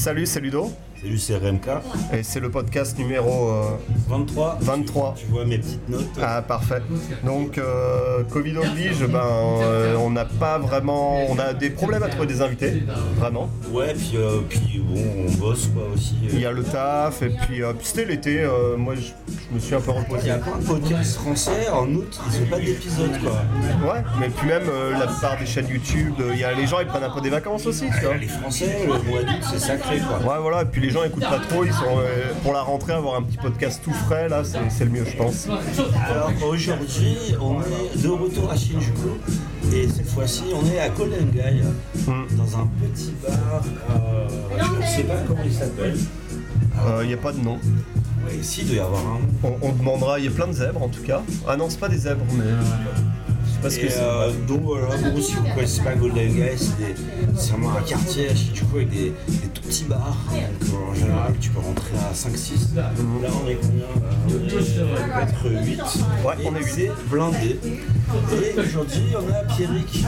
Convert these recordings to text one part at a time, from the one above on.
Salut, c'est Ludo. Salut, c'est RMK. Et c'est le podcast numéro euh, 23. 23. Tu vois mes petites notes. Ah, parfait. Donc, euh, Covid oblige, ben, euh, on n'a pas vraiment. On a des problèmes à trouver des invités, vraiment. Ouais, puis, euh, puis bon, on bosse quoi aussi. Il y a le taf, et puis, euh, puis c'était l'été, euh, moi je, je me suis un peu Il reposé. y a plein de podcasts français, en août, ils ont pas d'épisode quoi. Ouais, mais puis même euh, la plupart des chaînes YouTube, euh, il y a, les gens ils prennent un peu des vacances aussi, tu vois. Les Français, le mois d'août, c'est sacré quoi. Ouais, voilà, et puis les gens écoutent pas trop, ils sont. euh, pour la rentrée, avoir un petit podcast tout frais, là, c'est le mieux, je pense. Alors aujourd'hui, on est de retour à Shinjuku. Et cette fois-ci, on est à Kolengai, Hmm. dans un petit bar. euh, je ne sais pas comment il s'appelle. Il n'y a pas de nom. Ici, il doit y avoir un. On, on demandera, il y a plein de zèbres en tout cas. Ah non, c'est pas des zèbres, mais. Je sais pas ce que Et c'est. euh, donc voilà, bon, si vous ne connaissez pas Golden Guy, c'est vraiment un quartier à avec des, des tout petits bars. Donc en général, tu peux rentrer à 5-6. Là, on est combien Euh, On est peut-être 8. Ouais, on est huit. C'est blindé. Et aujourd'hui, on a Pierrick.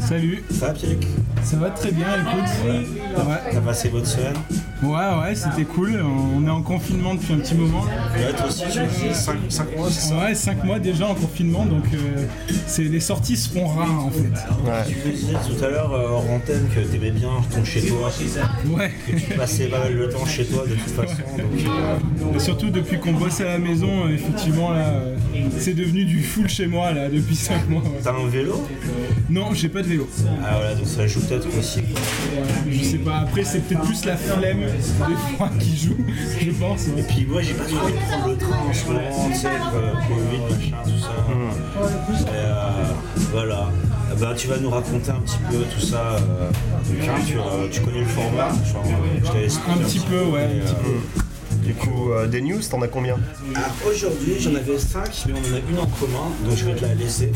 Salut, Ça va, Pierrick? Ça va très bien, écoute. Ouais, T'as passé votre semaine? Ouais, ouais, c'était cool. On est en confinement depuis un petit moment. Ouais, toi aussi, tu as 5, mois, c'est ça? Ouais, 5 mois déjà en confinement, donc euh, les sorties se font rares en fait. Ouais. Tu me disais tout à l'heure euh, hors antenne que t'aimais bien ton chez toi, Ouais. que tu passais pas mal de temps chez toi de toute façon. Donc, euh, Et surtout depuis qu'on bosse à la maison, euh, effectivement là, c'est devenu du full chez moi là depuis 5 mois. ouais. T'as un vélo? Non, j'ai pas de vélo. Ah voilà, donc ça joue peut-être aussi. quoi. Je sais pas, après c'est peut-être plus la flemme des fois qui joue, je pense. Et puis moi j'ai pas trop envie de prendre le train en ce moment, tu sais, Covid, machin, tout ça. Et euh, voilà. Ah Bah, tu vas nous raconter un petit peu tout ça. euh, hein, tu, euh, tu connais le format je expliqué Un petit peu, ouais, un petit euh, Du coup, euh, des news, t'en as combien Alors aujourd'hui j'en avais 5 mais on en a une en commun donc je vais te la laisser.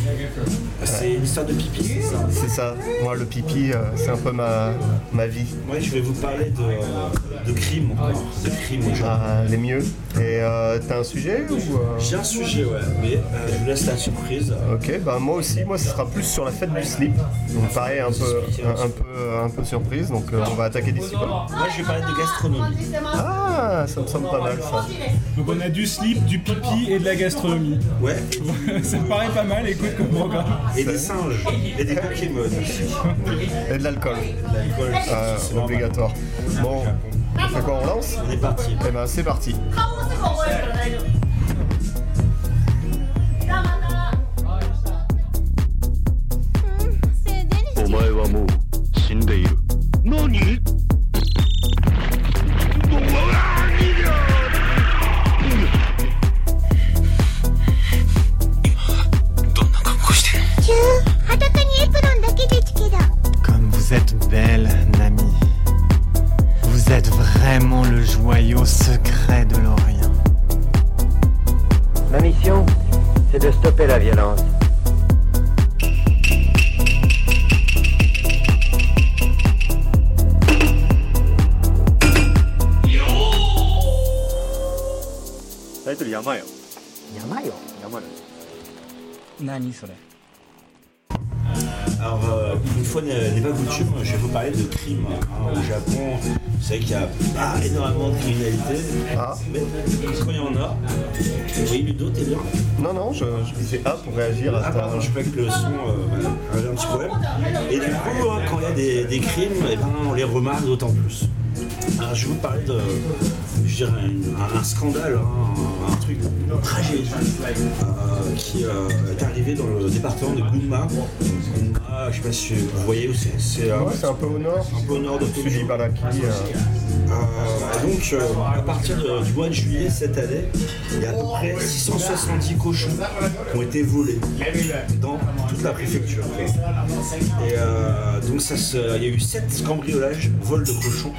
C'est une histoire de pipi, c'est ça C'est ça. Moi, le pipi, euh, c'est un peu ma, ma vie. Moi je vais vous parler de, de crimes encore, de crimes aujourd'hui. Ah, les mieux. Et euh, t'as un sujet ou euh, J'ai un sujet ouais, mais euh, je vous laisse la surprise. Ok, bah moi aussi, moi ce sera plus sur la fête du slip. Donc pareil, un peu, un, un peu, un peu surprise. Donc euh, on va attaquer d'ici peu. Moi je vais parler de gastronomie. Ah, ça me semble pas mal. Donc on a du slip, du pipi et de la gastronomie. Ouais. ça me paraît pas mal, écoute comme programme. Et des singes, et des Pokémon. et de l'alcool. Euh, obligatoire. Bon, on fait quoi on lance On est parti. Eh ben c'est parti. Vraiment le joyau secret de l'Orient. Ma mission, c'est de stopper la violence. Alors, euh, une fois n'est pas coutume, je vais vous parler de crimes. hein. Au Japon, vous savez qu'il y a pas énormément de criminalité, Ah, mais quand il y en a, oui, Ludo, t'es bien non, non, je, je disais A pour réagir à Ah ta... pardon, je sais pas que le son euh, avait un petit problème. Et du coup, hein, quand il y a des, des crimes, eh ben, on les remarque d'autant plus. Alors, je vais vous parler de, je dirais, un, un scandale, hein, un, un truc, une tragédie euh, qui euh, est arrivé dans le département de Gunma. Je sais pas si vous voyez où c'est. C'est euh, c'est un peu au nord. un peu au nord de Tokyo. euh, Euh, donc, à partir de- du mois de juillet cette année, il y a à peu près 670 cochons qui ont été volés dans toute la préfecture. Et donc, ça se- il y a eu 7 cambriolages, vols de cochons.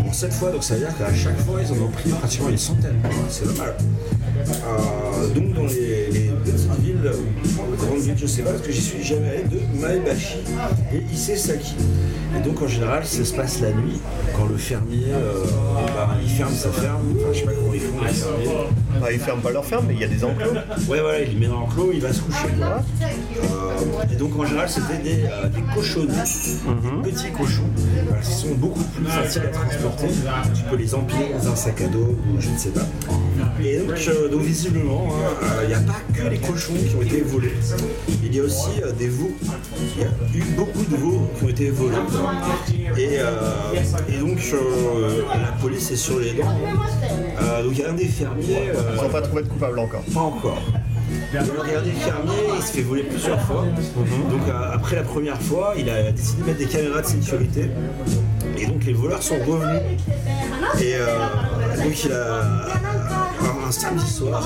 Bon, cette fois, donc ça veut dire qu'à chaque fois, ils en ont pris pratiquement une centaine. C'est pas mal. donc dans les, les petites villes, grandes villes, je sais pas, parce que j'y suis jamais allé, de Maebashi et Isesaki. Et donc en général, ça se passe la nuit, quand le fermier, euh, bah, il ferme sa ferme, enfin je sais pas comment ils font les fermiers. Bah, ils ferment pas leur ferme, mais il y a des enclos. Ouais voilà, il les met dans l'enclos, il va se coucher. quoi. Euh, et donc en général, c'était des, euh, des cochonnets, des petits cochons, voilà, qui sont beaucoup plus faciles à transporter. Tu peux les empiler dans un sac à dos ou je ne sais pas. Et donc, euh, donc visiblement, hein, euh, il n'y a pas que les cochons qui ont été volés. Il y a aussi euh, des veaux. Il y a eu beaucoup de veaux qui ont été volés. Et, et donc la police est sur les dents. Donc il y a un des fermiers. Ils n'ont pas trouvé de coupable encore. pas encore. Il a regardé le fermier, il se fait voler plusieurs fois. Donc après la première fois, il a décidé de mettre des caméras de sécurité. Et donc les voleurs sont revenus. Et donc il a un, un samedi soir.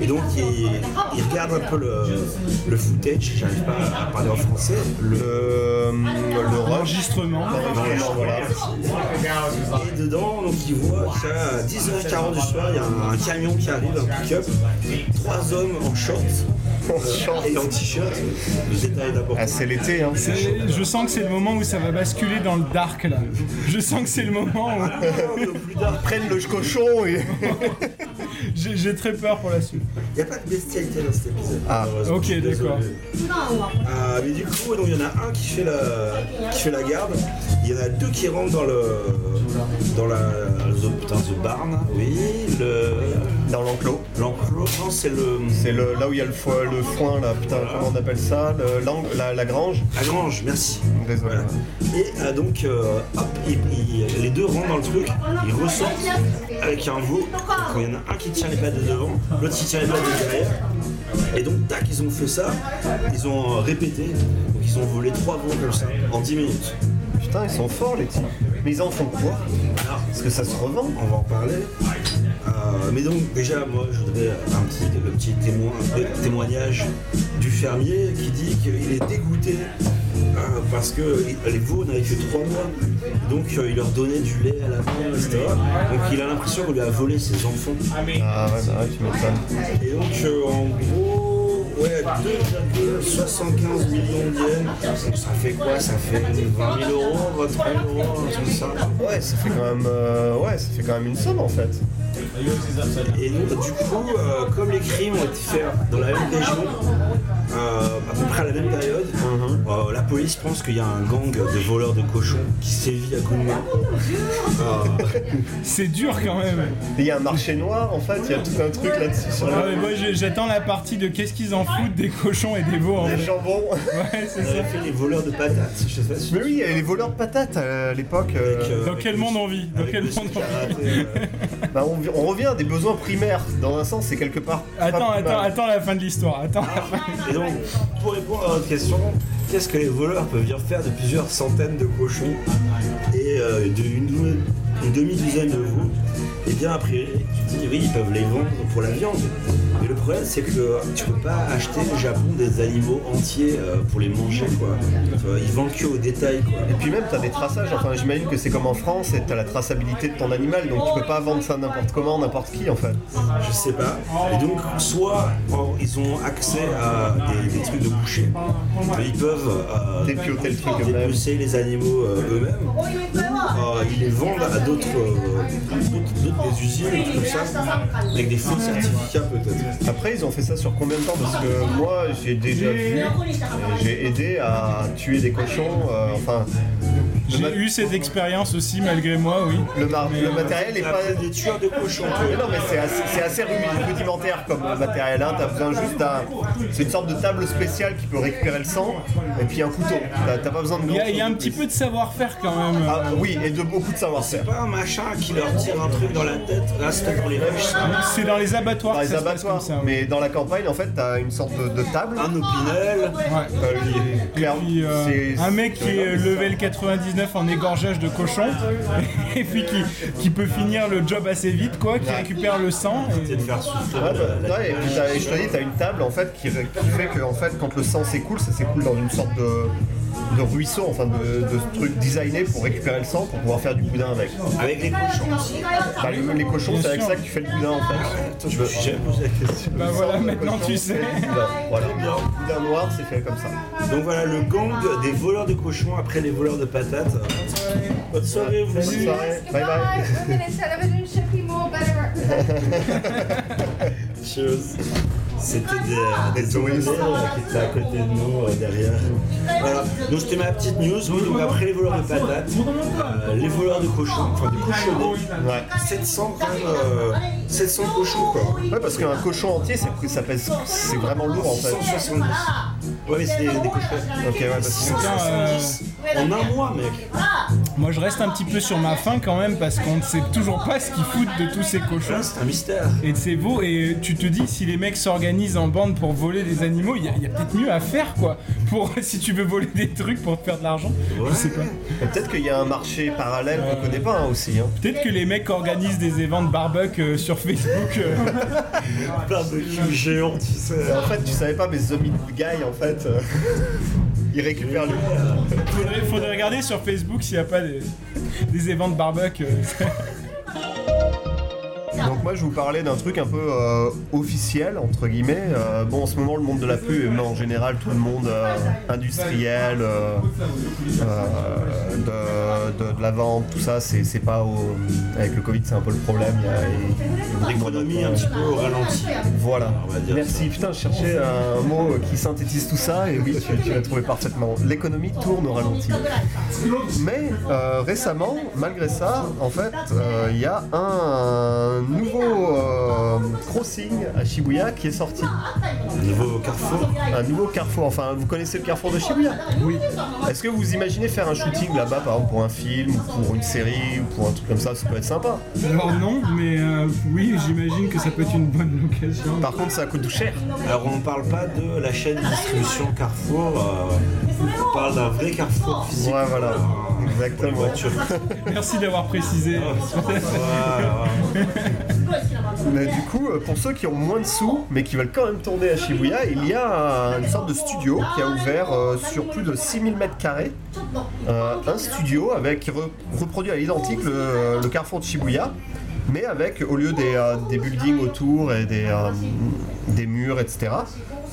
Et donc il, il regarde un peu le, le footage, j'arrive pas à parler en français. Le, l'enregistrement, voilà. Et dedans, donc il voit qu'à 10h40 du soir, il y a un, un camion qui arrive, un pick-up, trois hommes en short short. et en t-shirt. Le détail d'abord. Ah, c'est l'été, hein. C'est- Je sens que c'est le moment où ça va basculer dans le dark là. Je sens que c'est le moment où plus tard, Ils prennent le cochon et. j'ai très peur pour la suite. il n'y a pas de bestialité dans cet épisode. Ah, ok, d'accord. Euh, mais du coup, donc, il y en a un qui fait, la, qui fait la garde. Il y en a deux qui rentrent dans le. dans la. The, putain, the barn, oui. Le. Dans l'enclos. L'enclos, non, c'est le. C'est le, là où il y a le foin, le foin là, putain, comment on appelle ça le, la, la grange La grange, merci. Désolé. Voilà. Et euh, donc, euh, hop, il- il- les deux rentrent dans le truc, ils ressortent avec un veau. Quand il y en a un qui tient les pattes de devant, l'autre qui tient les pattes de derrière. Et donc, tac, ils ont fait ça, ils ont euh, répété. Donc, ils ont volé trois veaux comme ça, en 10 minutes. Putain, ils sont forts les types. Mais ils en font quoi Parce que ça se revend. On va en parler. Euh, mais donc, déjà, moi, je voudrais un petit, le petit témoin, témoignage du fermier qui dit qu'il est dégoûté euh, parce que les veaux n'avaient que 3 mois. Donc, euh, il leur donnait du lait à la main, etc. Donc, il a l'impression qu'on lui a volé ses enfants. Ah ouais, bah ouais, tu m'étonnes. Et donc, euh, en gros, ouais, 2,75 millions de yens. Donc, ça fait quoi? Ça fait 20 000 euros, 23 000 euros, comme ça. Ouais, ça fait quand même, euh, ouais, ça fait quand même une somme en fait. Et donc, du coup, euh, comme les crimes ont été faits dans la même région, euh, à peu près à la même période, euh, la police pense qu'il y a un gang de voleurs de cochons qui sévit à. Euh, C'est dur quand même. Il y a un marché noir en fait, il y a tout un truc là-dessus sur ouais, moi j'attends la partie de qu'est-ce qu'ils en foutent des cochons et des veaux en vrai. jambons. Ouais, c'est ça. fait les voleurs de patates, je sais pas si Mais oui, il y avait les voleurs de patates à l'époque. Avec, Dans quel monde on vit Dans quel monde on vit bah, on, on revient à des besoins primaires. Dans un sens, c'est quelque part. Attends, attends, attends la fin de l'histoire. Attends. Et donc, pour répondre à votre question, qu'est-ce que les voleurs peuvent bien faire de plusieurs centaines de cochons et euh, d'une une demi-douzaine de veaux Eh bien, après, tu te dis, oui, ils peuvent les vendre pour la viande. Mais le problème, c'est que tu peux pas acheter au Japon des animaux entiers euh, pour les manger, quoi. Tu Ils vendent que au détail, quoi. Et puis même, t'as des traçages. Enfin, j'imagine que c'est comme en France, et t'as la traçabilité de ton animal, donc tu peux pas vendre ça n'importe comment, n'importe qui en fait. Je sais pas. Et donc, soit ils ont accès à des, des trucs de boucher, ils peuvent euh, Dépioter le truc eux-mêmes. dépecer les animaux euh, eux-mêmes, euh, ils les vendent à d'autres euh, d'autres- d'autres des usines, des trucs comme ça, avec des faux certificats peut-être. Après, ils ont fait ça sur combien de temps? Parce que moi, j'ai déjà vu, j'ai aidé à tuer des cochons. euh, enfin, J'ai eu cette expérience aussi malgré moi, oui. le, mar- le matériel est Et pas. des tueurs de cochons. Mais non, mais c'est assez, c'est assez rudi- rudimentaire comme matériel. Hein. T'as besoin juste d'un. C'est une sorte de table spéciale qui peut récupérer le sang, et puis un couteau. T'as pas besoin de Il y, a- grand il y a un petit peu de savoir-faire quand même. Ah, oui, et de beaucoup de savoir-faire. Pas un machin qui leur tire un truc dans la tête, là c'était pour les vaches. C'est dans les abattoirs Dans que les ça se passe abattoirs, comme ça. oui. mais dans la campagne, en fait, t'as une sorte de, de table. un opinel, Ouais. Euh, Puis, euh, c'est- un mec qui est level 99 en égorgeage de cochon et puis qui, qui peut finir le job assez vite quoi, qui récupère le sang. et- bah, et je te dis, t'as une table en fait qui, qui fait que en fait, quand le sang s'écoule, ça s'écoule dans une sorte de, de ruisseau, enfin de, de trucs designés pour récupérer le sang pour pouvoir faire du boudin avec. Avec les cochons aussi. Bah, les, les cochons, c'est avec ça que tu fais le boudin en fait. Je me suis jamais posé la question. Bah voilà, maintenant cochon, tu sais. le. Voilà. Le boudin noir, c'est fait comme ça. Donc voilà, le gang des voleurs de cochons après les voleurs de patates. Bonne soirée, vous Bonne aussi. soirée. Bye bye. Women in television should be more better Cheers. C'était des, des touristes qui étaient à côté de nous euh, derrière. Voilà, donc c'était ma petite news. Oui, donc après les voleurs de patates, euh, les voleurs de cochons, enfin de cochonnets. Ouais. 700 quand même, euh, 700 cochons quoi. Ouais, parce qu'un cochon entier, c'est- ça pèse, c'est vraiment lourd en fait. 670. Ouais, mais c'est des, cochons. Ok, ouais, parce que euh, En un mois, mec. moi je reste un petit peu sur ma faim quand même parce qu'on ne sait toujours pas ce qu'ils foutent de tous ces cochons. C'est un mystère. Et c'est beau, et tu te dis, si les mecs s'organisent en bande pour voler des animaux, il y a, il y a peut-être mieux à faire quoi. Pour si tu veux voler des trucs pour te faire de l'argent, je sais pas. Peut-être qu'il y a un marché parallèle qu'on connaît pas hein, aussi. Hein. Peut-être que les mecs organisent des événements de barbecue euh, sur Facebook. euh, Barbecue géant, tu sais. En fait, tu savais pas, mais The Meat Guy, en fait, euh, il récupère le. faudrait, faudrait regarder sur Facebook s'il n'y a pas des, des de barbecue. Donc moi, je vous parlais d'un truc un peu euh, officiel entre guillemets. Euh, bon, en ce moment, le monde de la pub, mais en général, tout le monde euh, industriel, euh, euh, de, de- de la vente, tout ça, c'est c'est pas au... avec le Covid, c'est un peu le problème. L'économie un petit peu au ralenti. Voilà. Merci. Putain, je cherchais un mot qui synthétise tout ça et oui, tu, tu l'as trouvé parfaitement. L'économie tourne au ralenti. Mais euh, récemment, malgré ça, en fait, euh, il y a un nouveau euh, crossing à Shibuya qui est sorti. Un nouveau carrefour. Un nouveau carrefour. Enfin, vous connaissez le carrefour de Shibuya? Oui. Est-ce que vous imaginez faire un shooting là-bas, par exemple, pour un film, ou pour une série, ou pour un truc comme ça? Ça peut être sympa. Alors non, mais euh, oui, j'imagine que ça peut être une bonne location. Par contre, ça coûte cher. Alors on ne parle pas de la chaîne de distribution Carrefour, euh, on parle d'un vrai Carrefour physique. Ouais, voilà. Exactement. Merci d'avoir précisé. Ouais. Mais du coup, euh, pour ceux qui ont moins de sous, mais qui veulent quand même tourner à Shibuya, il y a un- une sorte de studio qui a ouvert euh, sur plus de 6000 mètres carrés. Euh, un studio avec qui re- reproduit à l'identique le, le carrefour de Shibuya, mais avec, au lieu des, euh, des buildings autour et des, euh, des murs, etc.,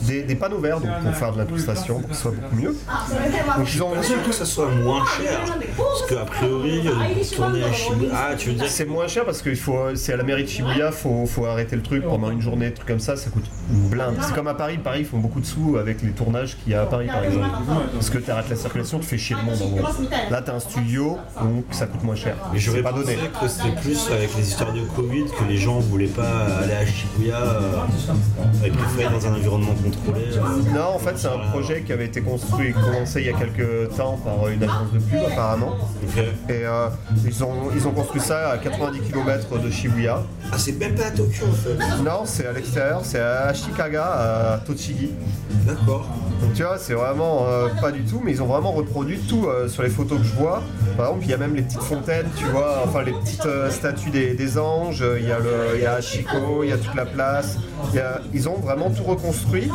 des, des panneaux verts donc, pour faire de l'incrustation, pour que ce soit beaucoup mieux. Donc ils ont, Bien sûr que ça soit moins cher, parce qu'a priori, euh, tourner à Shibuya, ah tu veux dire C'est moins cher parce que c'est à la mairie de Shibuya, faut, faut arrêter le truc pendant une journée, truc comme ça, ça coûte une blinde. C'est comme à Paris, Paris ils font beaucoup de sous avec les tournages qu'il y a à Paris par exemple. Parce que tu arrêtes la circulation, tu fais chier le monde en gros. Là t'as un studio, donc ça coûte moins cher. Mais j'aurais pas donné. que c'était plus avec les histoires de Covid que les gens voulaient pas aller à Shibuya euh, et préféraient dans un environnement contrôlé. euh. Non, en fait c'est un projet qui avait été construit, commencé il y a quelques temps par une agence de pub apparemment. Euh, Et euh, ils, ont, ils ont construit ça à 90 km de Shibuya. ah c'est même pas à Tokyo en fait. Non, c'est à l'extérieur, c'est à Ashikaga, à Tochigi. D'accord. Donc tu vois, c'est vraiment euh, pas du tout, mais ils ont vraiment reproduit tout euh, sur les photos que je vois. Par exemple, il y a même les petites fontaines, tu vois, enfin les petites euh, statues des, des anges, il y a le, il y a Ashiko, il y a toute la place. Il y a- ils ont vraiment tout reconstruit.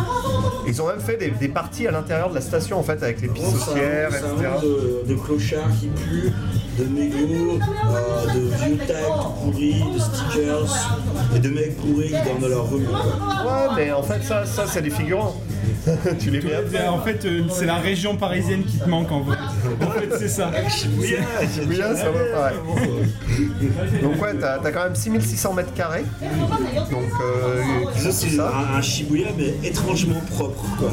Ils ont même fait des, des parties à l'intérieur de la station en fait avec les pistes un etc. de, de clochards qui puent, de mégots, euh, de vieux tags pourris, de stickers et de mecs pourris qui dorment dans leur quoi. Ouais, mais en fait ça, ça c'est des figurants. tu les mets après. En fait, euh, c'est la région parisienne qui te manque en vrai. En fait, c'est ça. Shibuya, Shibuya, ça va pareil. Donc ouais, t'as as quand même 6600 mètres carrés. Donc euh, Ça, c'est un, un Shibuya, mais étrangement propre. Quoi.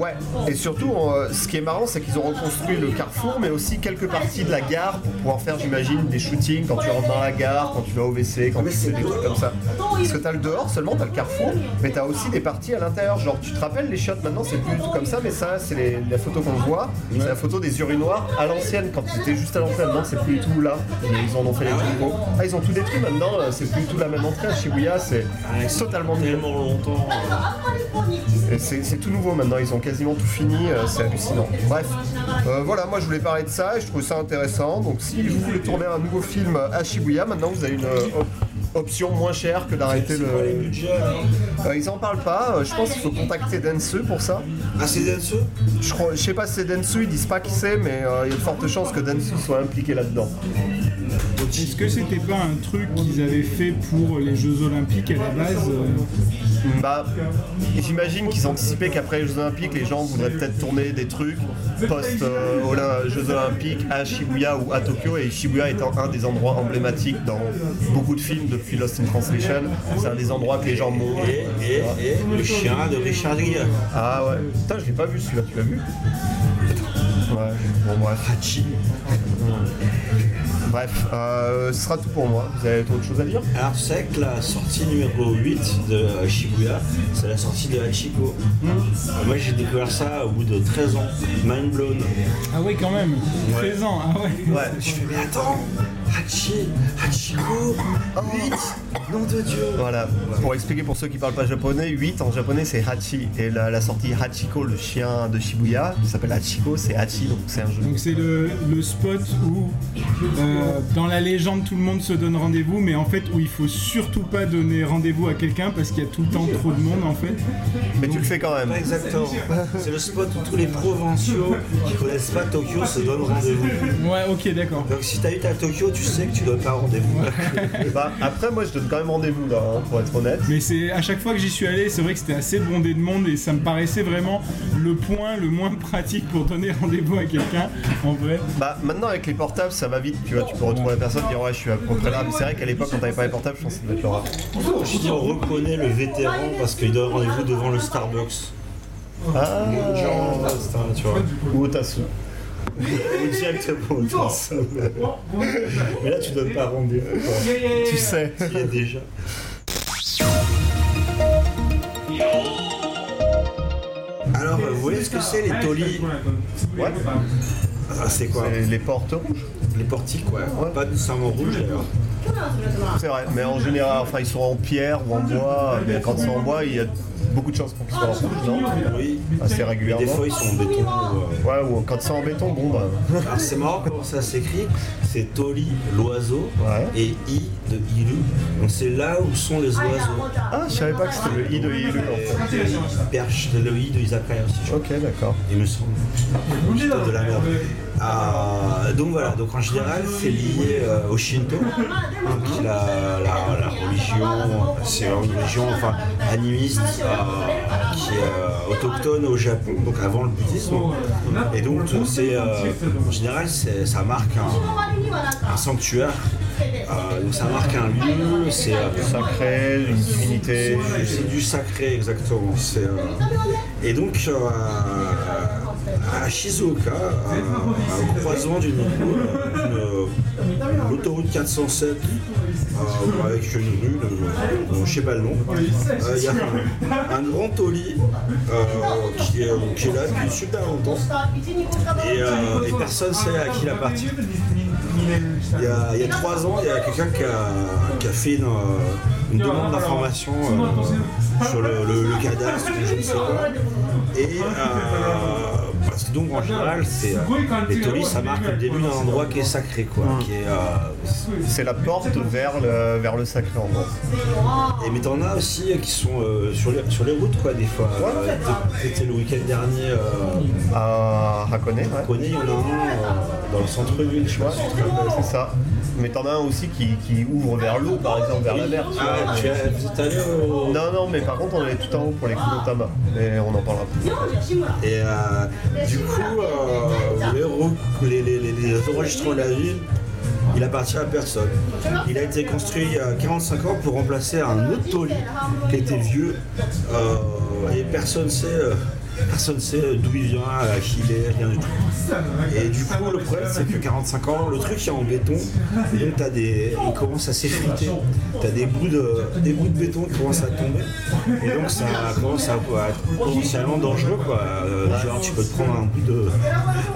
Ouais, et surtout, euh, ce qui est marrant, c'est qu'ils ont reconstruit le carrefour, mais aussi quelques parties de la gare pour pouvoir faire, j'imagine, des shootings quand tu rentres dans la gare, quand tu vas au WC, quand tu fais des trucs comme ça. Parce que t'as le dehors seulement, t'as le carrefour, mais t'as aussi des parties à l'intérieur. Genre, tu te rappelles les shots maintenant, c'est plus comme ça, mais ça, c'est les- la photo qu'on voit. C'est la photo des urinoirs à l'ancienne, quand ils étaient juste à l'entrée. Maintenant, c'est plus du tout là. Ils en ont fait les. Ah, ils ont tout détruit maintenant, euh, c'est plus du tout la même entrée à Shibuya, c'est totalement nouveau. Tellement longtemps. euh, Et c'est c'est tout nouveau maintenant, ils ont quasiment tout fini, euh, c'est hallucinant. Bref, Euh, voilà, moi je voulais parler de ça et je trouve ça intéressant. Donc si vous voulez tourner un nouveau film à Shibuya, maintenant vous avez une, euh, op- option moins chère que d'arrêter C'est quoi les le. budgets alors Euh, ils en parlent pas. euh, je pense qu'il faut contacter Densu pour ça. Ah, c'est Densu Je, crois, je sais pas si c'est Densu, ils disent pas qui c'est, mais euh, il y a de fortes chances que Densu soit impliqué là-dedans. Est-ce que c'était pas un truc qu'ils avaient fait pour les Jeux Olympiques à la base euh, Bah, j'imagine qu'ils anticipaient qu'après les Jeux Olympiques, les gens voudraient peut-être tourner des trucs post-Jeux Olympiques à Shibuya ou à Tokyo, et Shibuya étant un des endroits emblématiques dans beaucoup de films depuis Lost in Translation, c'est un des endroits que les gens montent. et, et, et le chien de Richard Gere. Ah ouais, putain, je l'ai pas vu celui-là, tu l'as vu? Ouais, bon bref. Hachi. Bref, euh, ce sera tout pour moi. Vous avez autre chose à dire? Alors, tu sais que la sortie numéro 8 de Shibuya, c'est la sortie de Hachiko. Euh, moi, j'ai découvert ça au bout de 13 ans. Mind blown. Ah ouais, quand même. 13 ans, ah ouais. Ouais. Je fais, mais attends, Hachi, Hachiko, 8, nom de Dieu. Voilà, pour expliquer pour ceux qui parlent pas japonais, 8 en japonais c'est Hachi. Et la, la sortie Hachiko, le chien de Shibuya, qui s'appelle Hachiko, c'est Hachi, donc c'est un jeu. Donc c'est le, le spot où, euh, dans la légende, tout le monde se donne rendez-vous, mais en fait où il faut surtout pas donner rendez-vous à quelqu'un parce qu'il y a tout le temps trop de monde en fait. Mais tu le fais quand même. Pas exactement. C'est le spot où tous les provinciaux qui connaissent pas Tokyo se donnent rendez-vous. Ouais, ok, d'accord. Donc si t'habites à Tokyo, tu sais que tu donnes pas rendez-vous. Bah, après, moi je donne quand même rendez-vous là, hein, pour être honnête. Mais c'est à chaque fois que j'y suis allé, c'est vrai que c'était assez bondé de monde et ça me paraissait vraiment le point le moins pratique pour donner rendez-vous à quelqu'un en vrai. Bah, maintenant avec les portables, ça va vite, tu vois, tu peux retrouver la personne et dire ouais, je suis à peu près là. Mais c'est vrai qu'à l'époque, quand t'avais pas les portables, je pense que ça devait être le rap. Je dis on reconnaît le vétéran parce qu'il donne rendez-vous devant le Starbucks. Ah, tu vois. ou Otasu. Ou Starbucks. Mais là tu donnes pas rendez-vous. quoi. Tu sais. Tu y es déjà. Alors, vous voyez ce que c'est les tolis Ouais. Ah, C'est quoi C'est les portes rouges. Les portiques, ouais. Pas nécessairement rouges d'ailleurs. C'est vrai, mais en général, enfin, ils sont en pierre ou en bois. Mais quand c'est en bois, il y a beaucoup de chances pour qu'ils soient en rouge, non Oui. Assez Des régulièrement. fois ils sont en béton. euh. Ouais, ou quand c'est en béton, bon bah. Alors c'est marrant comment ça s'écrit. C'est Toli, l'oiseau, Ouais. et I de Ilu. Donc c'est là où sont les oiseaux. Ah, je savais pas que c'était le i de Ilu en fait. Ils perchent de le I de Izakaya aussi, Ok, d'accord. il me semble. C'est de la merde. Ah, donc voilà, donc en général c'est lié euh, au Shinto, donc la, la- la religion, c'est une religion enfin, animiste euh, qui est euh, autochtone au Japon, donc avant le bouddhisme. Et donc c'est en général ça marque un, un sanctuaire, donc ça marque un lieu, c'est Sacré, une divinité. c'est c'est du sacré, exactement. Et donc, à Shizuoka, euh, au croisement d'une l'autoroute 407 euh, avec une rue, le- dont je sais pas le nom, euh, il y a un, grand euh, qui, est, là depuis super longtemps. Et, euh, et personne ne sait à qui il appartient. Il y, a, trois ans, il y a quelqu'un qui a, fait une, euh, demande d'information euh, sur le, le- cadastre je ne sais euh, parce que donc en général, c'est, euh, les tolis, ça marque le début d'un endroit qui est sacré, quoi. Qui est, euh, C'est la porte vers le, vers le sacré en gros. et mais t'en as aussi qui sont euh, sur, les, sur les routes, quoi, des fois. Euh, C'était le week-end dernier. Euh, À Hakone, ouais. Kone, il y en a un euh, dans le centre-ville, je crois. C'est ça. Mais t'en as un aussi qui, qui ouvre vers l'eau, par exemple, vers la mer. tu vois. Ah, tu allé au... Non, non, mais par contre, on est tout en haut pour les Kunotama. Mais on en parlera plus. Et euh, du coup, euh, les, rou- les, les, les- les enregistrements de la ville, il appartient à personne. Il a été construit il y a 45 ans pour remplacer un autre qui était vieux. euh, et personne ne sait, euh, personne sait d'où il vient, à qui il est, rien du tout. Et du coup, le problème, c'est que 45 ans, le truc est en béton, et donc t'as des, il commence à s'effriter. T'as des bouts de, des bouts de béton qui commencent à tomber, et donc ça commence à, à être potentiellement dangereux, quoi. Euh, genre, tu peux te prendre un bout de,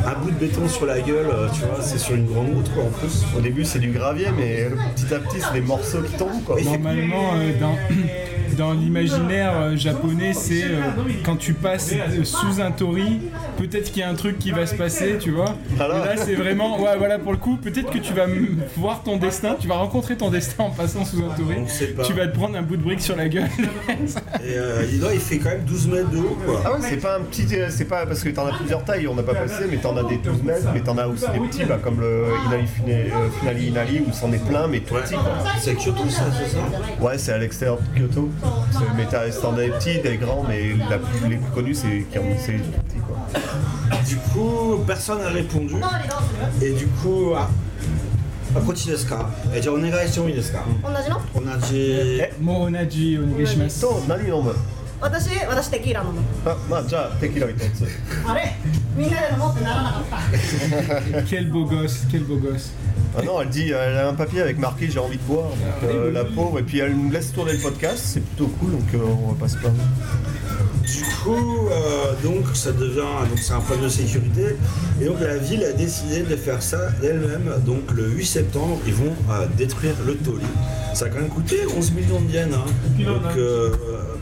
un bout de béton sur la gueule, euh, tu vois, c'est sur une grande route, quoi, en plus. Au début, c'est du gravier, mais petit à petit, c'est des morceaux qui tombent, quoi. Normalement, euh, dans, dans l'imaginaire euh, japonais, c'est euh, quand tu passes euh, sous un tori, peut-être qu'il y a un truc qui va se passer, tu vois. Voilà. Et là, c'est vraiment, ouais, voilà, pour le coup, peut-être que tu vas voir ton destin, tu vas rencontrer ton destin en passant sous un tori. Tu vas te prendre un bout de brique sur la gueule. Et euh, donc, il fait quand même 12 mètres de haut, quoi. Ah ouais, c'est pas un petit. C'est pas parce que t'en as plusieurs tailles, on n'a pas passé, mais t'en as des 12 mètres, mais t'en as aussi des petits, bah, comme le Inali euh, Finali Inali, où c'en est plein, mais tout Ouais. petit. C'est Kyoto, ça, c'est ça? Ouais, c'est à l'extérieur de Kyoto. Mais t'as t'en as des petits, des grands, mais la plus- les plus connus, c'est et qui あこっちですかえじゃお願いしてもいいですか同じの同じえもう同じお願いますと何飲む私私テキ飲むあまあじゃあテ一つあれみんなで飲もってならなかったケルボゴスケルボゴス Ah non, elle dit, elle a un papier avec marqué j'ai envie de boire, donc euh, la pauvre, et puis elle nous laisse tourner le podcast, c'est plutôt cool, donc euh, on va pas se plaindre. Du coup, euh, donc ça devient, donc c'est un problème de sécurité. Et donc la ville a décidé de faire ça d'elle-même. Donc le 8 septembre, ils vont euh, détruire le Toli. Ça a quand même coûté 11 millions de yens. hein. Donc euh,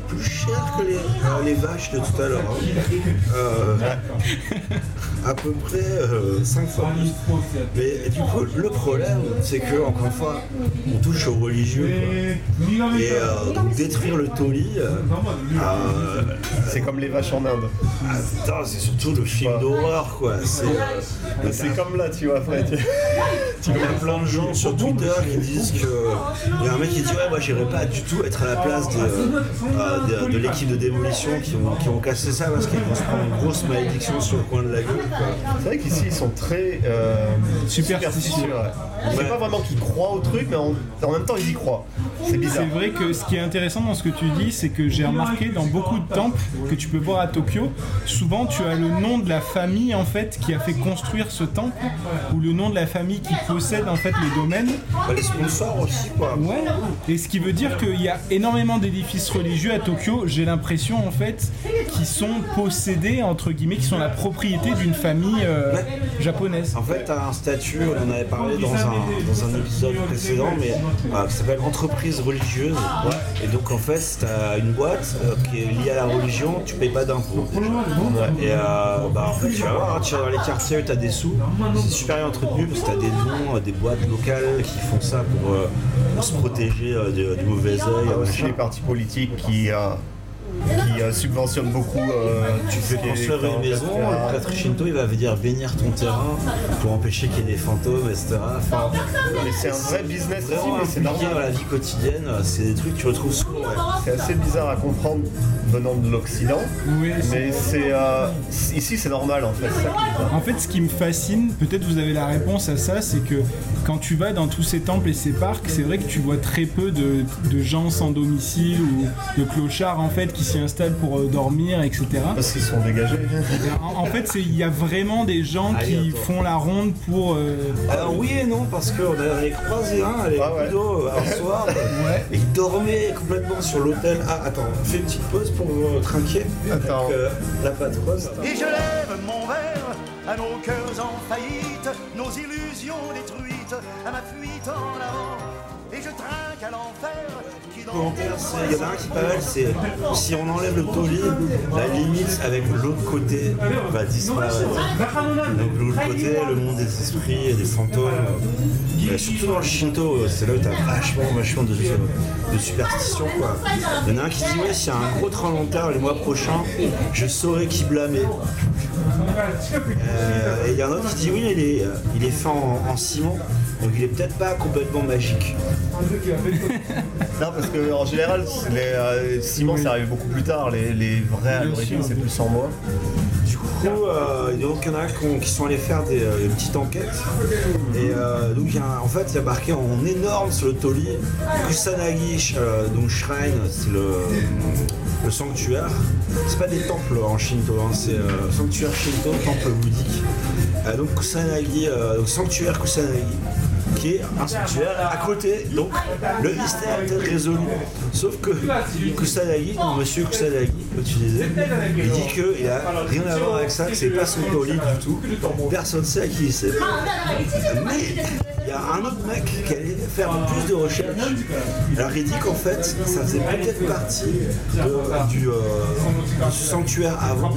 plus cher que les, euh, les vaches de tout à l'heure. hein. Euh, à peu près 5 fois plus. Mais du coup, le problème, c'est que, encore une fois, on touche aux religieux. quoi. Et euh, donc détruire le Toli, euh, euh, C'est comme les vaches en Inde. putain, c'est surtout le film d'horreur, quoi. C'est, euh, comme là, tu vois, Fred. il y a plein de gens sur Twitter qui disent que. Il y a un mec qui dit Ouais, moi j'irais pas du tout être à la place de, euh, de, de l'équipe de démolition qui ont, qui ont cassé ça parce qu'ils vont se prendre une grosse malédiction sur le coin de la gueule. C'est vrai qu'ici, ils sont très euh, Superstitieux. ouais. Ouais. pas vraiment qu'ils croient au truc, mais en, en même temps, ils y croient. C'est bizarre. C'est vrai que ce qui est intéressant dans ce que tu dis, c'est que j'ai remarqué dans beaucoup de temples que tu peux voir à Tokyo, souvent tu as le nom de la famille en fait qui a fait construire ce temple ou le nom de la famille qui possède en fait le domaine. Bah, les sponsors aussi, quoi. Ouais. Et ce qui veut dire qu'il y a énormément d'édifices religieux à Tokyo, j'ai l'impression en fait, qui sont possédés entre guillemets, qui sont la propriété d'une famille euh, japonaise. En fait, t'as un statut, on en avait parlé dans un, dans un épisode précédent, mais euh, qui s'appelle entreprise religieuse. Et donc, en fait, t'as une boîte euh, qui est liée à la religion, tu payes pas d'impôts. Et euh, bah, en fait, tu vas voir, tu vas dans les quartiers où t'as des sous, c'est super bien entretenu parce que t'as des dons, euh, des boîtes locales qui font ça pour, euh, pour se protéger euh, du, du mauvais œil. Il y a aussi les partis politiques qui, euh, qui euh, subventionnent beaucoup. euh, Tu fais construire une maison, le prêtre Shinto il va venir bénir ton terrain pour empêcher qu'il y ait des fantômes, etc. Enfin, Mais c'est un vrai business aussi, mais c'est normal. dans la vie quotidienne, c'est des trucs que tu retrouves souvent. ouais. C'est assez bizarre à comprendre venant de l'Occident, Oui, mais c'est euh, ici c'est normal en fait. En fait, ce qui me fascine, peut-être vous avez la réponse à ça, c'est que quand tu vas dans tous ces temples et ces parcs, c'est vrai que tu vois très peu de, de gens sans domicile ou de clochards en fait qui s'y installent pour euh, dormir, etc. Parce qu'ils sont dégagés. En, en fait, il y a vraiment des gens qui attends. font la ronde pour. euh, Alors oui et non, parce qu'on avait croisé un avec Ah ouais. Ludo un soir, et il dormait complètement sur l'hôtel. Ah attends, fais une petite pause pour trinquer Attends. avec euh, la patronne. Et je lève mon verre à nos cœurs en faillite, nos illusions détruites, à ma fuite en avant. Et je trinque à l'enfer il y en a un qui est pas mal, c'est si on enlève le taulier, la limite avec l'autre côté va disparaître. Donc l'autre côté, le monde des esprits et des fantômes, euh, surtout dans le Shinto, euh, c'est là où t'as vachement, vachement de, de superstition quoi. Il y en a un qui dit ouais, s'il y a un gros tremblement de terre le mois prochain, je saurai qui blâmer. Euh, et il y en a un autre qui dit oui, il est, il est fait en, en ciment, donc il est peut-être pas complètement magique. Non, parce qu'en général, les euh, ciments, ça arrive beaucoup plus tard. Les, les vrais à l'origine, c'est plus en moi. Du coup, euh, il y en a qui, qui sont allés faire des, euh, une petite enquête. Et euh, donc il y a, en fait, il y a marqué en énorme sur le taulier Kusanagi, euh, donc Shrine, c'est le, le sanctuaire. C'est pas des temples en Shinto, hein, c'est euh, sanctuaire Shinto, temple bouddhique. Euh, donc Kusanagi, euh, donc sanctuaire Kusanagi qui est sanctuaire à côté, donc le mystère est résolu. Sauf que Kusanagi, donc monsieur Kusanagi, comme tu disais, il dit qu'il a rien à voir avec ça, que c'est pas son taulier du tout. Personne ne sait à qui c'est. Mais un autre mec qui allait faire plus de recherches. Alors il dit qu'en fait, ça faisait peut-être partie euh, du sanctuaire avant,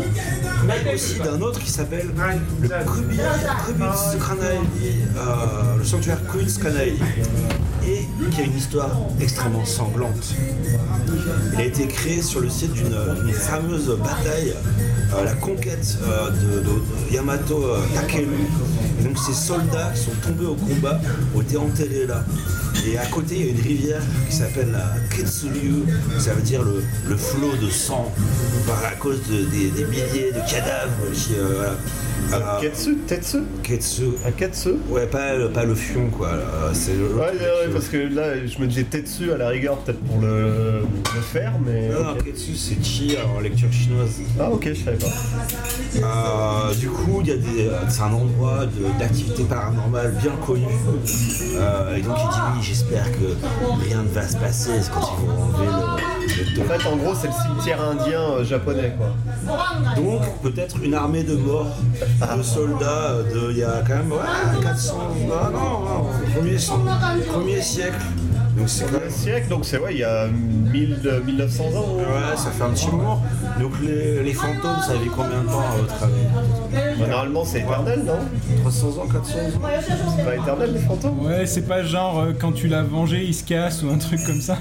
mais aussi d'un autre qui s'appelle le Kubi- euh, le sanctuaire Kubitzkanaeli, et qui a une histoire extrêmement sanglante. Il a été créé sur le site d'une fameuse bataille, euh, la conquête de, de Yamato Takeru. Et donc ces soldats qui sont tombés au combat ont été enterrés là. Et à côté, il y a une rivière qui s'appelle la Ketsuryu, ça veut dire le, flot de sang, par à cause de- des, milliers de cadavres qui. euh. Alors, Ketsu Tetsu Ketsu. Un Ketsu Ouais, pas, le- pas le fion quoi. là, C'est le. Ouais, ouais, ouais, parce que là, je me disais Tetsu à la rigueur, peut-être pour le, le faire, mais. Non, ok. Ketsu c'est chi en lecture chinoise. Ah, ok, je savais pas. Euh, du coup, il y a des, c'est un endroit de- d'activité paranormale bien connu. Euh, et donc il dit oui, j'espère que rien ne va se passer quand ils vont enlever le, le En fait, en gros, c'est le cimetière indien euh, japonais, quoi. Donc peut-être une armée de morts, de soldats euh, de il y a quand même ouais, 400, ah non, non, premier, siècle. Donc c'est quand même siècle, donc c'est ouais, il y a 1000, euh, 1900 ans. Ouais, ça fait un petit moment. Donc les, les fantômes, ça vit combien de temps à votre avis? Bah, normalement, c'est éternel, non 300 ans, 400 ans C'est pas éternel, les fantômes Ouais, c'est pas genre euh, quand tu l'as vengé, il se casse ou un truc comme ça.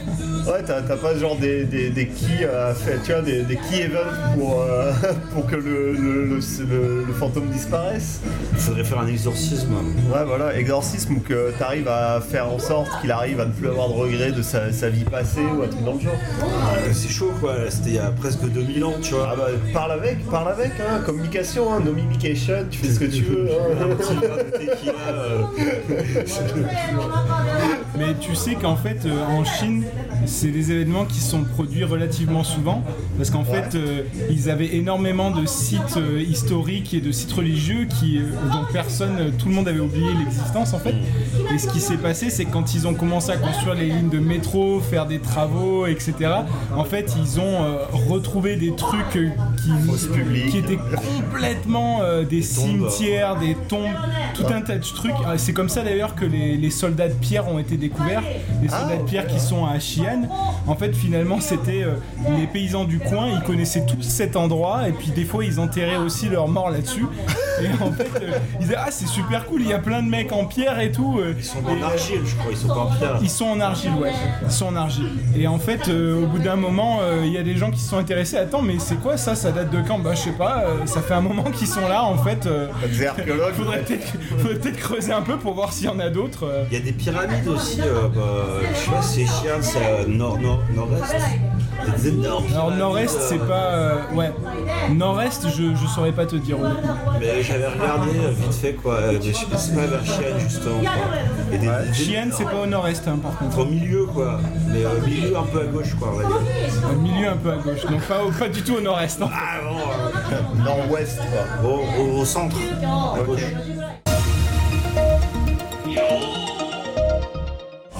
Ouais, t'as t'as pas genre des, des, des à faire, tu vois, des, des key events pour, euh, pour que le, le, le, le- le fantôme disparaisse. Il faudrait faire un exorcisme. Ouais, voilà, exorcisme ou que t'arrives à faire en sorte qu'il arrive à ne plus avoir de regrets de sa, sa vie passée ou un truc dans le genre. Euh, C'est chaud quoi, c'était il y a presque 2000 ans, tu vois. Ah bah, parle avec, parle avec, hein, communication, hein, tu fais ce que tu veux. hein. Mais tu sais qu'en fait, euh, en Chine, c'est des événements qui sont produits relativement souvent. Parce qu'en fait, euh, ils avaient énormément de sites euh, historiques et de sites religieux qui, dont personne, tout le monde avait oublié l'existence en fait. Et ce qui s'est passé, c'est que quand ils ont commencé à construire les lignes de métro, faire des travaux, etc., en fait, ils ont retrouvé des trucs qui, qui étaient complètement des cimetières, des tombes, tout un tas de trucs. Ah, C'est comme ça d'ailleurs que les, les soldats de pierre ont été découverts. Les soldats de pierre qui sont à Xi'an. En fait, finalement, c'était euh, les paysans du coin, ils connaissaient tous cet endroit et puis des fois, ils enterraient aussi leurs morts là-dessus. Et en fait, euh, ils disaient Ah, c'est super cool, il y a plein de mecs en pierre et tout. Ils sont en argile, je crois, ils sont pas en pierre. Ils sont en argile, ouais. Ils sont en argile. Et en fait, euh, au bout d'un moment, euh, il y a des gens qui se sont intéressés. Attends, mais c'est quoi ça? Ça date de quand? Bah, je sais pas. euh, ça fait un moment qu'ils sont là, en fait. euh, Des archéologues. faudrait peut-être creuser un peu pour voir s'il y en a d'autres. euh. Il y a des pyramides aussi, euh, bah, je sais pas c'est Chien, c'est euh, nord, nord. Des énormes Alors nord-est, c'est euh, pas... euh, ouais. Nord-est, je, je saurais pas te dire. honnêtement. Mais j'avais regardé euh, vite fait quoi, euh, je sais pas c'est pas vers Chien justement. Quoi. Et des, des- Xi'an, c'est pas au nord-est, hein, par contre. Au milieu quoi, mais euh, milieu un peu à gauche quoi, on va dire. Au milieu un peu à gauche. Donc pas, au- pas du tout au nord-est. hein. Ah bon, euh, Nord-ouest, quoi. au, au- au centre, à gauche.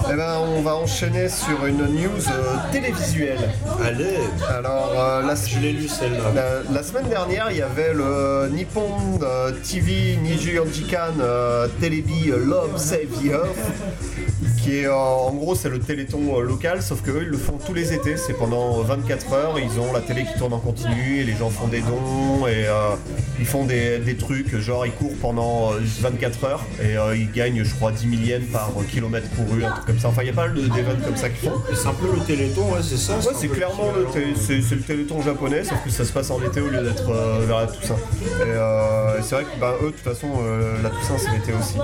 Eh ben, on va enchaîner sur une news euh, télévisuelle. Allez, Alors, euh, la, je l'ai lu celle-là. la, la semaine dernière, il y avait le Nippon euh, TV Niju Jikan Telebi Love Save the Earth, qui est euh, en gros c'est le téléthon euh, local, sauf que eux, ils le font tous les étés, c'est pendant 24 heures, ils ont la télé qui tourne en continu et les gens font des dons et euh, ils font des, des trucs, genre ils courent pendant euh, 24 heures et euh, ils gagnent je crois 10 000 yens par euh, kilomètre couru, un truc comme ça. Enfin, il y a pas mal de- d'événements comme ça qu'ils font. C'est un peu le téléthon, ouais, c'est ça Ouais, c'est clairement le, c'est, le téléthon japonais, sauf que ça se passe en été au lieu d'être euh, vers la Toussaint. Et euh, c'est vrai que bah, eux, de toute façon, euh, la Toussaint, c'est l'été aussi.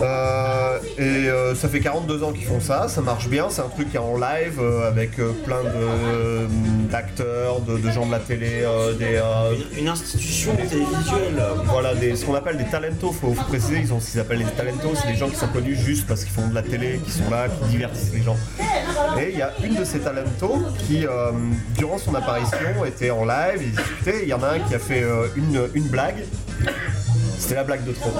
Euh, et euh, ça fait 42 ans qu'ils font ça, ça marche bien, c'est un truc qui est en live euh, avec euh, plein de, euh, d'acteurs, de, de gens de la télé, euh, des, Une, une institution télévisuelle. voilà, des, ce qu'on appelle des talentos, faut, faut préciser, ils ont ce qu'ils appellent les talentos, c'est des gens qui sont connus juste parce qu'ils font de la télé, qui sont là, qui divertissent les gens. Et il y a une de ces talentos qui, durant son apparition, était en live, il discutait, il y en a un qui a fait une, une blague. C'était la blague de trop.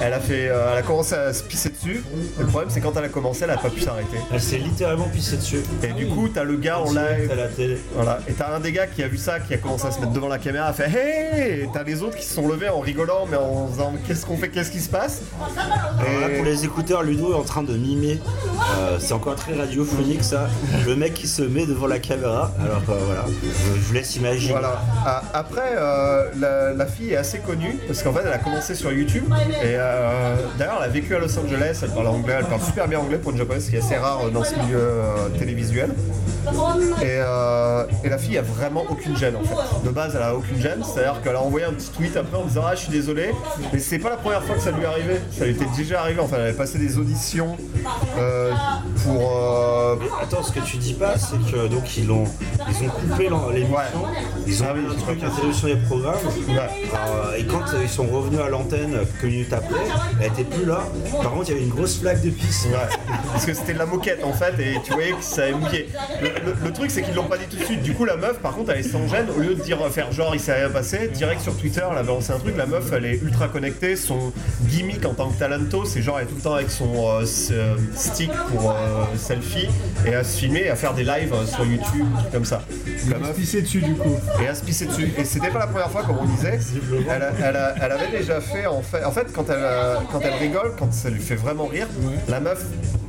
Elle a, fait, euh, elle a commencé à se pisser dessus. Et le problème, c'est quand elle a commencé, elle a pas pu s'arrêter. Elle s'est littéralement pissée dessus. Et du coup, t'as le gars en live. à la télé. Voilà. Et t'as un des gars qui a vu ça, qui a commencé à se mettre devant la caméra, a fait Hey Et t'as les autres qui se sont levés en rigolant, mais en disant Qu'est-ce qu'on fait Qu'est-ce qui se passe? Alors là, pour les écouteurs, Ludo est en train de mimer. Euh, c'est encore très radiophonique ça. Le mec qui se met devant la caméra. Alors euh, voilà, je, vous laisse imaginer. Voilà. Ah, Après, la, la fille est assez connue parce qu'en fait, elle a commencé sur YouTube. Et euh, d'ailleurs, elle a vécu à Los Angeles. Elle parle anglais. Elle parle super bien anglais pour une japonaise, ce qui est assez rare dans ce milieu euh, télévisuel. Et, euh, et la fille a vraiment aucune gêne en fait. De base, elle a aucune gêne. C'est-à-dire qu'elle a envoyé un petit tweet après en disant Ah, je suis désolé. Mais c'est pas la première fois que ça lui est arrivé. Ça lui était déjà arrivé. Enfin, elle avait passé des auditions euh, pour. attends, ce que tu dis pas, c'est que donc ils ont ils ont coupé l'émission, ils ont Ah mis un truc pas interruption des programmes. Ouais. Et quand ils sont revenus à l'antenne quelques minutes après, elle était plus là. Par contre, il y avait une grosse flaque de pisse. Ouais, parce que c'était de la moquette en fait, et tu voyais que ça avait mouillé. Le, le- le truc, c'est qu'ils l'ont pas dit tout de suite. Du coup, la meuf, par contre, elle est sans gêne. Au lieu de dire faire genre il s'est rien passé, direct sur Twitter, elle a balancé un truc. La meuf, elle est ultra connectée. Son gimmick en tant que talento, c'est genre elle est tout le temps avec son euh, euh, stick pour euh, selfie et à se filmer et à faire des lives euh, sur YouTube, des comme ça. La Elle se meuf pissait dessus du coup. et à se pisser dessus. Et c'était pas la première fois, comme on disait. Elle, a- elle a- elle avait déjà fait, en fait, en fait quand, elle, euh, quand elle rigole, quand ça lui fait vraiment rire, Ouais. la meuf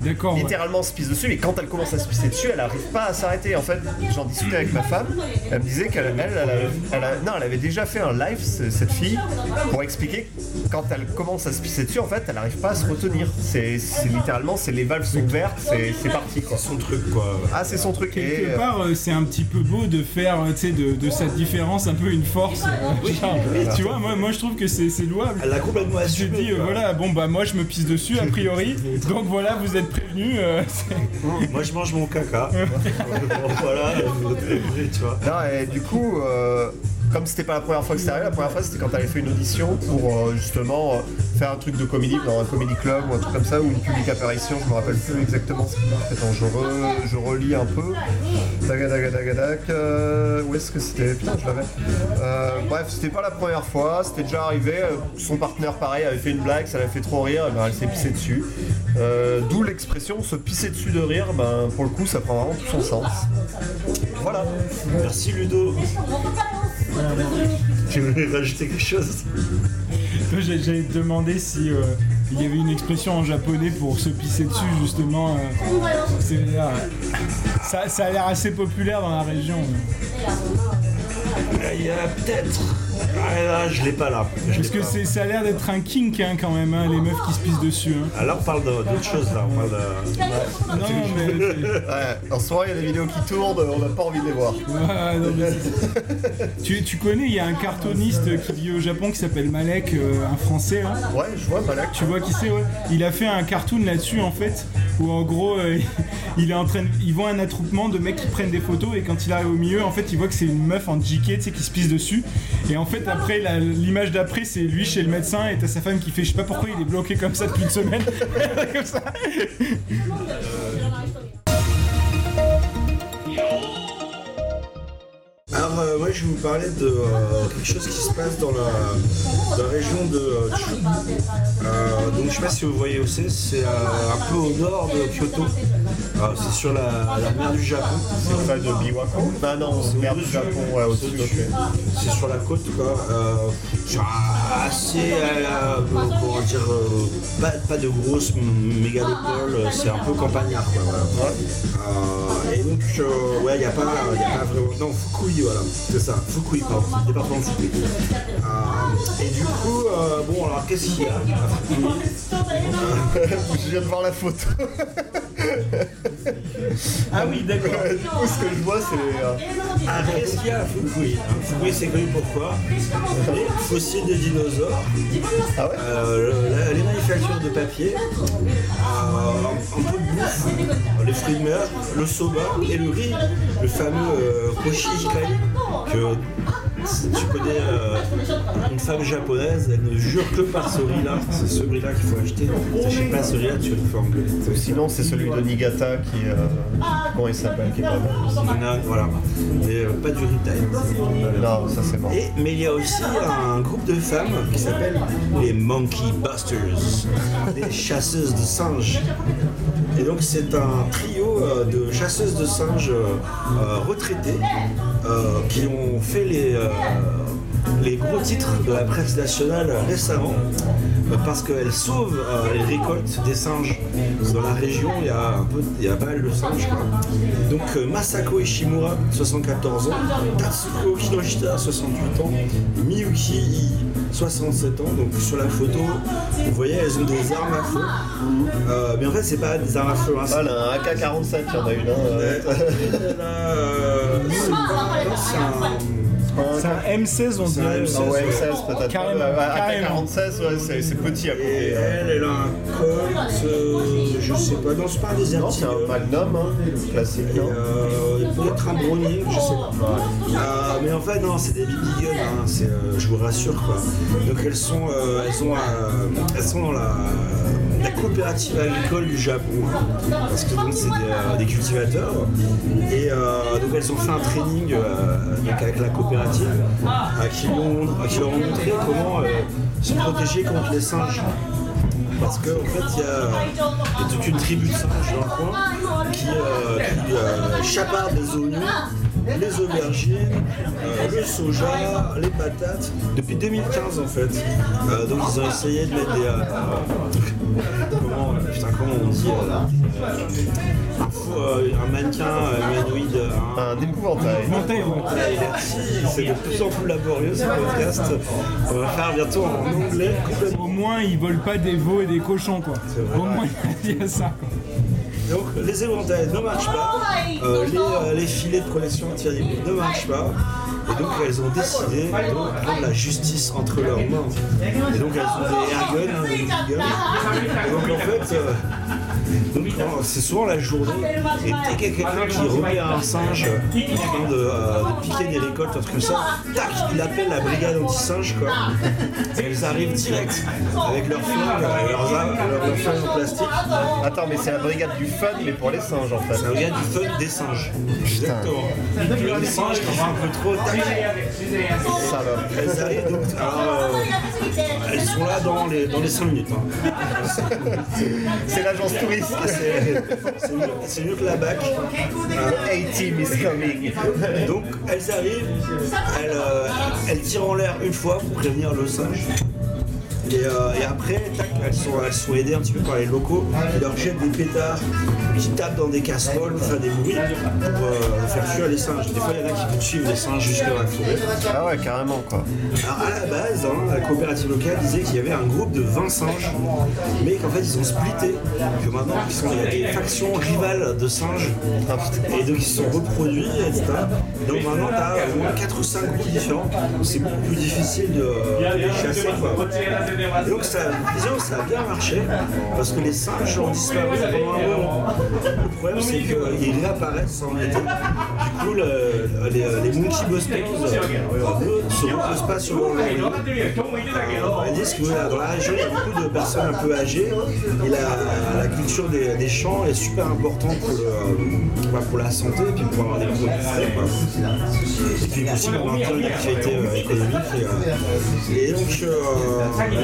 D'accord. ouais. littéralement se pisse dessus. Et quand elle commence à se pisser dessus, elle arrive pas à s'arrêter. En fait, j'en discutais avec ma femme. Elle me disait qu'elle elle, elle, non, elle avait déjà fait un live, ce- cette fille, pour expliquer quand elle commence à se pisser dessus, en fait, elle arrive pas à se retenir. C'est c'est littéralement, c'est les valves sont ouvertes, c'est c'est parti quoi. Son truc quoi. Ah, c'est son truc. Et, Quelque euh, part, euh, c'est un petit peu beau de faire, euh, tu sais, de, de cette différence un peu une force. genre, tu vois, moi, moi je trouve que c'est c'est louable. Elle a complètement Je assumé. dis, euh, quoi. voilà, bon bah moi je me pisse dessus a priori, donc voilà, vous êtes prévenus. euh, Moi je mange mon caca. voilà, tu vois. Non, et du coup, euh, comme c'était pas la première fois que c'était arrivé, la première fois c'était quand avait fait une audition pour euh, justement euh, faire un truc de comédie dans un comédie club ou un truc comme ça, ou une publique apparition, je me rappelle plus exactement ce. Attends, je, re- je relis un peu. Euh, où est-ce que c'était? Putain, je l'avais. Euh, bref, c'était pas la première fois, c'était déjà arrivé. Son partenaire, pareil, avait fait une blague, ça l'a fait trop rire, ben, elle s'est pissée dessus. D'où l'expression se pisser dessus de rire, ben, pour le coup, ça prend vraiment tout son sens. Voilà. Merci Ludo. Tu voulais rajouter quelque chose J'allais te demander si euh, il y avait une expression en japonais pour se pisser dessus justement. euh, euh, ça, ça a l'air assez populaire dans la région. Il y a peut-être. Ah là, je l'ai pas là. Je Parce que pas. c'est- ça a l'air d'être un kink hein, quand même, hein, les meufs qui se pissent dessus. hein. Là on parle de- d'autre chose là. On parle de... Non, mais. Ouais, en ce moment, il y a des vidéos qui tournent, on n'a pas envie de les voir. Ouais, non, mais c'est- tu, tu connais, il y a un cartooniste qui vit au Japon qui s'appelle Malek, euh, un français. hein. Ouais, je vois Malak. Tu vois qui c'est, ouais. Il a fait un cartoon là-dessus en fait, où en gros, euh, il est en train, de- il voit un attroupement de mecs qui prennent des photos et quand il arrive au milieu, en fait, il voit que c'est une meuf en JK, tu sais, qui se pisse dessus. Et en fait, après, l'image d'après, c'est lui chez le médecin et t'as sa femme qui fait, je sais pas pourquoi il est bloqué comme ça depuis une semaine. comme ça. Alors, euh, moi, je vais vous parler de euh, quelque chose qui se passe dans la, région de euh, Chu. Euh, donc, je sais pas si vous voyez où c'est, c'est un peu au nord de Kyoto. C'est sur la, la mer du Japon. C'est près de Biwako Ah non, c'est mer du Japon, ouais, au-dessus. C'est sur la côte, quoi. Assez. comment dire. pas, pas de grosses mégalopoles, euh, c'est un peu campagnard, quoi. Voilà. Et donc, ouais, il n'y a, pas- y a pas vraiment. Non, Fukui, voilà. C'est ça, Fukui, pardon. Département Fukui. Euh, et du coup, euh, bon, alors qu'est-ce qu'il y a? Je viens de voir la photo. Ah oui, d'accord. du coup, ce que je vois, c'est. euh, Ah, qu'est-ce qu'il y a à Fukui Fukui, c'est connu pourquoi Les fossiles de dinosaures, Ah ouais? Euh, le- les manufactures de papier, euh, un peu de bouffe, les fruits de mer, le soba et le riz, le fameux euh, koshi hikari, que tu connais euh, une femme japonaise, elle ne jure que par ce riz-là. C'est ce riz-là qu'il faut acheter. Sais pas ce riz-là, tu le fais engueuler. Ou Sinon, c'est celui de Niigata qui. euh, comment il s'appelle Qui est pas Voilà. Euh, pas du retail. Non, ça c'est. Et, mais il y a aussi un groupe de femmes qui s'appelle les Monkey Busters, des chasseuses de singes. Et donc c'est un trio euh, de chasseuses de singes euh, euh, retraitées qui ont fait les, les gros titres de la presse nationale récemment parce qu'elles sauvent les récoltes des singes. Dans la région, il y a, un peu, y a mal de singes. quoi. Donc Masako Ishimura, 74 ans, Tatsuko Kinoshita, 68 ans, Miyuki 67 ans. Donc sur la photo, vous voyez, elles ont des armes à feu. Euh, mais en fait, c'est pas des armes à feu. hein, Ah, là, un AK-47, il y en a une. Hein, euh. C'est un- C'est un M16, on C'est un dirait. M16, Ah ouais, ouais. M16 peut-être. Carrément, Ouais, ouais, carrément. AK-47, ouais, c'est petit à Et côté. hein. elle, elle a un Colt, euh, je sais pas, non, c'est pas un des Non, c'est un Magnum, hein, classique, Et, non euh, peut-être un brownie, je sais pas. Euh, mais en fait, non, c'est des BB guns, hein, c'est, euh, je vous rassure quoi. Donc elles sont, euh, elles, ont, euh, elles sont dans la, la coopérative agricole du Japon, parce que donc c'est des, euh, cultivateurs. Et euh, donc elles ont fait un training euh, avec la coopérative qui, ont, qui leur ont montré comment se protéger contre les singes. Parce qu'en fait, il y, a toute une tribu de singes dans le coin qui, euh, qui euh, les aubergines, euh, le soja, les patates, depuis 2015 en fait. Euh, donc ils ont essayé de mettre des... euh, comment, putain, comment on dit euh, un, euh, mannequin humanoïde, un, Un épouvantail. C'est de plus en plus laborieux ce podcast. On va faire bientôt en anglais. Au moins, ils volent pas des veaux et des cochons, quoi. vrai. Au moins, il y a ça, quoi. Donc les éventails ne marchent pas, euh, les, euh, les filets de protection anti-animaux ne marchent pas, et donc elles ont décidé de prendre la justice entre leurs mains. Et donc elles ont des airguns, hein, des. Et donc en fait, euh, euh, c'est souvent la journée, et dès qu'il y a quelqu'un qui remet un singe en train de, euh, de piquer des récoltes, un truc comme ça, tac, il appelle la brigade anti-singe quoi. Et elles arrivent direct avec leurs flingues, leurs armes, leurs flingues en plastique. Attends, mais c'est la brigade du fun, mais pour les singes en fait. C'est un gars du fun des singes. Exactement. Les singes qui font un peu trop tac. Salope. Elles arrivent donc. euh, elles sont là dans les, dans les 5 minutes. hein. C'est l'agence touriste. C'est mieux, que la BAC. A-Team is coming. donc elles arrivent, euh, elles tirent en l'air une fois pour prévenir le singe. Et, euh, et après, tac, elles, sont, elles sont aidées un petit peu par les locaux qui leur jettent des pétards, qui tapent dans des casseroles pour faire des bruits pour euh, faire fuir les singes. Des fois, il y en a qui suivre les singes jusqu'à la forêt. Ah ouais, carrément quoi. Alors, à la base, hein, la coopérative locale disait qu'il y avait un groupe de 20 singes, mais qu'en fait ils ont splitté, que maintenant ils sont, il y a des factions rivales de singes, et donc ils se sont reproduits, etc. Donc maintenant tu as au moins 4 ou 5 groupes différents, c'est beaucoup plus difficile de, de les chasser. Quoi. Et donc ça, disons, ça a bien marché, parce que les singes ont disparu pendant un moment. Le problème c'est qu'ils réapparaissent en été. Du coup, le- les, les Monkey Busters euh, ne se reposent pas sur leur. Euh, Ils disent que voilà, dans la région, il y a beaucoup de personnes un peu âgées et la, la culture des, des champs est super importante pour, le- bah, pour la santé et puis pour avoir des produits frais. Et puis aussi pour maintenir une activité euh, économique. Et, euh, et donc, euh,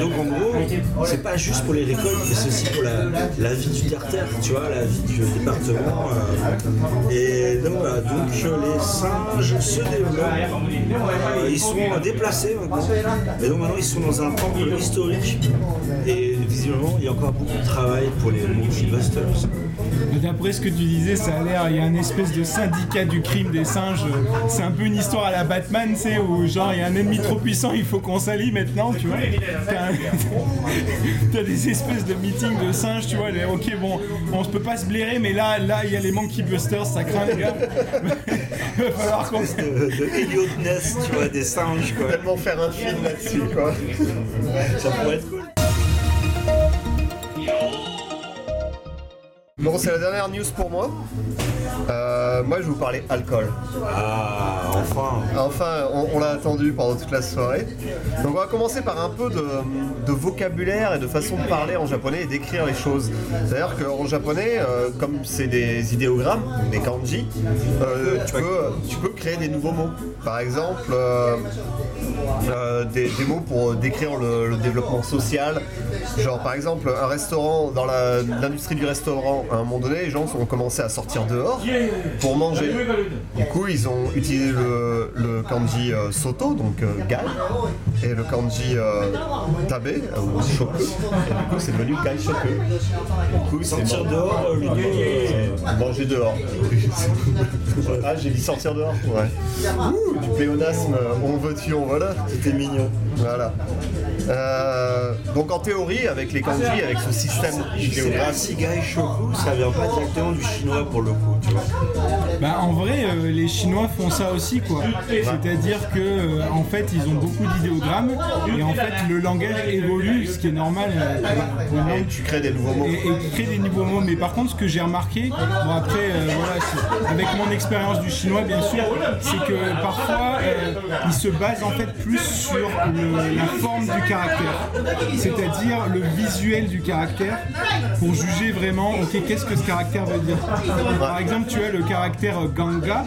donc, en gros, c'est pas juste pour les récoltes, mais c'est aussi pour la, vie du terre-terre, tu vois, la vie du département. euh. et donc, voilà, donc les singes se développent. Euh, ils sont déplacés maintenant. Et donc maintenant ils sont dans un temple historique. Et visiblement il y a encore beaucoup de travail pour les Monkey Busters. Mais D'après ce que tu disais, ça a l'air, il y a un espèce de syndicat du crime des singes. C'est un peu une histoire à la Batman, tu sais, où genre il y a un ennemi trop puissant, il faut qu'on s'allie maintenant, tu vois. T'as un- des espèces de meetings de singes, tu vois. les- ok, bon, on se peut pas se blairer, mais là, là, il y a les Monkey Busters, ça craint, les gars. Il va falloir qu'on. De, de Elliot Ness, tu vois, des singes quoi. Tellement faire un film là-dessus quoi. Ça pourrait être cool. Bon, c'est la dernière news pour moi. Euh, moi, je vais vous parler alcool. Ah, enfin. Enfin, on, on l'a attendu pendant toute la soirée. Donc, on va commencer par un peu de, de vocabulaire et de façon de parler en japonais et d'écrire les choses. C'est-à-dire qu'en japonais, euh, comme c'est des idéogrammes, des kanji, euh, tu, peux, tu peux créer des nouveaux mots. Par exemple, des, des mots pour décrire le, le développement social. Genre, par exemple, un restaurant, dans l'industrie du restaurant, à un moment donné, les gens ont commencé à sortir dehors pour manger. Du coup, ils ont utilisé le, le kanji euh, soto, donc euh, gai, et le kanji euh, tabe, euh, ou shoku. Et du coup, c'est devenu gai shoku. Du coup, c'est Sortir dehors, euh, lieu, euh, manger dehors. ah, j'ai dit sortir dehors. Ouais. Ouh, du pléonasme, on veut-tu, on voilà. C'était mignon. Voilà. Euh, donc en théorie, avec les kanji, avec ce système Je ça vient pas directement du chinois pour le coup, tu vois. Bah, en vrai, euh, les Chinois font ça aussi, quoi. C'est-à-dire que, euh, en fait, ils ont beaucoup d'idéogrammes et en fait, le langage évolue, ce qui est normal. euh, une et tu crées des nouveaux mots. et, et créer des nouveaux mots. Mais par contre, ce que j'ai remarqué, bon après, voilà, avec mon expérience du chinois, bien sûr, c'est que parfois, ils se basent en fait plus sur le- la forme du caractère, c'est-à-dire le visuel du caractère, pour juger vraiment, ok, qu'est-ce que ce caractère veut dire. Par exemple, tu as le caractère ganga,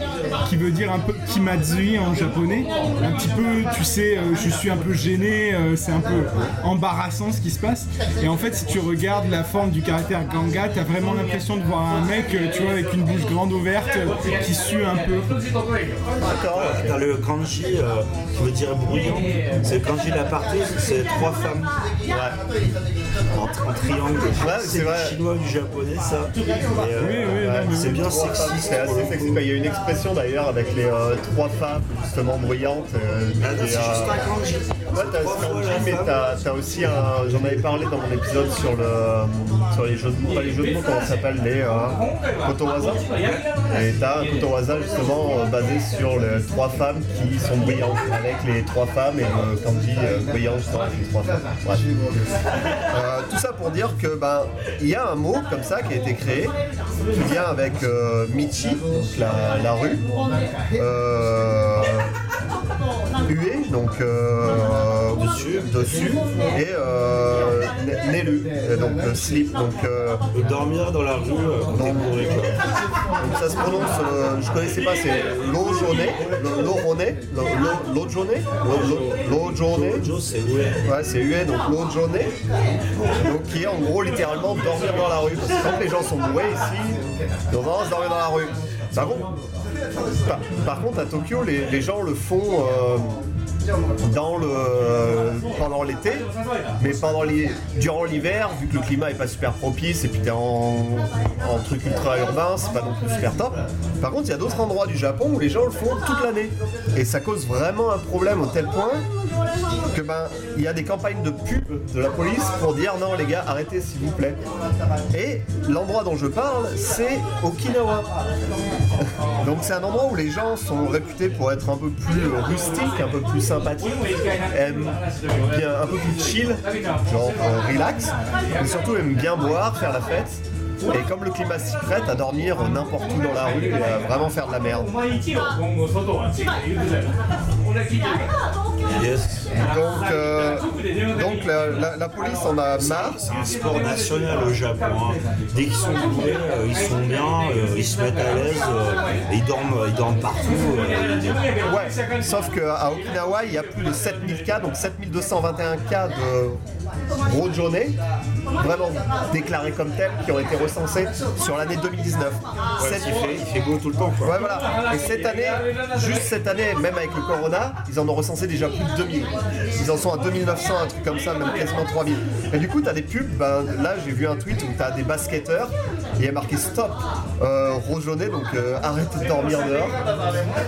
qui veut dire un peu kimatsui en japonais, un petit peu, tu sais, euh, je suis un peu gêné, euh, c'est un peu embarrassant ce qui se passe. Et en fait, si tu regardes la forme du caractère ganga, t'as vraiment l'impression de voir un mec, euh, tu vois, avec une bouche grande ouverte, euh, qui sue un peu. D'accord. T'as le kanji euh, qui veut dire bruyant. C'est le kanji l'aparté, c'est trois femmes. En, en triangle. Ouais, c'est vrai. chinois ou du japonais ça. Et, euh, Oui, oui, Ouais, c'est bien sexy. C'est assez sexy. Il y a une expression d'ailleurs avec les euh, trois femmes justement bruyantes. euh, Ah, non, et, c'est euh, juste un kanji. Ouais, t'as Trois ce fois kanji, la mais femme. t'as t'as aussi un. J'en avais parlé dans mon épisode sur le sur les jeux de mots, pas les jeux de mots, comment ça s'appelle les euh, kotowaza. Et t'as un kotowaza justement euh, basé sur les trois femmes qui sont bruyantes, avec les trois femmes et le kanji euh, bruyant justement avec les trois femmes. Euh, tout ça pour dire que ben il y a un mot comme ça qui a été créé qui vient avec euh, Michi, donc la, la rue. Euh, huée, donc euh, Dessus. dessus, et euh, n- Nelu, et donc euh, slip, donc, euh, dormir dans la rue euh, donc ça se prononce, euh, je connaissais pas, c'est l'ojone, l'orone, l'ojone, l'ojone, Joe, c'est ouais. Ouais, c'est hué, donc l'autre journée. Donc qui est en gros littéralement dormir dans la rue. Parce que quand les gens sont bourrés ici, ils ont tendance à dormir dans la rue. Par contre, par, contre à Tokyo, les, les gens le font euh, dans le pendant l'été, mais pendant l'hi- durant l'hiver, vu que le climat est pas super propice et puis t'es en, en truc ultra urbain, c'est pas non plus super top. Par contre, il y a d'autres endroits du Japon où les gens le font toute l'année. Et ça cause vraiment un problème au tel point que ben il y a des campagnes de pub de la police pour dire non les gars arrêtez s'il vous plaît. Et l'endroit dont je parle c'est Okinawa. Donc c'est un endroit où les gens sont réputés pour être un peu plus rustiques, un peu plus sympathiques, aiment bien un peu plus chill, genre euh, relax, mais surtout aiment bien boire, faire la fête. Et comme le climat s'y prête à dormir n'importe où dans la rue et à vraiment faire de la merde. Yes. Donc, euh, donc la, la- la police en a marre. C'est un sport national au Japon. hein. Dès qu'ils sont bourrés, euh, ils sont bien, euh, ils se mettent à l'aise, ils dorment, ils dorment partout. Ouais, sauf qu'à Okinawa, il y a plus de 7000 cas, donc 7221 cas de gros journée, vraiment déclarés comme tels, qui ont été recensés sur l'année 2019. Ouais, Cette- il, fait, il fait beau tout le temps. Quoi. Ouais, voilà. Et cette année, juste cette année, même avec le corona, ils en ont recensé déjà plus 2000. Ils en sont à 2900, un truc comme ça, même quasiment 3000. Et du coup, t'as des pubs. Ben, là, j'ai vu un tweet où t'as des basketteurs. Et il y a marqué stop, euh, jaunet, donc euh, arrête de dormir dehors.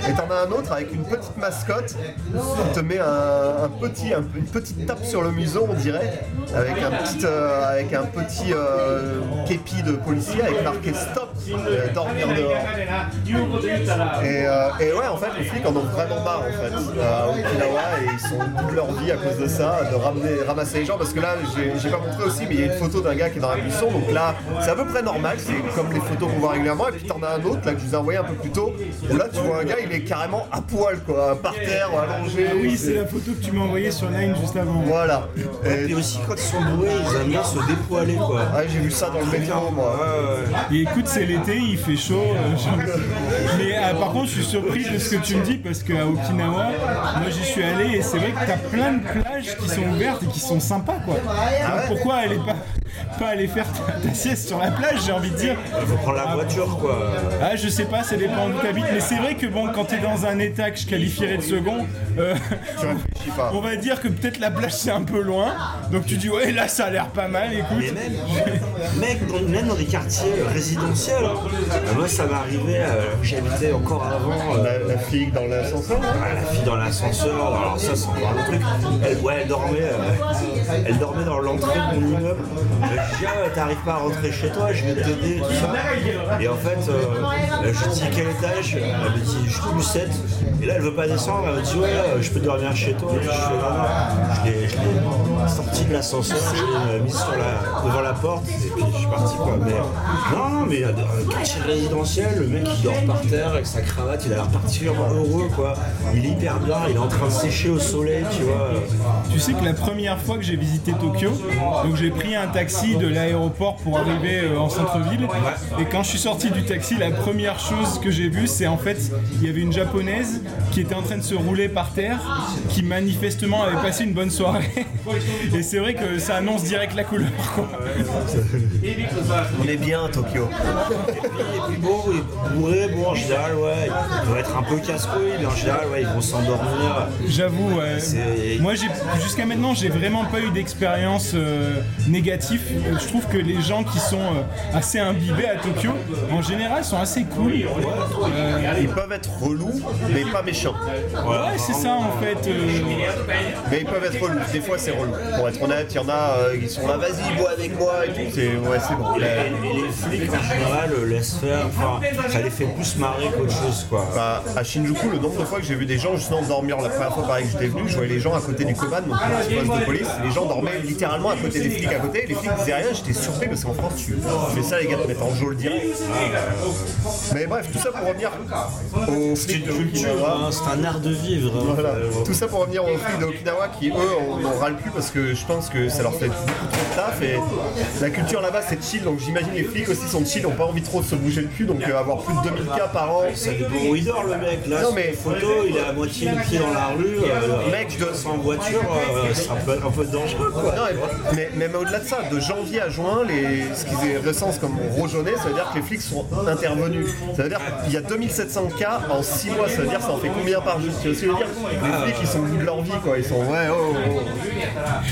Et t'en as un autre avec une petite mascotte qui te met un, petit, un- une petite tape sur le museau, on dirait, avec un petit, euh, avec un petit euh, képi de policier avec marqué stop, euh, dormir dehors. Et, euh, et ouais, en fait, les flics en ont vraiment marre en fait euh, à Okinawa et ils sont de leur vie à cause de ça, de ramener, ramasser les gens. Parce que là, j'ai j'ai pas montré aussi, mais il y a une photo d'un gars qui est dans la buisson. Donc là, c'est à peu près normal, c'est comme les photos qu'on voit régulièrement. Et puis t'en as un autre là que je vous ai envoyé un peu plus tôt. Où là, tu vois un gars, il est carrément à poil quoi, par terre, allongé. Ah oui, c'est la photo que tu m'as envoyée sur Line juste avant. Voilà. Et aussi, quand ils sont bourrés, ils aiment bien se dépoiler, quoi. Ouais, j'ai vu ça dans le métro, moi. Et écoute, c'est l'été, il fait chaud. euh, Mais euh, par contre, je suis surpris de ce que tu me dis parce qu'à Okinawa, moi j'y suis allé et c'est vrai que t'as plein de plages qui sont ouvertes et qui sont sympas quoi. Alors, pourquoi aller pas, pas aller faire ta, ta sieste sur la plage, j'ai envie de dire Il faut prendre la voiture, quoi. Ah, je sais pas, ça dépend où t'habites, mais c'est vrai que bon, quand t'es dans un état que je qualifierais de second, euh, on va dire que peut-être la plage c'est un peu loin, donc tu dis ouais, là ça a l'air pas mal, écoute. Mais même, mec, dans- même dans des quartiers résidentiels, hein. Euh, moi ça m'est arrivé, euh, j'habitais encore avant. euh, La, la fille dans l'ascenseur. Ouais, la fille dans l'ascenseur, alors ça c'est encore un truc. Elle, ouais, elle dormait, euh, elle dormait dans l'entrée de mon immeuble. Je dis, t'arrives pas à rentrer chez toi, je vais t'aider, tout ça. Et en fait, euh, je dis quel étage Elle me dit, je plus 7. Et là, elle veut pas descendre, elle me dit, ouais, euh, je peux dormir chez toi. Je. Je l'ai- sorti de l'ascenseur, je l'ai mis sur la, devant la porte, et puis je suis parti quoi. Mais non, non, mais euh, un quartier résidentiel, le mec il dort par terre avec sa cravate, il a l'air particulièrement heureux quoi. Il est hyper bien, il est en train de sécher au soleil, tu vois. Tu sais que la première fois que j'ai visité Tokyo, donc j'ai pris un taxi de l'aéroport pour arriver euh, en centre-ville. Et quand je suis sorti du taxi, la première chose que j'ai vue, c'est en fait, il y avait une japonaise qui était en train de se rouler par terre, qui manifestement avait passé une bonne soirée. Et c'est vrai que ça annonce direct la couleur. quoi. On est bien à Tokyo. Et puis bon, bourré, bon en général, ouais, ils doivent être un peu casse-couilles, mais en général, ouais, ils vont s'endormir. J'avoue, ouais. Moi jusqu'à maintenant j'ai vraiment pas eu d'expérience euh, négative. Je trouve que les gens qui sont euh, assez imbibés à Tokyo, en général, sont assez cool. Euh, Ils peuvent être relous, mais pas méchants. ouais, c'est ça en fait. euh, Mais ils peuvent être relous. Des fois, c'est relou. Pour être honnête, il y en a euh, qui sont là, vas-y, bois avec moi et tout. C'est ouais, c'est bon. Les flics en général laissent faire, enfin, ça les fait plus marrer qu'autre chose quoi. Bah, à Shinjuku, le nombre de fois que j'ai vu des gens justement dormir la première fois pareil que j'étais venu, je voyais les gens à côté du Koban, donc le poste de police, les gens dormaient littéralement à côté des flics à côté, les flics disaient rien, j'étais surpris parce qu'en France tu fais ça les gars te mettent en geôle direct. Mais bref, tout ça pour revenir C'est flics une de culture, Okinawa. hein, c'est un art de vivre. hein. Voilà. Euh, Tout ça pour revenir aux flics de Okinawa qui eux on en râle plus parce que je pense que ça leur fait beaucoup trop de taf et la culture là-bas c'est chill donc j'imagine les flics aussi sont chill, ont pas envie trop de se bouger le cul donc euh, avoir plus de 2000 cas par an. Où il dort le mec. Là, Non, mais- les photos, il est à moitié le pied dans la rue. Euh, Mec, je dois- sans voiture, euh, c'est un peu, un peu dangereux quoi. Non, mais, mais, mais au-delà de ça, de janvier à juin, les, ce qu'ils recensent comme rojonnés, ça veut dire que les flics sont intervenus. Ça veut dire qu'il y a 2700 cas en 6 mois, ça veut dire ça en fait combien par jour? Tu vois ce que je veux dire Les flics, ils sont au bout de leur vie, quoi. Ils sont, ouais, oh, oh, oh.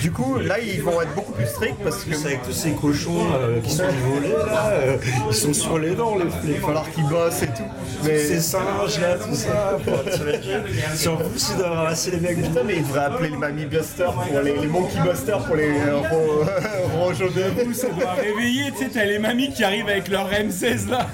Du coup, là, ils vont être beaucoup plus stricts parce que. Avec tous ces cochons euh, qui sont volés là, euh, ils sont sur les dents les flics. Il va falloir qu'ils bossent et tout. Mais. Ces singes là, tout ça. en plus ramasser les mecs Putain, mais ils devraient appeler le Mamie Buster pour les, les Monkey Buster pour les euh, ro- rojonnés. ça doit réveiller, tu sais, t'as les mamies qui arrivent avec leur M16 là.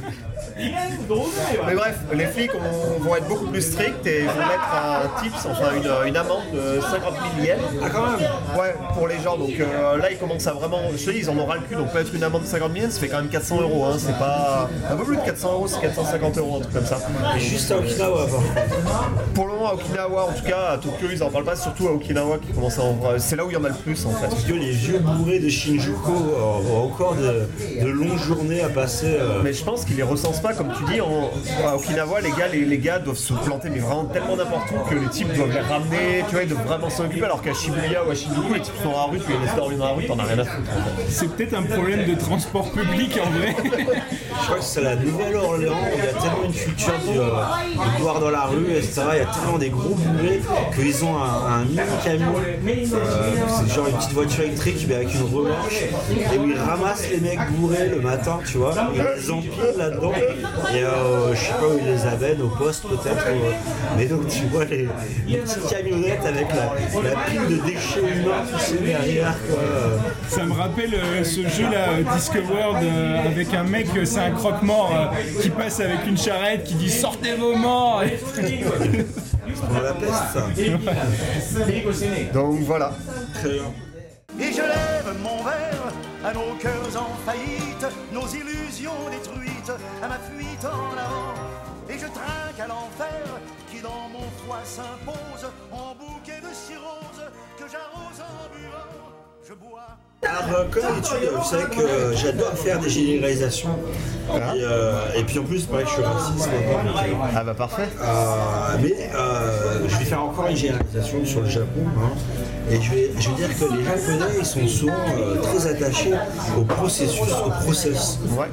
Mais bref, les flics ont- vont être beaucoup plus stricts et vont mettre un tips, enfin une, une amende de 50 000 yens. Ah quand même Ouais, pour les gens. Donc euh, là, ils commencent à vraiment. Je te dis, ils en ont ras le cul. Donc peut-être une amende de 50 000 yens, ça fait quand même 400 euros. Hein. C'est pas. Un peu plus de 400 euros, c'est 450 euros, un truc comme ça. Et juste à Okinawa par contre. Pour le moment, à Okinawa, en tout cas, à Tokyo, ils en parlent pas. Surtout à Okinawa qui commence à en. C'est là où il y en a le plus en fait. Parce que les vieux bourrés de Shinjuku euh, ont encore de, de longues journées à passer. euh, Mais je pense qu'ils les recensent pas, comme tu dis, en, à Okinawa, les gars, les, les gars doivent se planter, mais vraiment tellement n'importe où que les types doivent les ramener, tu vois, ils doivent vraiment s'en occuper, alors qu'à Shibuya ou à Shinjuku, les types sont dans la rue, tu les laisses dormir dans la rue, t'en as rien à foutre. en fait. C'est peut-être un problème de transport public en vrai. Je crois que c'est la Nouvelle-Orléans, il y a tellement une culture du, euh, de boire dans la rue, etc. Il y a tellement des gros bourrés qu'ils ont un, un mini camion, euh, c'est genre une petite voiture électrique mais avec une remorque, et où ils ramassent les mecs bourrés le matin, tu vois, ils les empilent là-dedans, et euh, je sais pas où ils les amènent, au poste peut-être. ou, euh, mais donc tu vois les, les petites camionnettes avec la, la pile de déchets humains, tu sais, derrière. Quoi. Ça me rappelle euh, ce jeu là, Discovered, euh, avec un mec, euh, c'est un croque-mort euh, qui passe avec une charrette qui dit sortez vos morts. La peste, ça. Donc voilà. Très bien. Et je lève mon verre à nos cœurs en faillite, nos illusions détruites, à ma fuite en avant. Et je trinque à l'enfer qui dans mon foie s'impose en bouquet de cirrhose que j'arrose en buvant. Je bois. Alors, comme d'habitude, vous savez que j'adore faire des généralisations. Et, euh, et puis en plus, pareil, je suis raciste. Ah bah parfait. Euh, mais euh, je vais faire encore une généralisation sur le Japon. hein. Et je vais, je vais dire que les Japonais, ils sont souvent très attachés au processus, au process. Ouais.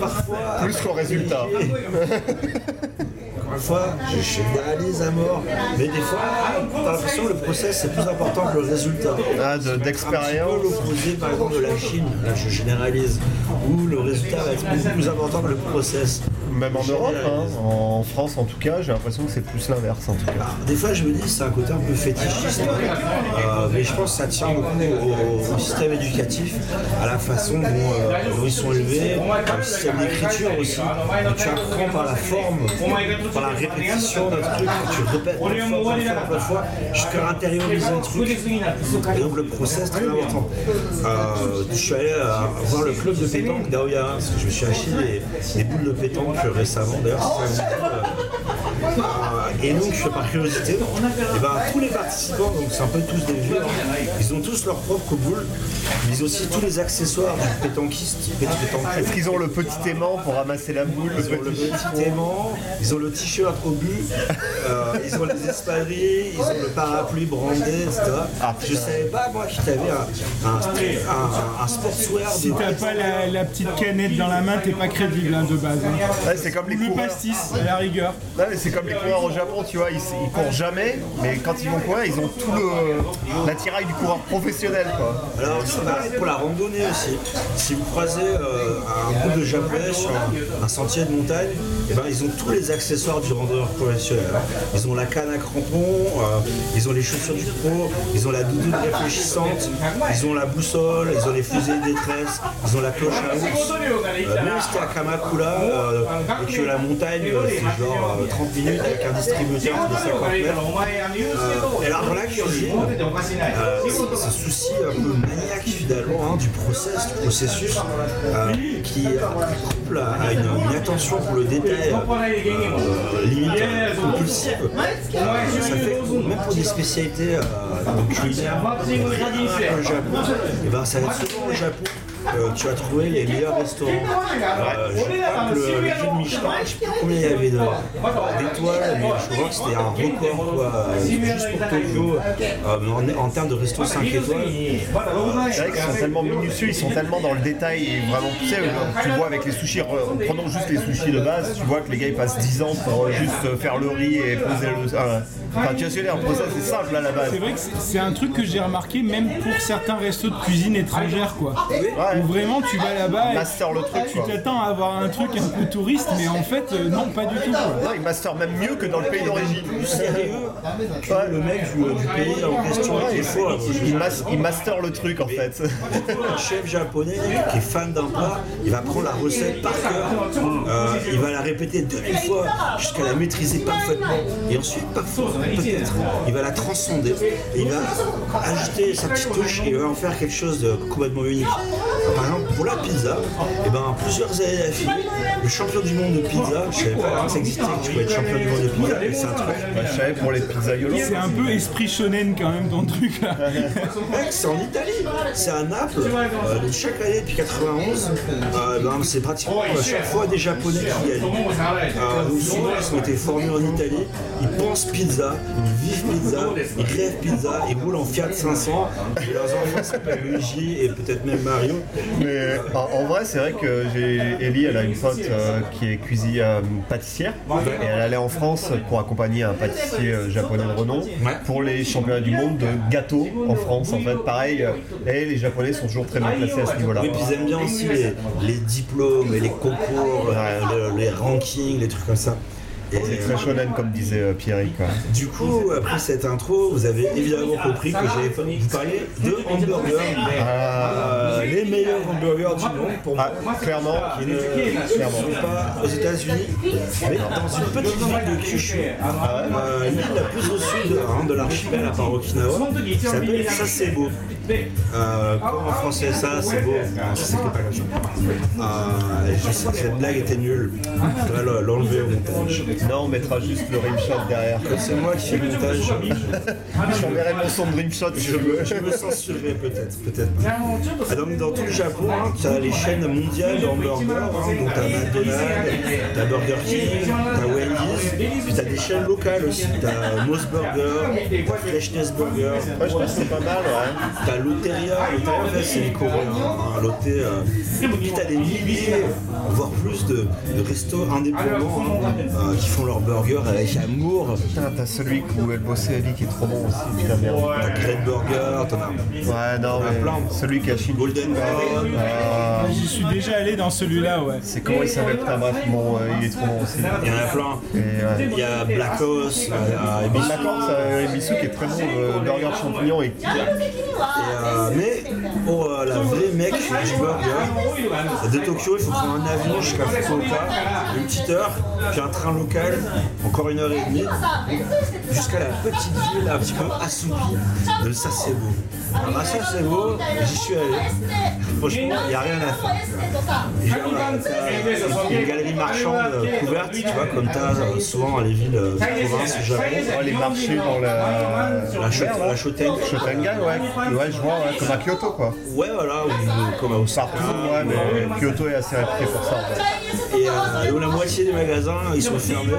Parfois. Plus qu'au résultat. Encore une fois, je généralise à mort. Mais des fois, t'as l'impression que le process c'est plus important que le résultat. Ah, de- d'expérience. peu l'opposé par exemple de la Chine, là je généralise, où le résultat va être beaucoup plus important que le process. Même en Europe, hein, en France en tout cas, j'ai l'impression que c'est plus l'inverse en tout cas. Alors, des fois, je me dis, c'est un côté un peu fétichiste, euh, mais je pense que ça tient beaucoup au, au système éducatif, à la façon dont, euh, dont ils sont élevés, au système d'écriture aussi. Donc, tu apprends par la forme, par la répétition d'un truc, tu répètes plein de fois, plein de fois, jusqu'à intérioriser un truc. Et donc, le process, très important. Euh, je suis allé voir le club de pétanque d'Aoya, parce que je me suis acheté des, des boules de pétanque récemment, d'ailleurs. Et donc, je fais par curiosité, et ben, tous les participants, donc c'est un peu tous des vieux, hein, ils ont tous leur propre boule, mais ils ont aussi tous les accessoires du pétanquiste, pét- pétanquiste. Est-ce qu'ils ont le petit aimant pour ramasser la boule Ils ont le petit aimant, ils ont le t-shirt au but, euh, ils ont les espadrilles, ils ont le parapluie brandé, etc. Ah, je savais pas, moi, qu'il y avait un, un, un, un sportswear Si t'as pas la, la petite canette dans la main, t'es pas crédible hein, de base. hein. Ouais, c'est comme les Ou le pastis, à la rigueur. Non, mais c'est comme les coureurs au Japon, tu vois, ils, courent jamais, mais quand ils vont courir, ils ont tout le l'attirail du coureur professionnel, quoi. Alors pareil pour la randonnée aussi. Si vous croisez euh, un groupe de japonais sur un, sentier de montagne, eh ben, ils ont tous les accessoires du randonneur professionnel. hein. Ils ont la canne à crampons, euh, ils ont les chaussures du pro, ils ont la doudoune réfléchissante, ils ont la boussole, ils ont les fusées de détresse, ils ont la cloche à ours. Euh, même si à Kamakura et que la montagne c'est genre euh, 30 minutes avec un distributeur de 50 mètres. Euh, et alors la cuisine, euh, c'est ce souci un peu maniaque finalement hein, du process, du processus, euh, qui couple à, une, attention pour le détail euh, limite euh, compulsive. Euh, ça fait même pour des spécialités euh, culinaires, au Japon, ben, ça va être souvent au Japon. Euh, tu vas trouver les meilleurs restaurants. Euh, je crois que le, le guide Michelin, je sais plus combien il y avait de- d'étoiles, mais je crois que c'était un record quoi, juste pour Tokyo euh, en, en termes de resto 5 étoiles. C'est vrai qu'ils sont tellement minutieux, ils sont tellement dans le détail et vraiment, tu sais, tu vois avec les sushis, re- prenons juste les sushis de base, tu vois que les gars ils passent 10 ans pour juste faire le riz et poser le. Enfin, tu vois ce que je veux dire, le process c'est simple à la base. C'est vrai que c'est- c'est un truc que j'ai remarqué même pour certains restos de cuisine étrangère quoi. Ouais. Où vraiment tu vas là-bas et Master le truc tu quoi. t'attends à avoir un truc un peu touriste mais en fait euh, non pas du tout quoi. Non, ils master même mieux que dans le pays d'origine. Plus sérieux que le mec du, du pays en question. Des fois, euh, je- Ils, mas- ils master le truc en fait. un chef japonais qui est fan d'un plat, il va prendre la recette par cœur, euh, il va la répéter 2000 fois jusqu'à la maîtriser parfaitement. Et ensuite, parfois, peut-être, il va la transcender. Et il va ajouter sa petite touche et il va en faire quelque chose de complètement unique. Par exemple, pour la pizza, et ben, plusieurs années d'affilée, le champion du monde de pizza, je savais pas que ça existait, que tu pouvais être champion du monde de pizza, mais c'est un truc. Ouais, je savais pour les. C'est un peu esprit shonen quand même ton truc là. Mec, c'est en Italie, c'est à Naples. Euh, donc chaque année depuis 91, euh, ben, c'est pratiquement euh, chaque fois des Japonais qui y allaient. Euh, souvent ils ont été formés en Italie, ils pensent pizza, ils vivent pizza, ils rêvent pizza, ils roulent en Fiat 500. Et leurs enfants s'appellent Luigi et peut-être même Mario. Mais en, en vrai, c'est vrai que j'ai Ellie, elle a une pote euh, qui est cuisinière euh, pâtissière et elle allait en France pour accompagner un pâtissier euh, japonais de renom pour les championnats du monde de gâteaux en France. En fait, pareil, euh, et les Japonais sont toujours très bien placés à ce niveau-là. Oui, puis ils aiment bien aussi les, les diplômes et les concours, euh, le- les rankings, les trucs comme ça. C'est très shonen comme disait euh, Pierrick. quoi. du coup, après cette intro, vous avez évidemment compris que pas vous parler de hamburgers. Euh, les meilleurs hamburgers du monde pour moi. Ah, clairement, Qui ne sont pas aux États-Unis, mais dans une petite ville de Kyushu, euh, l'île la plus au sud hein, de l'archipel à part Okinawa, qui s'appelle Sasebo. Euh, comme en français, ça c'est beau, Non, pas. Euh, je sais que cette blague était nulle, je l'enlever au montage. Non, on mettra juste le rimshot derrière. C'est moi qui fais le montage, Je t'enverrai mon son de rimshot je me, je me censurerai peut-être, peut-être. Ah, dans tout le Japon, hein, tu as les chaînes mondiales de hamburgers, hein, donc tu as McDonald's, tu as Burger King, tu as Wendy's, puis tu as des chaînes locales aussi, tu as Moss Burger, Freshness Burger, Ouais, je pense que c'est pas mal, ouais. As Loteria, Loteria en fait c'est les Coréens, hein, Loté, euh, des milliers, voire plus de, de restos indépendants hein, euh, qui font leurs burgers avec amour. Putain, t'as celui où elle bossait Ali qui est trop bon aussi, putain merde. T'as Great Burger, t'en as Ouais, non, a mais plein. celui qui a Chine. Golden Brown. Ah, J'y suis déjà allé dans celui-là, ouais. c'est comment il s'appelle Putain, bref, bon, euh, il est trop bon aussi. Il y en a plein. Et, ouais. Il y a Black Horse, euh, Ebisu. D'accord, ça, Ebisu qui est très bon, burger de champignons et Et, euh, mais pour euh, la vraie mec du burger, de Tokyo, il faut prendre un avion jusqu'à Fukuoka, une petite heure, puis un train local, encore une heure et demie, jusqu'à la petite ville un petit peu assoupie de Sasebo. Alors à Sasebo, j'y suis allé. Franchement, il n'y a rien à faire. Genre, euh, t'as une galerie marchande euh, couverte, tu vois, comme tu as souvent dans les villes euh, de province au Japon. Ouais, les marchés dans la. La, la. Shotengai, ouais. Ouais, je vois, ouais, comme à Kyoto, quoi. Ouais, voilà, ou ou comme à Osaka. Partout, ouais, mais Kyoto est assez réputé pour ça, en fait. Et euh, la moitié des magasins, ils sont fermés.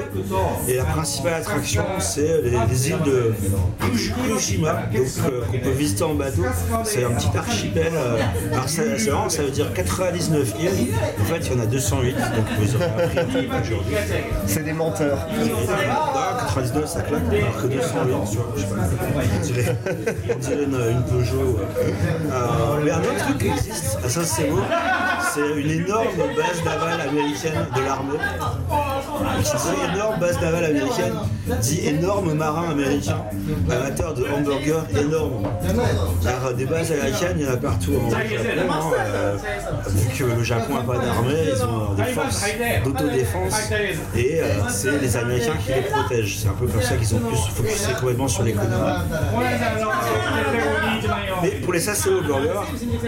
Et la principale attraction, c'est les, les îles de Kush- Kushima, donc euh, qu'on peut visiter en bateau. C'est un petit archipel. euh, alors ça, c'est vraiment, ça veut dire 99 îles. En fait, il y en a 208, donc vous aurez appris aujourd'hui. C'est des menteurs. Ah, 99, ça claque, alors que 208, tu vois, je sais pas. On dirait, on dirait une, une Peugeot. Euh, mais un autre truc qui existe à Sasebo, c'est une énorme base navale américaine de l'armée. Qui dit énorme base navale américaine, dit énorme marin américain, amateur de hamburgers énorme. Car euh, des bases américaines, il y en a partout en Japon. euh, vu que le Japon n'a pas d'armée, ils ont des forces d'autodéfense. Et euh, c'est les Américains qui les protègent. C'est un peu comme ça qu'ils ont pu se focuser complètement sur l'économie. Mais pour les Sasebo Burgers,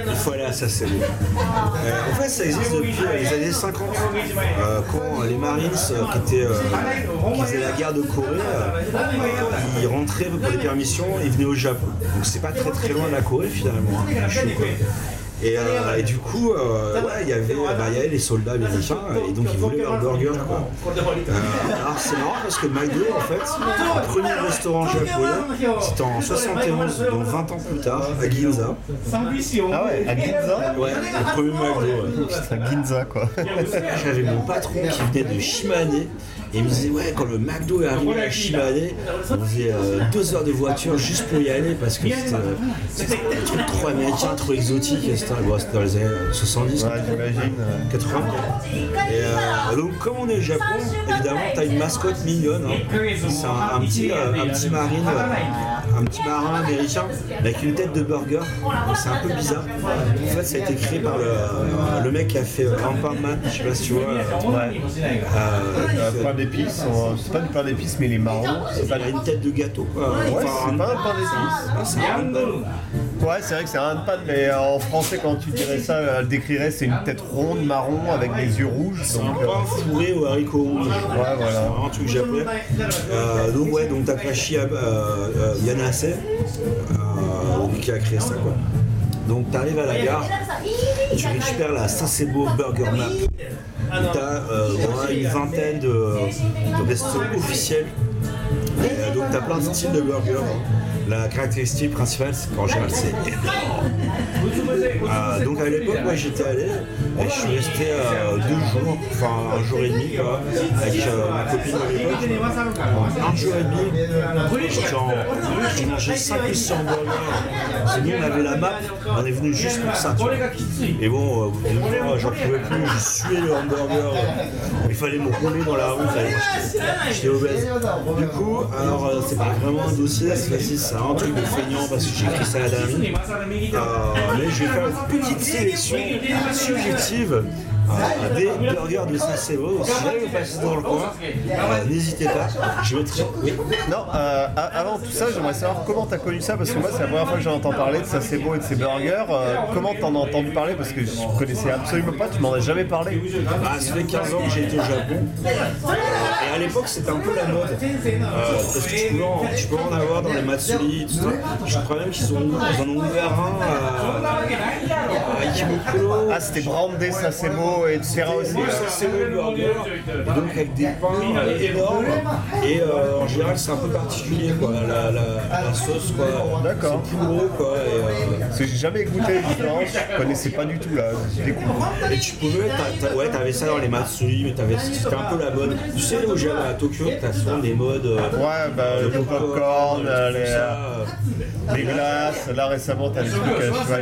il faut aller à Sasebo. Euh, en fait, ça existe depuis euh, les années 50, euh, quand les Marines qui, étaient, qui faisaient la guerre de Corée, ils rentraient pour des permissions, ils venaient au Japon. Donc c'est pas très très loin de la Corée finalement. hein. Et, euh, et du coup, euh, ouais, il y avait, bah, il y avait les soldats américains et donc ils voulaient leur burger. Quoi. Euh, alors c'est marrant parce que McDo, en fait, le premier restaurant japonais, c'était en 71, donc 20 ans plus tard, à Ginza. Ah ouais, à Ginza Ouais, le premier McDo. ouais. C'est à Ginza, quoi. J'avais mon patron qui venait de Shimane et il me disait ouais quand le McDo est arrivé à Shimane, on faisait euh, deux heures de voiture juste pour y aller parce que c'était euh, un truc trop américain, trop exotique. C'était bon, dans les années 70, Ouais, j'imagine. euh. 80. Et euh, donc comme on est au Japon, évidemment t'as une mascotte mignonne. hein. C'est un, un petit, euh, un petit marine, un petit marin américain avec une tête de burger. C'est un peu bizarre. En fait ça a été créé par le, le mec qui a fait Pound Man, je sais pas si tu vois. Ouais. Euh, Euh, c'est pas du pain d'épices, mais les marrons. C'est pas il une tête de gâteau quoi. Ouais, Enfin, c'est pas un pain d'épices. Ah, c'est un pan. Ouais, c'est vrai que c'est un pan, mais euh, en français, quand tu dirais ça, elle le décrirait, c'est une tête ronde, marron, avec des yeux rouges. C'est un Donc, euh, pain fourré au haricot rouge. Ouais, voilà. C'est vraiment un truc japonais. Euh, donc ouais, donc Takashi euh, euh, Yanase euh, qui a créé ça quoi. Donc tu arrives à la gare, tu récupères la Sasebo Burger Map. Tu as une vingtaine de, de restos officiels. Et, euh, donc tu as plein de styles de burgers. hein. La caractéristique principale, c'est qu'en général, c'est énorme. Euh, donc à l'époque, moi j'étais allé et je suis resté euh, deux jours, enfin un jour et demi quoi, avec euh, ma copine à l'époque. Un jour et demi, j'ai mangé 5 ou 6 hamburgers on avait la map, on est venu juste pour ça. Et bon, euh, j'en pouvais plus, je suais le hamburger. Il fallait me rouler dans la rue. J'étais obèse. Du coup, alors, euh, c'est pas vraiment un dossier, c'est un truc de feignant parce que j'ai écrit ça à la. Euh, mais je vais faire une petite sélection subjective des burgers de Sasebo. Si jamais vous passez dans le coin, euh, n'hésitez pas. Je mettrai. Oui. Non, euh, avant tout ça, j'aimerais savoir comment t'as connu ça, parce que moi, c'est la première fois que j'en entends parler de beau et de ses burgers. Euh, comment t'en as entendu parler? Parce que je connaissais absolument pas, tu m'en as jamais parlé. Ah, ça fait 15 ans que j'ai été au Japon. Et à l'époque, c'était un peu la mode. Euh, parce que tu peux, en, tu peux en avoir dans les Matsuri, tout ça. Je crois même qu'ils en ont ouvert un à, à Ikebukuro. Ah, c'était brandé, ça etc. c'est le donc avec des pains euh, énormes. Et euh, en général, c'est un peu particulier, quoi. La, la, la sauce, quoi. D'accord. C'est poudreux, quoi. Et, euh, j'ai jamais goûté les différences, je connaissais pas du tout là. Je. Et tu pouvais, t'as- ouais, t'avais ça dans les Matsuri, mais t'avais, c'était un peu la mode. Tu sais, là où j'allais à Tokyo, t'as souvent des modes. euh, Ouais, bah, le popcorn, euh, les, ça, les glaces, là récemment t'as des trucs, je vois.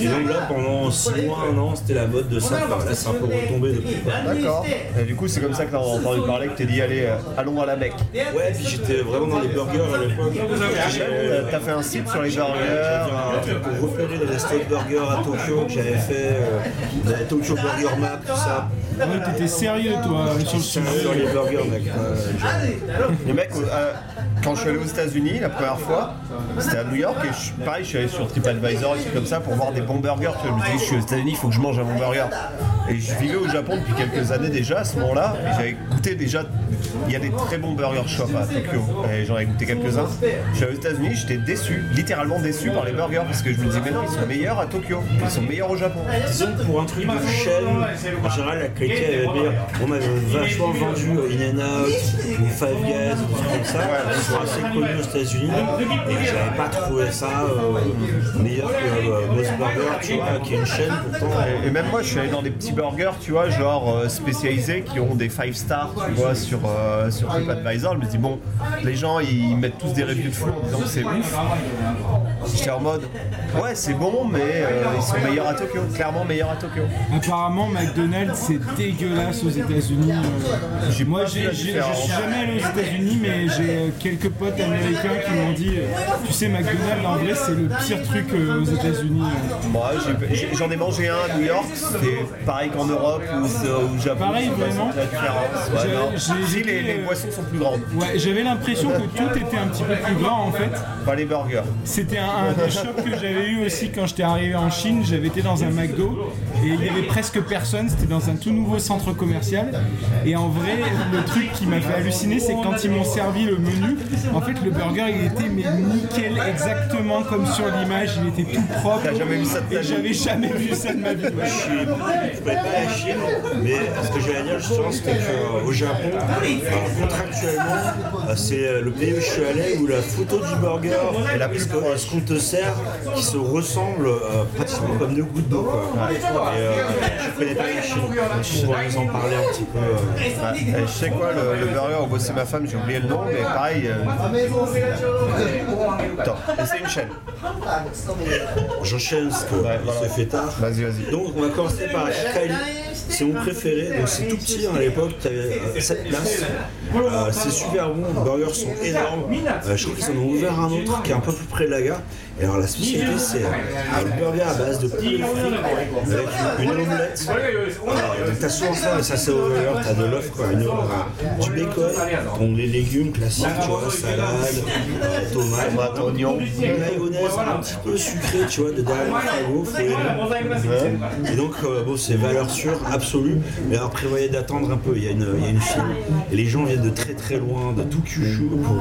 Et donc là, pendant 6 mois, un an, c'était la mode de ça. Enfin, là, c'est un peu retombé depuis. D'accord. Et du coup, c'est comme ça que t'as entendu parler, que t'es dit, allez, euh, allons à la Mecque. Ouais, puis j'étais vraiment dans les burgers à l'époque. J'ai- Euh, T'as fait un site sur les burgers. un truc pour repérer les restos de burgers à Tokyo que j'avais fait, euh, la Tokyo Burger Map, tout ça. Ouais, t'étais sérieux, toi, sur le Sur les burgers, mec. Euh, Les mecs, euh, quand je suis allé aux États-Unis la première fois, c'était à New York et je, pareil, je suis allé sur TripAdvisor et trucs comme ça pour voir des bons burgers. Tu vois, je me dis, je suis aux États-Unis, il faut que je mange un bon burger. Et je vivais au Japon depuis quelques années déjà à ce moment-là. J'avais goûté déjà, il y a des très bons burger shops à Tokyo. Et j'en ai goûté quelques-uns. Je suis allé aux États-Unis, j'étais déçu, littéralement déçu par les burgers parce que je me disais, mais non, ils sont meilleurs à Tokyo, ils sont meilleurs au Japon. Disons que pour un truc de chaîne, en général la qualité elle est meilleure. On m'avait vachement vendu euh, In-N-Out ou Five Guys, comme ça, sont assez connus aux États-Unis. Et j'avais pas trouvé ça euh, meilleur que euh, Burger, tu vois, qui est une chaîne pourtant. Et même moi, je suis allé dans des petits burgers, tu vois, genre euh, spécialisés qui ont des 5 stars, tu vois, sur, euh, sur TripAdvisor. Je me dis, bon, les gens, ils mettent tous des reviews de fou en disant que c'est ouf. J'étais en mode, ouais, c'est bon, mais euh, ils sont meilleurs à Tokyo, clairement meilleurs à Tokyo. Apparemment, McDonald's c'est dégueulasse aux États-Unis. Euh, J'ai Moi, j'ai- j'ai- je suis jamais allé aux États-Unis, mais j'ai euh, quelques potes américains qui m'ont dit euh, Tu sais, McDonald's en vrai, c'est le pire truc aux États-Unis. Moi, j'ai- j'en ai mangé un à New York, c'était pareil qu'en Europe ou c'est- au Japon. Pareil, vraiment si c'est la différence. Ouais, J'ai- les, les boissons sont plus grandes, Ouais, j'avais l'impression que tout était un petit peu plus grand en fait. pas les burgers. C'était un, un des chocs que j'avais eu aussi quand j'étais arrivé en Chine. J'avais été dans un McDo et il y avait presque personne. C'était dans un tout nouveau centre commercial. Et en vrai, le truc qui m'a fait halluciner, c'est que quand ils m'ont servi le menu, en fait, le burger il était mais nickel, exactement comme sur l'image. Il était tout propre. T'as jamais vu ça de ta Et vie j'avais jamais vu ça de ma vie. ouais. Je connais pas la Chine, mais ce que j'allais dire justement, c'était qu'au Japon, euh, contractuellement, euh, c'est euh, le pays où je suis allé où la photo du burger est la qu'on te sert qui se ressemble euh, pratiquement comme deux gouttes d'eau. Et euh, je connais pas la Chine. Je pourrais vous en parler un petit peu. euh. Ouais. Et je sais quoi, le, le burger où bossait ma femme, j'ai oublié le nom, mais pareil. euh, Attends, c'est une chaîne. J'enchaîne parce que Ouais, il voilà. se fait tard. Vas-y, vas-y. Donc on va commencer par. C'est mon préféré, c'est tout petit hein, à l'époque, t'avais 7 places. Euh, c'est super bon, les burgers sont énormes. Euh, je crois qu'ils en ont ouvert un autre qui est un peu plus près de la gare. Et alors la spécialité c'est euh, le burger à base de poulet frit avec une, omelette. Donc t'as souvent ça, et ça c'est au burger, t'as de l'œuf quoi, une, du bacon, donc les légumes classiques, tu vois, salade, euh, tomate, Tomate, oignon. une mayonnaise un petit peu sucrée, tu vois, de derrière et légumes. Et donc, euh, bon, c'est valeur sûre, absolue. Mais alors, prévoyez d'attendre un peu. Il y, a une, il y a une file. Et les gens viennent de très très loin, de tout Kyushu. Pour...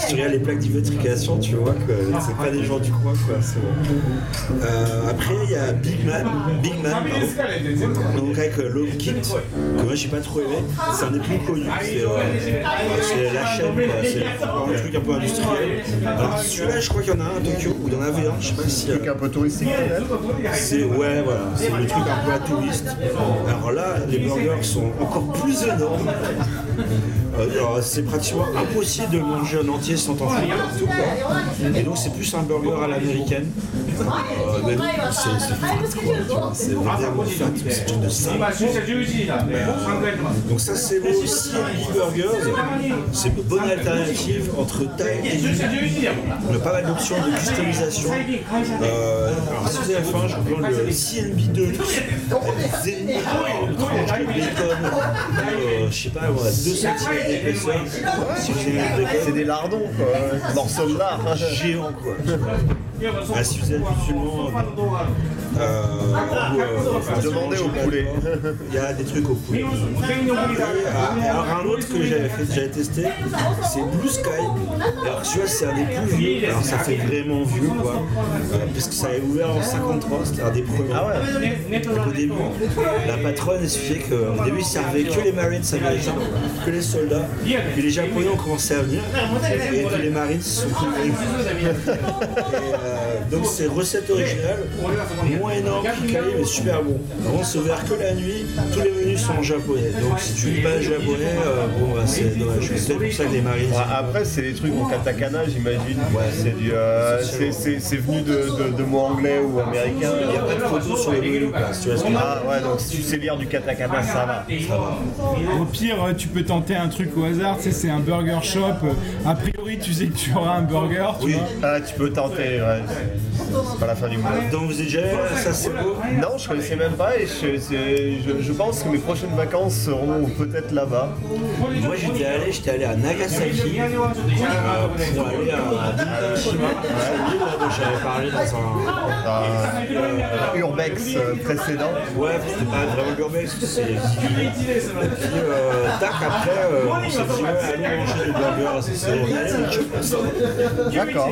Si tu regardes les plaques d'immatriculation, tu vois que c'est pas des gens du quoi. bon. Euh, après, il y a Big Man. Big Man, pardon. Donc, avec euh, Love Kit, que moi j'ai pas trop aimé. C'est un des plus connus. C'est euh, la chaîne. C'est un truc un peu industriel. Alors, celui-là, je crois qu'il y en a un à Tokyo, ou il y en avait un, je sais pas si. euh, Truc un peu touristique c'est ouais voilà, c'est le truc un peu à touriste. Alors là, les burgers sont encore plus énormes. Euh, alors, c'est pratiquement impossible de le manger en entier sans t'en foutre partout. quoi. Et donc c'est plus un burger à l'américaine. Euh, c'est vraiment fat, c'est une de ça. Donc ça c'est le CNB Burgers. C'est une bonne alternative entre taille et nu. On a pas mal d'options de customisation. Euh, alors si vous avez faim, je vous le CNB Deluxe. Avec des énormes tranches de bacon. euh, je sais pas, voilà, 2 cm C'est des lardons, quoi. Morceaux de lard. géant quoi. Ah, si vous êtes musulman, euh, euh, enfin, Demandez au poulet. Il y a des trucs au poulet. Et, euh, alors un autre que j'avais fait, j'avais testé, c'est Blue Sky. Alors tu vois, c'est un des plus vieux. Alors ça fait vraiment vieux quoi, Euh, parce que ça avait ouvert en 53, c'était un des premiers. Ah ouais Donc au début, la patronne expliquait qu'au début, ils servaient que les Marines américains, que les soldats. Puis les Japonais ont commencé à venir, et puis les Marines se sont. Et, euh, donc c'est recette originale, moins énorme, plus calé, mais super bon. Avant, c'est ouvert que la nuit, tous les menus sont en japonais. Donc si tu lis pas japonais, euh, bon, bah, c'est dommage. C'est pour ça que les Marines. Ouais, Après, c'est des trucs en katakana, j'imagine. c'est du, euh, c'est- c'est c'est venu de, de, de mots anglais ou américains. Il n'y a pas de photos sur les menus, quoi, si tu vois ce que. Ah ouais, donc si tu sais lire du katakana, ça va. Ça va. Au pire, tu peux tenter un truc au hasard, tu sais, c'est un burger shop. A priori, tu sais que tu auras un burger, tu Oui. vois. Ah, tu peux tenter, ouais. C'est pas la fin du monde. Donc vous êtes déjà allé, ça c'est beau. Non, je connaissais même pas et je, je, je pense que mes prochaines vacances seront peut-être là-bas. Moi j'étais allé, j'étais allé à Nagasaki euh, pour aller à Hiroshima, l'île dont j'avais parlé dans un. Dans euh, Urbex euh, précédent. Ouais, c'était pas vraiment urbex, c'est. Et puis euh, tac après, euh, on s'est dit ouais, allons manger des burgers, c'est. D'accord.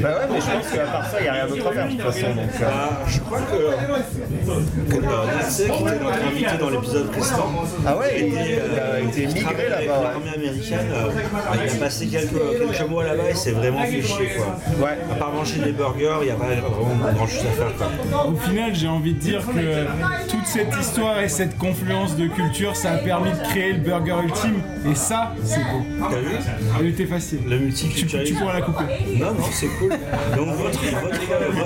Bah ouais, mais je pense qu'à part ça, il n'y a rien d'autre à faire de toute façon. Donc, euh, Bah, je crois que, que euh, qui était notre invité dans l'épisode précédent, Ah ouais, il était, il a été migré là-bas. l'armée américaine, euh, il a passé quelques, quelques mois là-bas et c'est vraiment fait chier quoi. Ouais. À part manger des burgers, il n'y a pas vraiment grand chose à faire quoi. Au final, j'ai envie de dire que toute cette histoire et cette confluence de culture, ça a permis de créer le burger ultime. Et ça, c'est beau. T'as vu? Elle était facile. Le Tu, multiculturalisme. tu pourras la couper. Non, non, c'est cool. Donc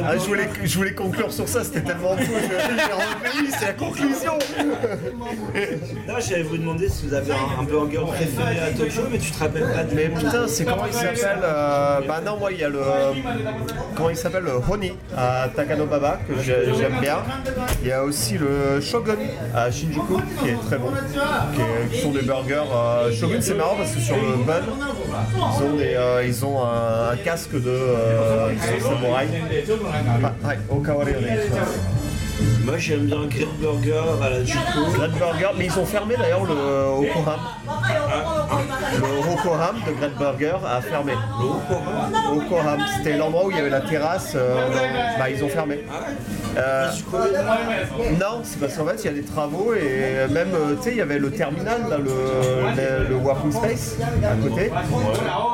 Ah, je, voulais, je voulais conclure sur ça, c'était tellement fou. je- oui, c'est la conclusion. Là, j'allais vous demander si vous avez un, un burger préféré à Tokyo, mais tu te rappelles pas de Mais putain, c'est comment il s'appelle euh, Bah non, moi il y a le. euh, comment il s'appelle Le Honi à Takanobaba, que j'ai- j'aime bien. Il y a aussi le Shogun à Shinjuku, qui est très bon. Qui, est- qui sont des burgers. euh, Shogun, c'est marrant parce que sur le bun, ils ont, des, euh, ils ont un, un casque de, euh, de samouraï. Ah, ouais, Okawari Onegaishimasu. Moi, j'aime bien Great Burger à la Juko. Great Burger, mais ils ont fermé d'ailleurs le Hokoham. Le Hokoham de Great Burger a fermé. Le c'était l'endroit où il y avait la terrasse. euh, bah, ils ont fermé. Euh, non, c'est parce qu'en fait il y a des travaux et même euh, tu sais il y avait le terminal là, le, le, le Working Space à côté.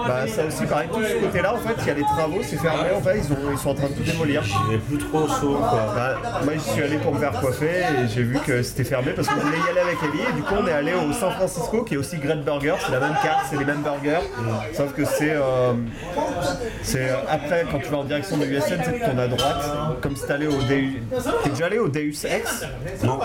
Bah, ça aussi pareil tout ce côté là en fait il y a des travaux, c'est fermé en fait ils, ont, ils sont en train de tout démolir. Est plus trop saut quoi. Bah, moi suis allé pour me faire coiffer et j'ai vu que c'était fermé parce qu'on voulait y aller avec Ellie et du coup on est allé au San Francisco qui est aussi Great Burger, c'est la même carte, c'est les mêmes burgers, sauf que c'est euh, c'est euh, après quand tu vas en direction de l'USN, tu tournes à droite, comme si t'allais au DU. T'es déjà allé au Deus Ex Non.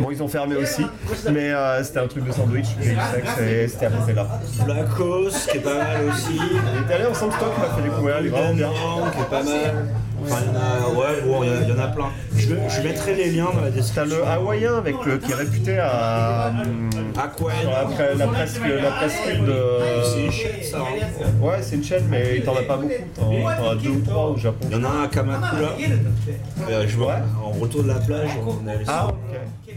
Bon ils ont fermé aussi, mais euh, c'était un truc de sandwich, Deus Ex et c'était à là. Blacos, qui est pas mal aussi. On est allé ensemble, c'est toi qui fait découvrir. Bang, qui est pas mal. Enfin, il y en a, ouais, il y en a plein. Je, je mettrai les liens dans la T'as description. le hawaïen avec le, qui est réputé à hum, Aquan. sur la, pre- la presque la presqu'île de. C'est une chaîne, ça. hein. Ouais, c'est une chaîne, mais il t'en a pas beaucoup. T'en as deux ou trois au Japon. Il y en a un à Kamakura. Euh, je vois, en retour de la plage, on est allé Ah, sur- ok.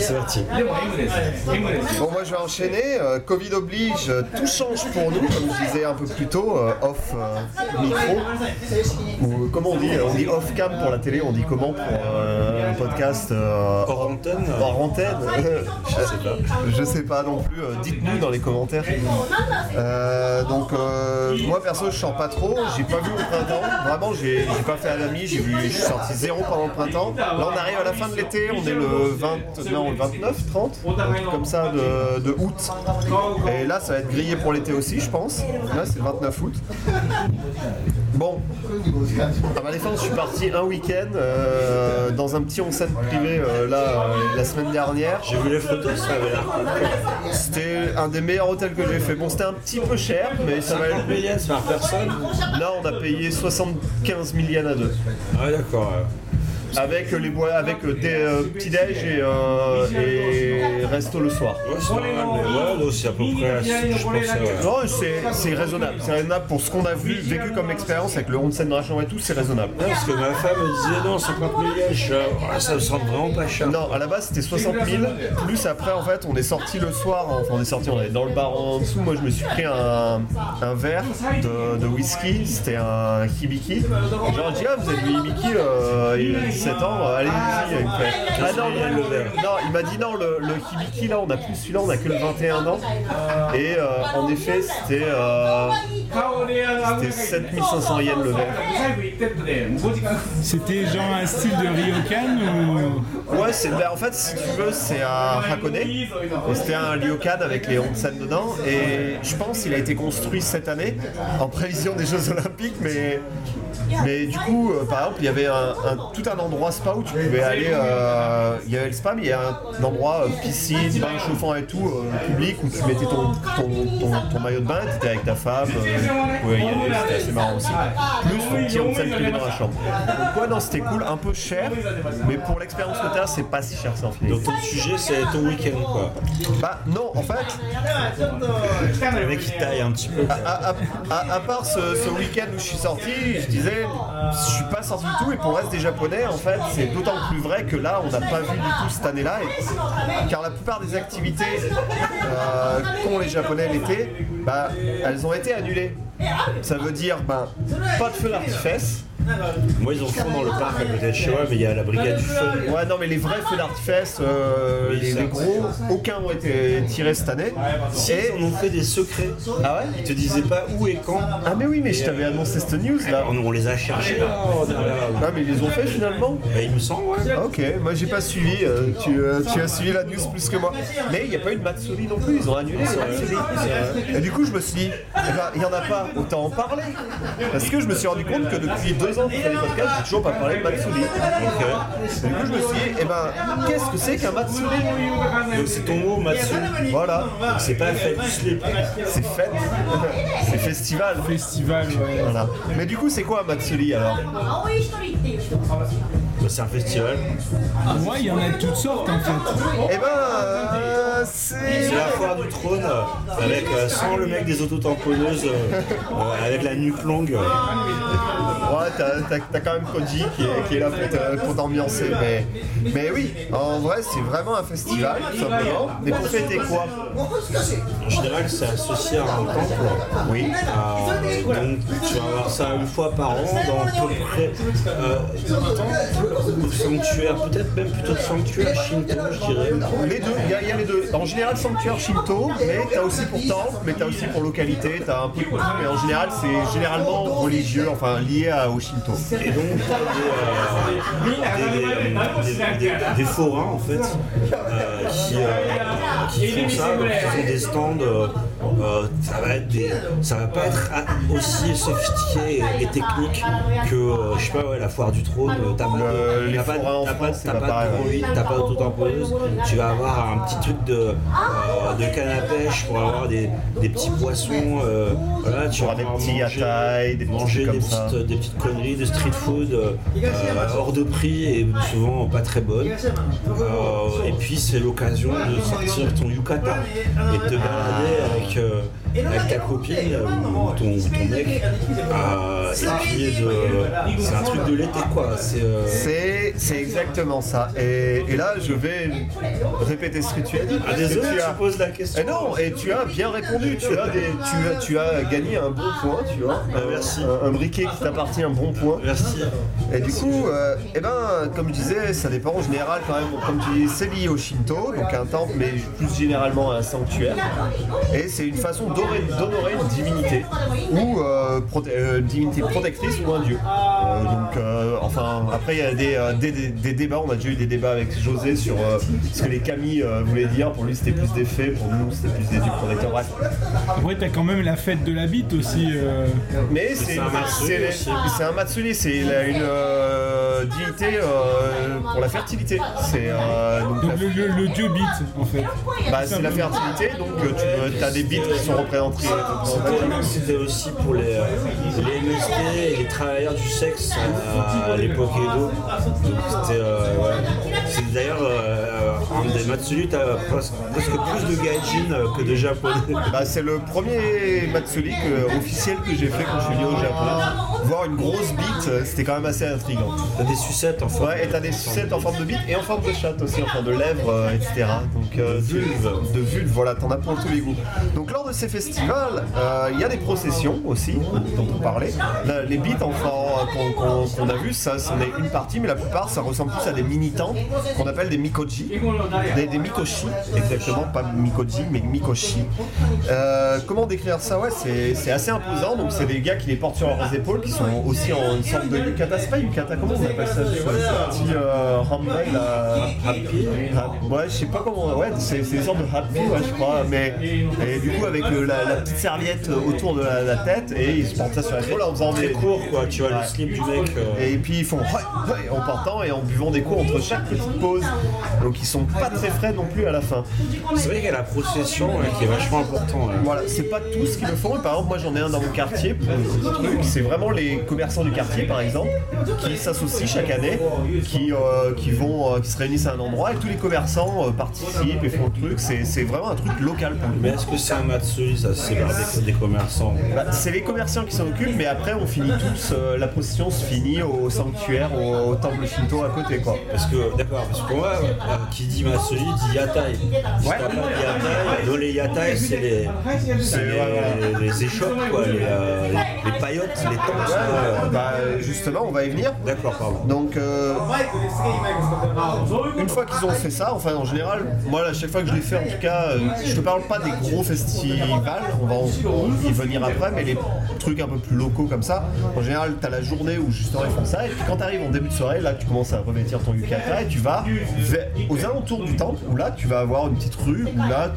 C'est parti. Bon, moi je vais enchaîner. Euh, Covid oblige, tout change pour nous, comme je disais un peu plus tôt, euh, off euh, micro. Ou comment on dit On dit off cam pour la télé, on dit comment pour euh, un podcast euh, Hors antenne hors antenne Je sais pas. Je sais pas non plus. euh, Dites-nous dans les commentaires. Euh, donc euh, moi perso je sors pas trop, j'ai pas vu au printemps. Vraiment j'ai pas fait à l'ami, j'ai vu, je suis sorti zéro pendant le printemps. Là on arrive à la fin de l'été, on est le 20, non le 29, 30, un truc comme ça de, de août. Et là ça va être grillé pour l'été aussi je pense. Là c'est le 29 août. Bon, à ma défense, je suis parti un week-end euh, dans un petit onsen privé euh, là euh, la semaine dernière. J'ai vu les photos, ça avait l'air cool. C'était un des meilleurs hôtels que j'ai fait. Bon, c'était un petit peu cher, mais ça valait 50 le coup. yens par personne Là, on a payé 75 000 yens à deux. Ah d'accord. ouais. Avec les bois, avec euh, des euh, petits déj et, euh, et resto le soir. Ouais, c'est normal, mais ouais, là, c'est à peu près à ce que je pensais, ouais. Non, c'est c'est raisonnable. C'est raisonnable pour ce qu'on a vu, vécu comme expérience avec le onsen de Rachan et tout, c'est raisonnable. Parce que ma femme me disait non, 50 000 yens, ouais, ça me semble vraiment pas cher. Non, à la base c'était 60 000, plus après en fait on est sorti le soir, enfin on est sorti, on est dans le bar en dessous, moi je me suis pris un, un verre de, de whisky, c'était un hibiki. Et genre je dis ah vous avez du hibiki, euh, 17 ans, euh, allez-y, il me fait. Ah non, le- non, il m'a dit non, le, le hibiki là on a plus celui-là, on a que le 21 ans. Et euh, en effet c'était euh, c'était 7500 yens le verre. C'était genre un style de ryokan ou. Ouais, c'est ben, en fait si tu veux c'est à Hakone. Et C'était un ryokan avec les onsen dedans et je pense qu'il a été construit cette année en prévision des Jeux Olympiques, mais mais du coup euh, par exemple il y avait un, un- tout un endroit spa où tu pouvais aller. euh, il y avait le spa, mais il y a un endroit euh, piscine, bain chauffant et tout euh, public où tu mettais ton ton, ton- ton maillot de bain, tu étais avec ta femme, aller, c'était assez marrant aussi. Plus ton petit onsen privé dans la chambre. Donc ouais non c'était cool, un peu cher, mais pour l'expérience que t'as c'est pas si cher ça en fait. Donc ton sujet, c'est ton week-end, quoi. Bah non, en fait, Le mec, il taille un petit peu. à, à- à- à part ce, ce week-end où je suis sorti, je disais, je suis pas sorti du tout, et pour le reste des Japonais, en fait, c'est d'autant plus vrai que là, on n'a pas vu du tout cette année-là, car la plupart des activités euh, qu'ont les Japonais l'été, bah, elles ont été annulées. Bye. Ça veut dire, ben, pas de feu d'artifice. Moi, ils en font dans le parc à côté de chez moi, mais il y a la brigade du feu. Ouais, non, mais les vrais feux d'artifice, euh, les, gros, aucun ont été tirés cette année. Si, Et ils en ont fait des secrets. ah ouais Ils te disaient pas où et quand. Ah mais oui, mais je t'avais annoncé cette news là. On, on les a cherchés là. Ah mais ils les ont fait finalement Bah, il me semble, ouais. Ah, Ok, moi j'ai pas suivi, euh, tu, euh, tu as suivi la news plus que moi. Mais il n'y a pas eu de Matsuri non plus, ils ont annulé le Matsuri. Et du coup je me suis dit, eh ben, il n'y en a pas, autant en parler. Parce que je me suis rendu compte que depuis deux ans que je fais des podcasts, j'ai toujours pas parlé de Matsuri. Donc, euh, du coup je me suis dit, eh ben, qu'est-ce que c'est qu'un Matsuri? Donc c'est ton mot, Matsu. Voilà, C'est pas fait du slip. c'est fête, c'est festival. Festival, ouais. Voilà. Mais du coup c'est quoi un Matsuri alors? Bah, c'est un festival. Ouais, il y en a de toutes sortes en fait. Eh ben, euh, c'est... C'est la foire du trône avec euh, sans le mec des autotamponneuses, euh, avec la nuque longue. Ouais, t'as, t'as- t'as quand même Koji qui est, qui est là pour, t'ambiancer. Mais, mais oui, en vrai, c'est vraiment un festival, simplement. Mais pour fêter quoi? En général, c'est associé à un temple. Oui. Euh, donc tu vas avoir ça une fois par an dans à peu près euh, sanctuaire, peut-être même plutôt sanctuaire shinto, je dirais. Les deux, il y, a- il y a les deux. En général, sanctuaire Shinto, mais t'as aussi pour temple, mais t'as aussi pour localité, t'as un peu de tout. Mais en général, c'est généralement religieux, enfin lié à, au Shinto. Et donc des, euh, des, des- des- des forains en fait euh, qui, euh, qui font ça, donc ils ont des stands. euh, euh, ça va être des, ça va pas être aussi sophistiqué et, et technique que euh, je sais pas ouais, la foire du trône. euh, T'as Le- pas, t'as pas, t'as pas t'as pas d'auto-tamponneuse. Tu vas avoir un petit truc de, euh, de canne à pêche pour avoir des, des petits poissons. voilà, tu vas des petits manger- des petits manger des ça. petites, des petites conneries de street food hors de prix et souvent pas très bonnes. Et puis c'est l'occasion de sortir ton yukata et de te balader avec, euh, avec ta copine euh, ou ton, ton mec, euh, de. C'est un truc de l'été quoi. C'est. euh, exactement ça. Et, et là, je vais répéter ce que tu as dit. Ah, désolé, tu tu as- poses la question. Et non, et tu as bien répondu. Tu as, des, tu as, tu as gagné un bon point, tu vois. Ah, merci. Un, un briquet qui t'appartient, un bon point. Merci. Et du coup, euh, eh ben, comme je disais, ça dépend en général quand même. Comme tu dis, c'est lié au Shinto, donc un temple, mais plus généralement un sanctuaire. Et c'est une façon d'honorer d'honorer une divinité ou euh, proté- euh, divinité protectrice ou un dieu. Euh, donc, euh, enfin, après il y a des, euh, des, des- des débats. On a déjà eu des débats avec José sur euh, ce que les euh, voulaient dire. Pour lui, c'était plus des faits. Pour nous, c'était plus des dieux protecteurs. Bref. Après, t'as quand même la fête de la bite aussi. euh, Mais c'est c'est un matsuri c'est- un matsuri, c'est une euh, divinité euh, pour la fertilité. C'est euh, donc Donc la- le, le- le dieu bite, en fait. bah, c'est la fertilité, donc tu as des bits qui sont représentés. C'était- C'était aussi pour les, euh, les MST et les travailleurs du sexe à l'époque Edo. C'était. euh, ouais. C'est d'ailleurs euh, un des Matsuri, t'as presque, presque plus de gaijin euh, que de japonais. Bah, c'est le premier matsuri que- officiel que j'ai fait quand je suis venu au Japon. Voir une grosse bite, euh, c'était quand même assez intriguant. T'as des sucettes enfin. Ouais, et t'as des sucettes en forme de bite et en forme de chatte aussi, en forme de lèvres, euh, etc. Donc, euh, De vulve. De vulve, voilà, t'en as pour tous les goûts. Donc, lors de ces festivals, euh, il y a des processions aussi, dont on parlait. Là, les bites enfants qu'on qu'on- qu'on a vu, ça, c'en est une partie, mais la plupart, ça ressemble plus à des mini-temples qu'on appelle des mikoji. Des, des mikoshi, exactement, pas mikoji, mais mikoshi. Euh, comment décrire ça? Ouais, c'est c'est assez imposant. Donc, c'est des gars qui les portent sur leurs épaules, qui sont aussi en une sorte de yukata. C'est pas yukata, comment on appelle ça? Ce petit euh, handbag là. Happy. Ha- Ouais, je sais pas comment. Ouais, c'est c'est une sorte de happy, ouais, je crois. Mais et du coup, avec le- la, la petite serviette autour de la, la tête, et ils se portent ça sur l'épaule en faisant des court quoi, tu vois Ouais. le slip du mec. euh, et puis ils font ouais, ouais en partant et en buvant des coups entre chaque petite pause. Donc ils sont pas très frais non plus à la fin. C'est vrai qu'il y a la procession ouais, qui est vachement important. ouais. Voilà, c'est pas tous qui le font. Et par exemple, moi j'en ai un dans mon quartier pour truc. C'est vraiment les commerçants du quartier par exemple qui s'associent chaque année, qui, euh, qui vont, euh, qui se réunissent à un endroit et tous les commerçants euh, participent et font le truc. C'est vraiment un truc local pour. Mais est-ce que c'est un Matsuri ça c'est des, des commerçants? Bah, c'est les commerçants qui s'en occupent, mais après on finit tous, euh, la procession se finit au sanctuaire, au, au temple Shinto à côté quoi. Parce que, d'accord, parce que pour moi, euh, qui dit Matsuri dit Yatai. Si Ouais. t'as pas de Yatai, dans les Yatai, c'est les, c'est les, les, les échoppes, quoi, les, euh, les, les paillotes, les tentes. quoi. Euh, bah, justement, on va y venir. D'accord, pardon. Donc, euh, une fois qu'ils ont fait ça, enfin en général, moi à chaque fois que je l'ai fait, en tout cas, euh, je te parle pas des gros festivals, on va en- y venir après, mais les trucs un peu plus locaux comme ça, en général, tu as la journée où justement ils font ça, et puis quand tu arrives en début de soirée, là tu commences à revêtir ton yukata et tu vas vers- aux alentours du temple, où là tu vas avoir une petite rue, où là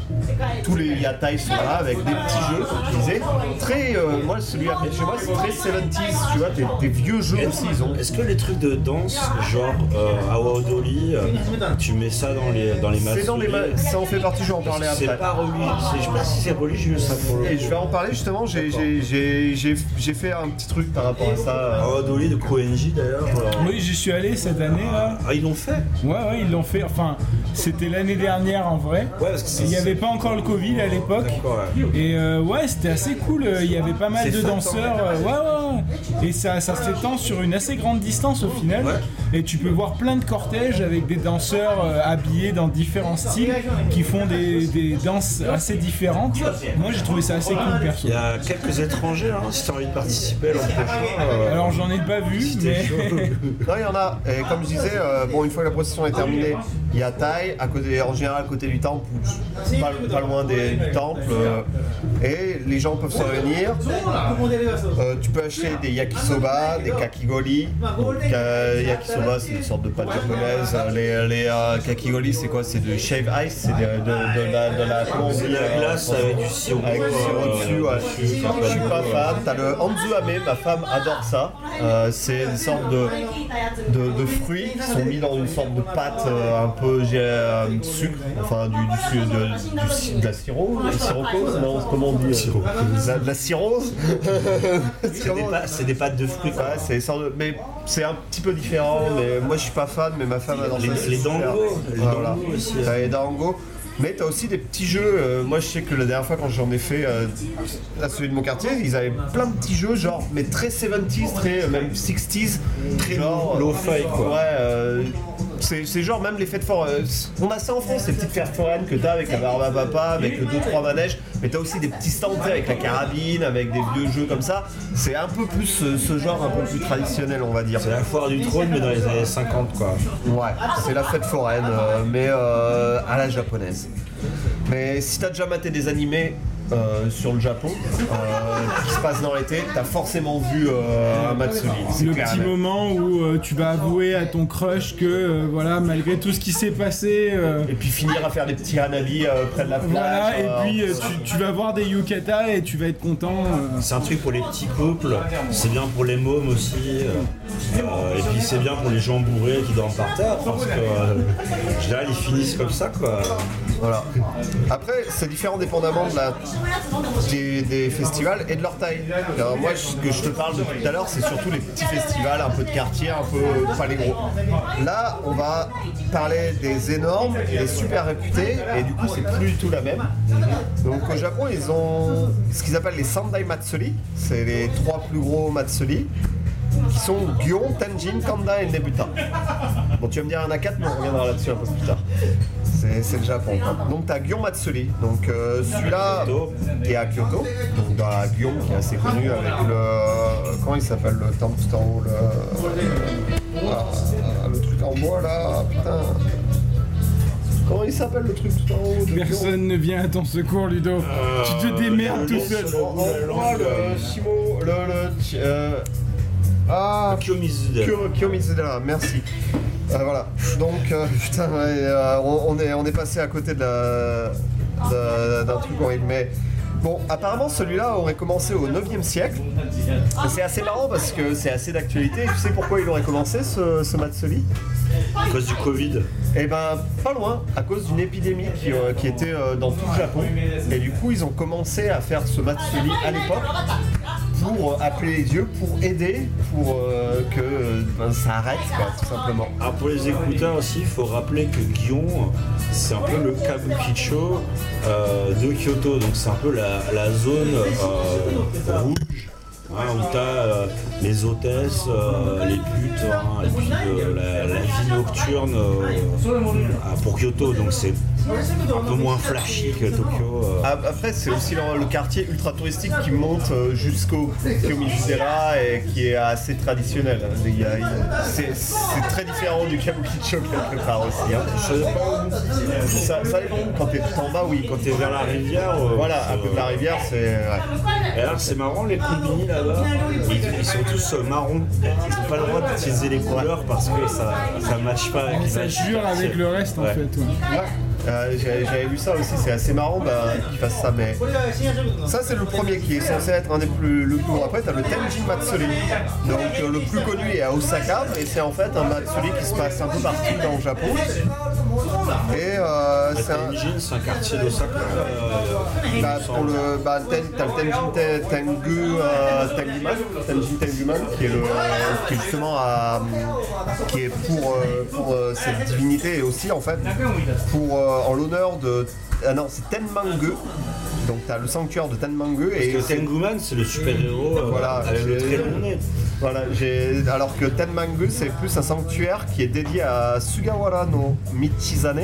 tous les yatai sont là avec des petits jeux, comme tu disais, très, euh, moi celui à chez moi c'est très 70s, tu vois, des, des vieux jeux aussi, ils ont. Est-ce que les trucs de danse, genre euh, Awa Odori, euh, tu mets ça dans les, dans les Matsuri C'est dans les ma- ça en fait partie, je vais en parler C'est après. pas religieux, c'est- je sais pas si c'est religieux ça pour le Et je vais en parler justement, j'ai- j'ai- j'ai j'ai- j'ai fait un petit truc par rapport à ça. Awa Odori de Koenji d'ailleurs. euh, Oui, j'y suis allé cette année là. Ah, ils l'ont fait? Ouais, ouais, ils l'ont fait. Enfin, c'était l'année dernière en vrai. Ouais, parce que c'est- Il n'y avait pas encore le Covid à l'époque. Ouais. Et euh, ouais, c'était assez cool. Il y avait pas mal de danseurs. euh, Ouais, ouais, ouais. Et ça, ça s'étend sur une assez grande distance au final. Et tu peux voir plein de cortèges avec des danseurs euh, habillés dans différents styles qui font des, des danses assez différentes. Moi, j'ai trouvé ça assez cool perso. Il y a quelques étrangers, hein, si t'as envie de participer l'an prochain. Alors, j'en ai pas vu, mais. Non, il y en a. Et comme je disais, euh, bon, une fois que la procession est terminée, il y a Tai, à côté, en général à côté du temple, ou pas, pas loin des- du temple. euh, et les gens peuvent se réunir. Euh, tu peux acheter des yakisoba, des kakigoli. Donc, euh, yakisoba, c'est une sorte de pâte japonaise. Les, les euh, kakigoli, c'est quoi? C'est de shave ice, c'est de, de- de la, de la, C'est de euh, glace avec du sirop. Avec du sirop euh, dessus, ouais. Je suis pas fan. T'as le Anzuame, ma femme adore ça. Euh, c'est une sorte de, de, de fruits qui sont mis dans une sorte de pâte euh, un peu j'ai, euh, sucre, enfin du, du, de, du- de la sirop, sirocose, non, comment on dit euh, de la, de la cirrhose C'est des, pâtes- c'est des pâtes de fruits. Ouais, c'est mais c'est un petit peu différent. Mais moi, je suis pas fan, mais ma femme adore Les- ça. les les Voilà. aussi. T'as les dango. Mais t'as aussi des petits jeux. euh, moi, je sais que la dernière fois, quand j'en ai fait euh, à celui de mon quartier, ils avaient plein de petits jeux, genre, mais très 70s, très euh, même 60s. Très genre, low-fi, quoi. Ouais, euh, c'est genre même les fêtes foraines. On a ça en France, ces petites fêtes foraines que t'as avec la barbe à papa, avec le 2-3 manèges. Mais t'as aussi des petits stands avec la carabine, avec des vieux jeux comme ça. C'est un peu plus ce, ce genre un peu plus traditionnel, on va dire. C'est la foire du trône, mais dans les années 50, quoi. Ouais, c'est la fête foraine, euh, mais euh, à la japonaise. Mais si t'as déjà maté des animés euh, sur le Japon, euh, qui se passent dans l'été, t'as forcément vu euh, c'est Le clair petit moment où euh, tu vas avouer à ton crush que euh, voilà malgré tout ce qui s'est passé euh, Et puis finir à faire des petits hanabi euh, près de la plage. voilà et puis euh, tu, tu vas voir des yukata et tu vas être content euh. C'est un truc pour les petits couples, c'est bien pour les mômes aussi, euh, euh, et puis c'est bien pour les gens bourrés qui dorment par terre, parce que euh, en général ils finissent comme ça quoi. Voilà. Après, c'est différent dépendamment de la, des, festivals et de leur taille. Alors moi, ce que je te parle depuis tout à l'heure, c'est surtout les petits festivals, un peu de quartier, un peu pas les gros. Là, on va parler des énormes, des super réputés, et du coup, c'est plus du tout la même. Donc au Japon, ils ont ce qu'ils appellent les Sendai Matsuri. C'est les trois plus gros Matsuri qui sont Gion, Tenjin, Kanda et Nebuta. Bon, tu vas me dire, il y en a 4, mais on reviendra là-dessus un peu plus tard. C'est c'est le Japon. Donc, tu as Gion Matsuri. Donc, euh, celui-là est à Kyoto. Donc, dans la Gion, qui est assez connu avec le. Comment il s'appelle le temple tout en haut le, ah, le truc en bois là Putain. Comment il s'appelle le truc tout en haut personne ne vient à ton secours Ludo tu te démerdes tout seul en bois, le Shimo. Le. le euh, ah. Kyo- merci. Euh, voilà. Donc, euh, putain, ouais, euh, on, on est, on est passé à côté de la- d'un truc horrible. Mais bon, apparemment, celui-là aurait commencé au 9e siècle. C'est assez marrant parce que c'est assez d'actualité. Tu sais pourquoi il aurait commencé ce, ce Matsuri À cause du Covid. Eh ben, pas loin, à cause d'une épidémie qui, euh, qui était euh, dans tout le Japon. Et du coup, ils ont commencé à faire ce Matsuri à l'époque pour euh, appeler les dieux, pour aider, pour euh, que euh, ben, ça arrête, tout simplement. Alors pour les écouteurs aussi, il faut rappeler que Gion, c'est un peu le Kabukicho de Kyoto, donc c'est un peu la, zone rouge. Hein, où tu as les hôtesses, euh, les putes, hein, et puis euh, la, la vie nocturne euh, pour Kyoto, donc c'est un peu moins flashy que Tokyo. euh. Après, c'est aussi le, le quartier ultra touristique qui monte euh, jusqu'au Kiyomizudera et qui est assez traditionnel. C'est très différent du Kabukicho quelque part aussi. hein. Ça, ça dépend. Quand t'es tout en bas, oui. Quand tu es vers la rivière, euh, Voilà, à côté de la euh, rivière, c'est. ouais. Et alors c'est marrant, les combini là-bas, ils, ils sont tous euh, marrons. Ils n'ont pas le droit d'utiliser les couleurs parce que ça ça matche pas avec ça jure avec le reste en fait ouais. Euh, J'avais lu ça aussi, c'est assez marrant bah, qu'ils fassent ça, mais ça c'est le premier qui est censé être un des plus le plus gros. Après, t'as le Tenjin Matsuri, donc euh, le plus connu est à Osaka, et c'est en fait un Matsuri qui se passe un peu partout dans le Japon. Et euh, c'est un, c'est un quartier d'Osaka. euh, bah, pour le bah, ten, t'as le Tenjin Te- Tengu euh, Tenguman, Tenjin Tenguman qui est le qui est justement à, qui est pour euh, pour euh, cette divinité et aussi en fait pour euh, en l'honneur de ah non c'est Tenmangu donc t'as le sanctuaire de Tenmangu et Parce que Tenguman, c'est le super-héros euh, Voilà, avec le très long nez. Voilà, j'ai alors que Tenmangu c'est plus un sanctuaire qui est dédié à Sugawara no Michizane,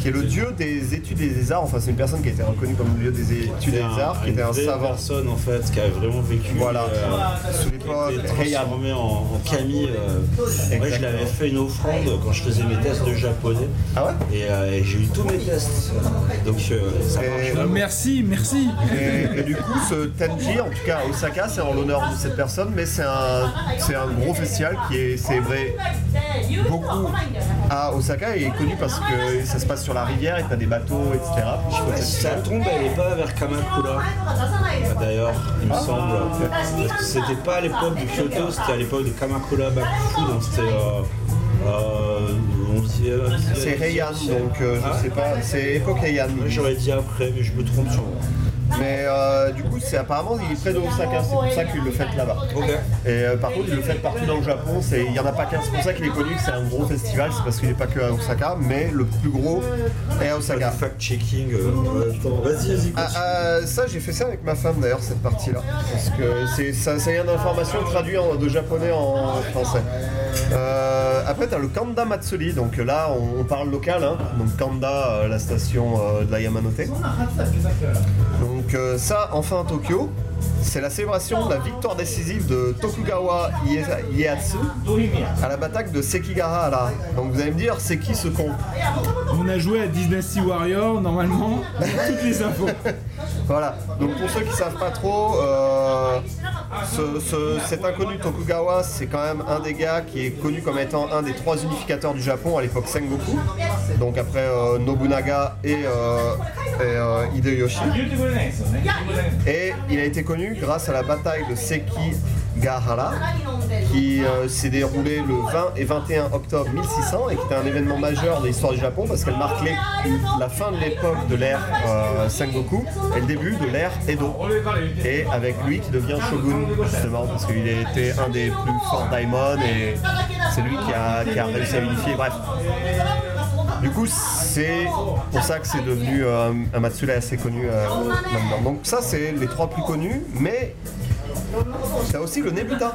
qui est le dieu des études et des arts. Enfin, c'est une personne qui a été reconnue comme le dieu des études et des arts, qui était un savant. personne en fait qui a vraiment vécu. Voilà, euh, sous l'époque transformé en, en Camille. euh. Moi, je l'avais fait une offrande quand je faisais mes tests de japonais. Ah ouais? Et, euh, et j'ai eu tous mes tests. Donc euh, ça Et- marche Euh, vraiment. merci merci Et, et du coup, ce Tenji, en tout cas à Osaka, c'est en l'honneur de cette personne, mais c'est un, c'est un gros festival qui est célébré beaucoup à Osaka et est connu parce que ça se passe sur la rivière et t'as des bateaux, etc. Si ça tombe, elle n'est pas vers Kamakura. D'ailleurs, il me semble. Parce que c'était pas à l'époque de Kyoto, c'était à l'époque de Kamakura Bakufu, donc c'était. Euh, euh, C'est Heian, donc euh, Ah. je sais pas, c'est époque Heian. J'aurais dit après, mais je me trompe sûrement. Mais euh, du coup, c'est apparemment il est près de Osaka, c'est pour ça qu'il le fait là-bas. Et euh, par contre, il le fait partout dans le Japon. c'est- Il n'y en a pas qu'un. C'est pour ça qu'il est connu. que C'est un gros festival. C'est parce qu'il n'est pas que à Osaka, mais le plus gros est à Osaka. Fact-checking. euh, attends, vas-y, vas-y. Ah, ah, ça, j'ai fait ça avec ma femme d'ailleurs, cette partie-là. Parce que c'est, ça, ça d'informations traduites en- de japonais en français. Euh, après, tu as le Kanda Matsuri, donc là, on, on parle local. hein. Donc Kanda, euh, la station euh, de la Yamanote. Donc euh, ça, enfin à Tokyo, c'est la célébration de la victoire décisive de Tokugawa Ie- Ieyasu à la bataille de Sekigahara. Donc vous allez me dire, c'est qui ce con? On a joué à Dynasty Warrior, normalement, toutes les infos. Voilà, donc pour ceux qui savent pas trop, euh, ce- ce- cet inconnu Tokugawa, c'est quand même un des gars qui est connu comme étant un des trois unificateurs du Japon à l'époque Sengoku, donc après euh, Nobunaga et, euh, euh, Hideyoshi. Et il a été connu grâce à la bataille de Sekigahara, qui euh, s'est déroulée le 20 et 21 octobre 1600 et qui était un événement majeur de l'histoire du Japon parce qu'elle marquait la fin de l'époque de l'ère euh, Sengoku et le début de l'ère Edo. Et avec lui qui devient shogun, justement, parce qu'il été un des plus forts daimon et c'est lui qui a, réussi à unifier. Bref. Du coup, c'est pour ça que c'est devenu euh, un Matsuri assez connu maintenant. Donc ça, c'est les trois plus connus, mais t'as aussi le Nebuta,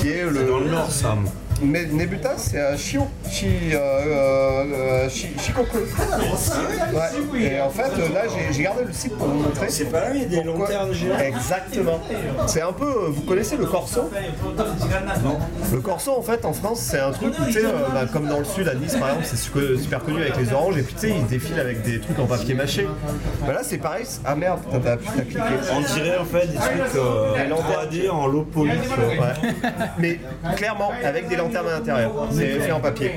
qui est le... Dans le nord, Sam. Ne- Nebuta, c'est à Shio, Shi, euh, euh, euh, Shi- Shikoku. Ouais. Et en fait, là, j'ai- gardé le site pour vous montrer. C'est pas là, il y a des Pourquoi- lanternes géantes Exactement. C'est un peu. euh, Vous connaissez le corso? Non. Le corso, en fait, en France, c'est un truc où, tu sais, euh, bah, comme dans le sud, à Nice, par exemple, c'est super, connu avec les oranges, et puis, tu sais, ils défilent avec des trucs en papier mâché. Bah là, c'est pareil. Ah merde, t'as cliqué. On dirait en fait des trucs euh, Des lanternes. 3D en low poly. Ouais. Mais clairement, avec des lanternes à l'intérieur. C'est fait en papier.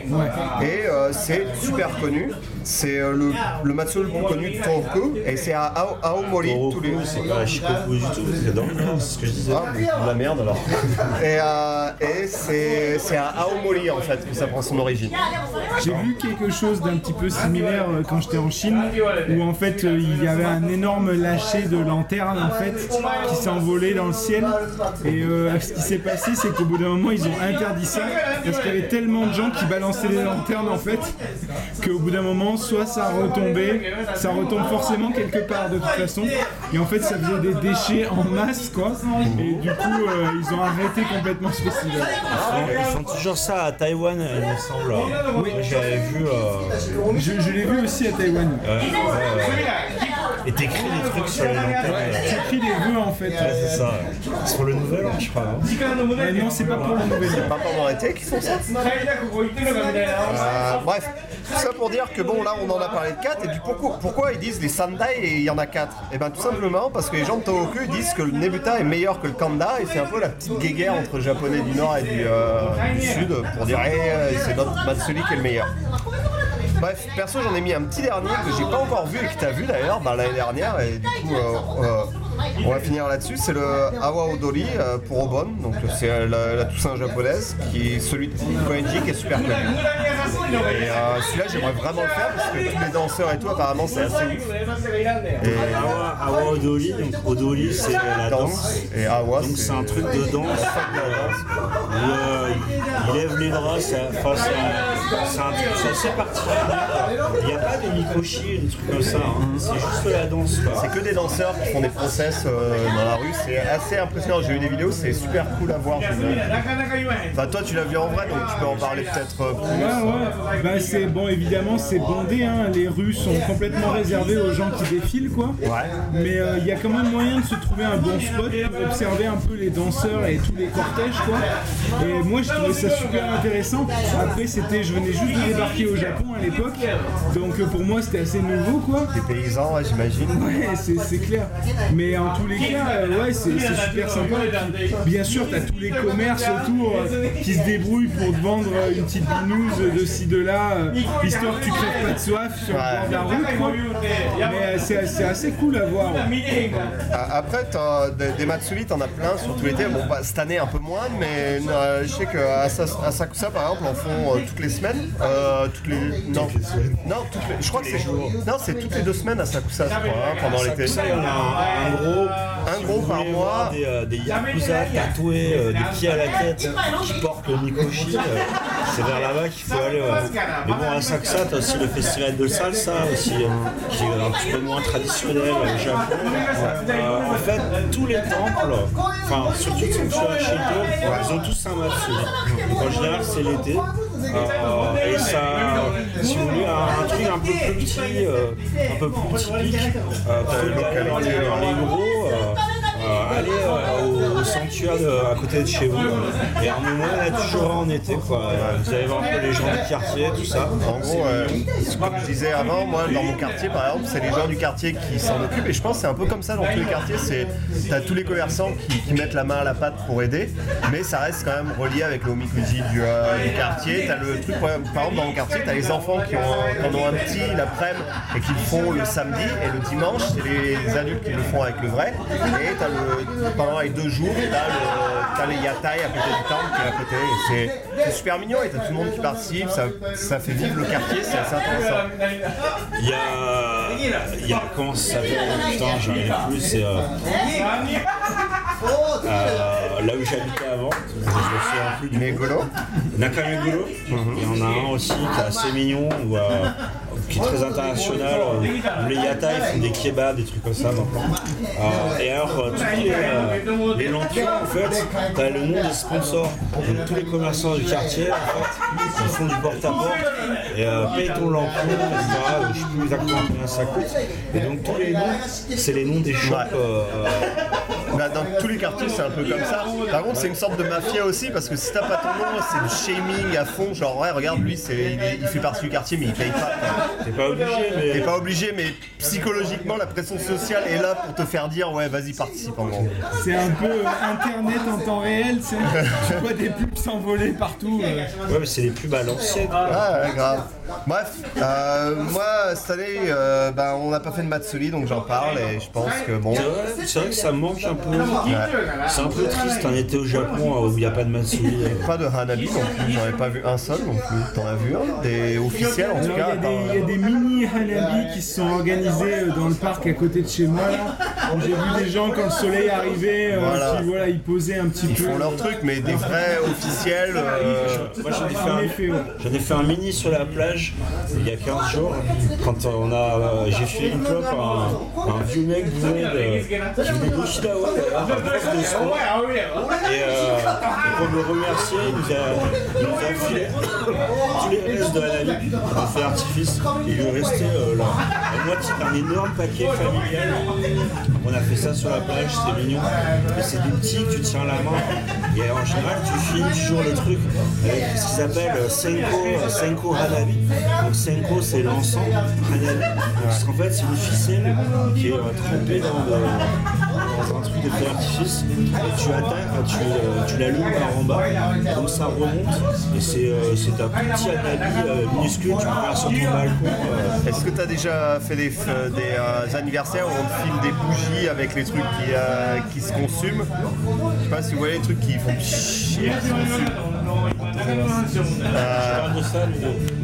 Et euh, c'est super connu. C'est euh, le, le le plus connu de Tohoku. Et c'est à Ao- Aomori tous les c'est pas à Shikoku du tout, c'est dans c'est ce que je disais. Ah, mais de la merde alors. Et, euh, et c'est c'est à Aomori en fait que ça prend son origine. J'ai vu quelque chose d'un petit peu similaire euh, quand j'étais en Chine, où en fait euh, il y avait un énorme lâcher de lanternes en fait qui s'envolait dans le ciel. Et euh, ce qui s'est passé, c'est qu'au bout d'un moment ils ont interdit ça parce qu'il y avait tellement de gens qui balançaient les lanternes en fait qu'au bout d'un moment, soit ça retombait, ça retombe forcément quelque part de toute façon. Et en fait, ça faisait des déchets en masse quoi. Et du coup, euh, ils ont arrêté complètement ce festival. Ils font- Ils font toujours ça à Taïwan, il me semble. Oui, j'avais vu. euh, Je, je l'ai vu aussi à Taïwan. euh, et t'écris des trucs sur les lanternes. Pris des vœux en fait. Ouais, c'est ça. C'est pour le nouvel an, je crois. hein. Non, c'est pas pour le nouvel an. Pas pendant l'été qu'ils font ça Euh, Bref, tout ça pour dire que bon là on en a parlé de 4 et du pourquoi, pourquoi ils disent les Sandai et il y en a 4 Et bien tout simplement parce que les gens de Tohoku disent que le Nebuta est meilleur que le Kanda et c'est un peu la petite guéguerre entre les japonais du nord et du, euh, du sud pour dire hey, c'est notre Matsuri qui est le meilleur. Bref, perso j'en ai mis un petit dernier que j'ai pas encore vu et que t'as vu d'ailleurs bah, l'année dernière et du coup euh, euh, on va finir là-dessus. C'est le Awa Odori euh, pour Obon, donc c'est la, la Toussaint japonaise, qui est celui de Koenji qui est super connu. Et euh, celui-là j'aimerais vraiment le faire parce que tous les danseurs et tout apparemment c'est assez ouf. Et Awa, Awa Odori, donc Odori c'est la danse. danse et Awa Donc c'est un truc de danse. il lève les bras, c'est assez particulier. Il n'y a pas de mikoshi, des trucs comme ça. hein. C'est juste la danse. C'est que des danseurs qui font des process euh, dans la rue, c'est assez impressionnant. J'ai vu des vidéos, c'est super cool à voir. je. Enfin, toi tu l'as vu en vrai, donc tu peux en parler peut-être euh, plus. Ouais, ouais. Bah, c'est bon, évidemment, c'est bondé. Hein. Les rues sont complètement réservées aux gens qui défilent, quoi. Mais euh, il y a quand même moyen de se trouver un bon spot pour observer un peu les danseurs et tous les cortèges, quoi. Et moi, j'ai trouvé ça super intéressant. Après, c'était, je venais juste de débarquer au Japon à l'époque, donc pour moi, c'était assez nouveau, quoi. Des paysans, ouais, j'imagine. Ouais, c'est clair. Mais Mais en tous les cas, euh, ouais, c'est super sympa. Et puis, bien sûr, t'as tous les commerces autour euh, qui se débrouillent pour te vendre euh, une petite binouse de ci, de là, histoire que tu crèves pas de soif sur le bord de la route. quoi. Mais c'est assez cool à voir. Ah, Après, t'as des, des Matsuri, t'en as plein sur tout l'été. Bon, bah, cette année un peu moins, mais euh, je sais qu'à Sakusa, par exemple, en font euh, toutes les semaines. Euh, toutes les... Non, non toutes les... je crois que c'est non, c'est toutes les deux semaines à Sakusa, je crois, hein, pendant l'été. Ça, il y en a un, gros. Gros par mois. Des, euh, des yakuza tatoués, euh, des pieds à la tête, qui portent le Mikoshi. euh, c'est vers là-bas qu'il faut aller. Mais bon, à Sakusa, t'as aussi le festival de salsa, aussi, euh, qui est un petit peu moins traditionnel au Japon. Euh, en fait, tous les temples, enfin, surtout ceux que toi, ils ont tous un Matsuri. En général, c'est l'été. Euh, et ça, si vous voulez, un, truc un peu plus petit, euh, un peu plus typique, dans les gros, euh, euh, allez au, sanctuaire de- à côté de chez vous. Et à un moment, toujours en été. Quoi. Vous allez voir un peu les gens du quartier, tout ça. En gros, euh, ce que je disais avant, moi dans mon quartier par exemple, c'est les gens du quartier qui s'en occupent et je pense que c'est un peu comme ça dans tous les quartiers. C'est t'as tous les commerçants qui, qui mettent la main à la pâte pour aider, mais ça reste quand même relié avec le omikuji du, euh, du quartier. T'as le truc, par exemple dans mon quartier, t'as les enfants qui ont, qui en ont un petit l'après-midi et qui le font le samedi et le dimanche, c'est les adultes qui le font avec le vrai. Et t'as le pendant les deux jours, t'as le les yatai à côté du temple qui est à côté. C'est- super mignon et t'as tout le monde qui participe, ça, ça fait vivre le quartier, c'est assez intéressant. Il y a. Il y a. Comment ça s'appelle Putain, j'en ai plus. C'est. euh, euh, là où j'habitais avant, je me souviens plus du Nakameguro. Il y en a un aussi qui est assez mignon, où, euh, qui est très international. euh, les yatai font des kebabs, des trucs comme ça maintenant. Euh, et alors, euh, tous les, euh, les lampions, en fait, t'as le nom des sponsors. Donc tous les commerçants du quartier, en fait, ils font du porte-à-porte et euh, paye ton lampion, etc. Je sais plus exactement combien ça coûte. Et donc tous les noms, c'est les noms des shops. Bah, dans tous les quartiers, c'est un peu comme ça. Par contre, c'est une sorte de mafia aussi parce que si t'as pas ton nom, c'est du shaming à fond. Genre, ouais, regarde, lui, c'est, il, il fait partie du quartier, mais il paye pas. T'es pas obligé, mais. T'es pas obligé, mais psychologiquement, la pression sociale est là pour te faire dire, ouais, vas-y, participe en gros. C'est un peu euh, internet en temps réel, tu sais. tu vois des pubs s'envoler partout. euh. Ouais, mais c'est les plus balanciers. Ah, ouais, grave. Bref, euh, moi, cette année, euh, bah, on n'a pas fait de Matsuri, donc j'en parle et je pense que bon. C'est vrai, que ça manque un peu. C'est un peu triste un été au Japon euh, où il n'y a pas de Matsuri. Pas de Hanabi non plus, j'en ai pas vu un seul non plus. T'en as vu un Des officiels en tout Alors, il y, cas il y a des mini hanabi qui se sont organisés euh, dans le parc à côté de chez moi. J'ai vu des gens quand le soleil arrivait, euh, Voilà. qui voilà, ils posaient un petit Ils peu. font leur truc, mais des vrais officiels. euh, Moi j'en ai, ai fait un mini sur la plage il y a 15 jours quand on a euh, j'ai fait une clope à un, un vieux mec de, qui venait d'ailleurs, un prof de sport. et euh, pour me remercier il nous a, il filé tous les restes de Hanabi on a fait artifice et il lui restait euh, la, la moitié d'un énorme paquet familial on a fait ça sur la plage c'est mignon c'est des petits que tu tiens la main et en général tu finis toujours le truc avec ce qu'ils appellent euh, Senko, euh, Senko Hanabi. Donc Senko c'est Hanabi. Parce qu'en fait c'est une ficelle qui est euh, trempée dans, un truc de feu d'artifice. Et tu attaques, tu, euh, tu l'allumes par en bas, donc ça remonte. Et c'est euh, c'est un petit euh, minuscule, tu peux faire sur ton balcon. Est-ce que tu as déjà fait des, euh, anniversaires où on te file des bougies avec les trucs qui, euh, qui se consument? Je sais pas si vous voyez les trucs qui font chier, qui se consument. Euh,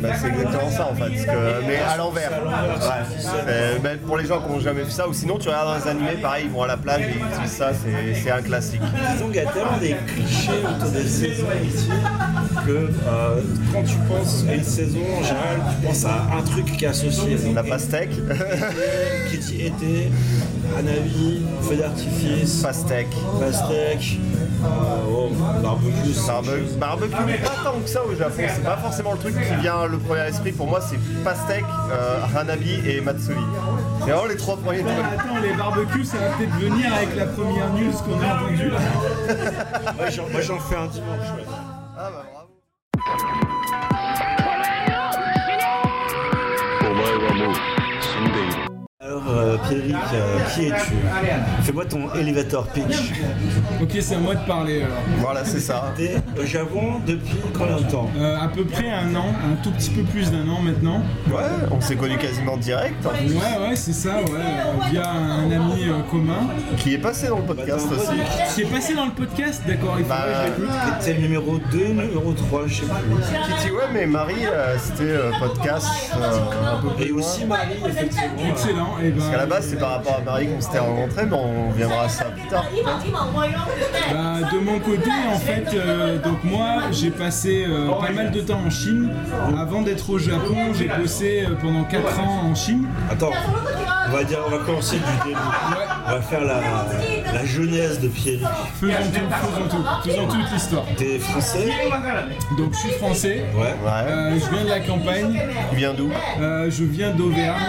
bah, c'est exactement ça en fait, que- mais à l'envers. Ouais. Euh, bah, pour les gens qui n'ont jamais vu ça, ou sinon tu regardes dans les animés, pareil, ils vont à la plage et ils utilisent ça, c'est c'est un classique. Disons qu'il y a tellement des clichés autour des saisons ici que euh, quand tu penses à une saison, en général, tu penses à un truc qui est associé. La pastèque, Qui dit été, Hanabi, feu d'artifice, pastèque, pastèque, euh, oh, barbecue, barbecue, barbecue, pas tant que ça au Japon, c'est pas forcément le truc qui vient le premier à l'esprit, pour moi c'est pastèque, euh, hanabi et matsuri. C'est vraiment les trois premiers Bah, trucs. attends, les barbecues, ça va peut-être venir avec la première news qu'on a entendue là. Moi, j'en- moi, j'en fais un dimanche. ouais. Ah bah Pierrick, euh, qui es-tu? Fais-moi ton elevator pitch. Ok, c'est à moi de parler alors. Voilà, c'est ça. T'es au Japon depuis combien de temps? Euh, à peu près un an, un tout petit peu plus d'un an maintenant. Ouais, on s'est connus quasiment direct. en plus. Ouais, ouais, c'est ça, ouais, euh, via un ami euh, commun. Qui est passé dans le podcast Bah, aussi. Qui est passé dans le podcast, d'accord, il faut Bah, que je l'écoute. T'es le numéro 2, numéro 3, je sais plus. Kitty, ouais, mais Marie, euh, c'était euh, podcast euh, un peu plus Et loin. aussi Marie, effectivement. Excellent, et ben. Base, c'est par rapport à Marie qu'on s'était rencontrés, mais on viendra à ça plus tard. Bah, de mon côté, en fait, euh, donc moi, j'ai passé euh, pas mal de temps en Chine. Avant d'être au Japon, j'ai bossé euh, pendant 4 ans en Chine. Attends, on va dire, on va commencer du début. On va faire la, la jeunesse de Pierrick. Faisons tout, faisons tout, faisons toute l'histoire. T'es français? Donc, je suis français. Ouais. Ouais. Euh, je viens de la campagne. Tu viens d'où? Euh, je viens d'Auvergne.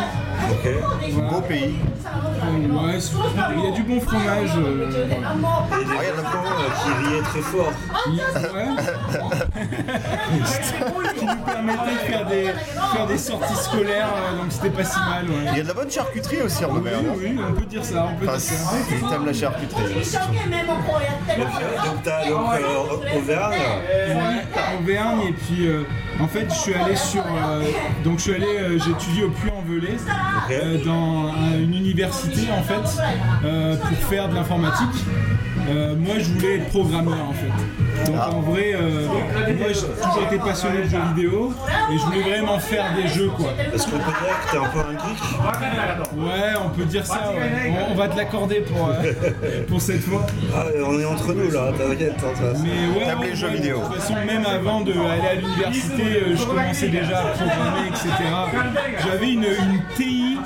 Ok. Voilà. Beau pays. Euh, ouais, il y a du bon fromage. euh, voilà. Et des enfants euh, qui riaient très fort. Il- ouais. qui nous permettait de faire des, faire des sorties scolaires, euh, donc c'était pas si mal. Il y a de la bonne charcuterie aussi en Auvergne. oui, on peut dire ça, on peut Enfin, dire ça. t'aimes la charcuterie. Donc t'as donc euh, Auvergne. Ouais, Auvergne et puis euh, en fait je suis allé sur euh, donc je suis allé euh, j'ai étudié au Euh, dans un- une université en fait euh, pour faire de l'informatique. Euh, moi je voulais être programmeur en fait. Donc en vrai euh, moi j'ai toujours été passionné de jeux vidéo et je voulais vraiment faire des jeux quoi. Est-ce qu'on peut dire que t'es un peu un geek Ouais on peut dire ça ouais. on, on va te l'accorder pour, euh, pour cette fois. Ah, on est entre nous là, t'inquiète. Mais ouais, les ouais, jeux ouais, vidéo. De toute façon, même avant d'aller à l'université, euh, je commençais déjà à programmer, etc. J'avais une, une TI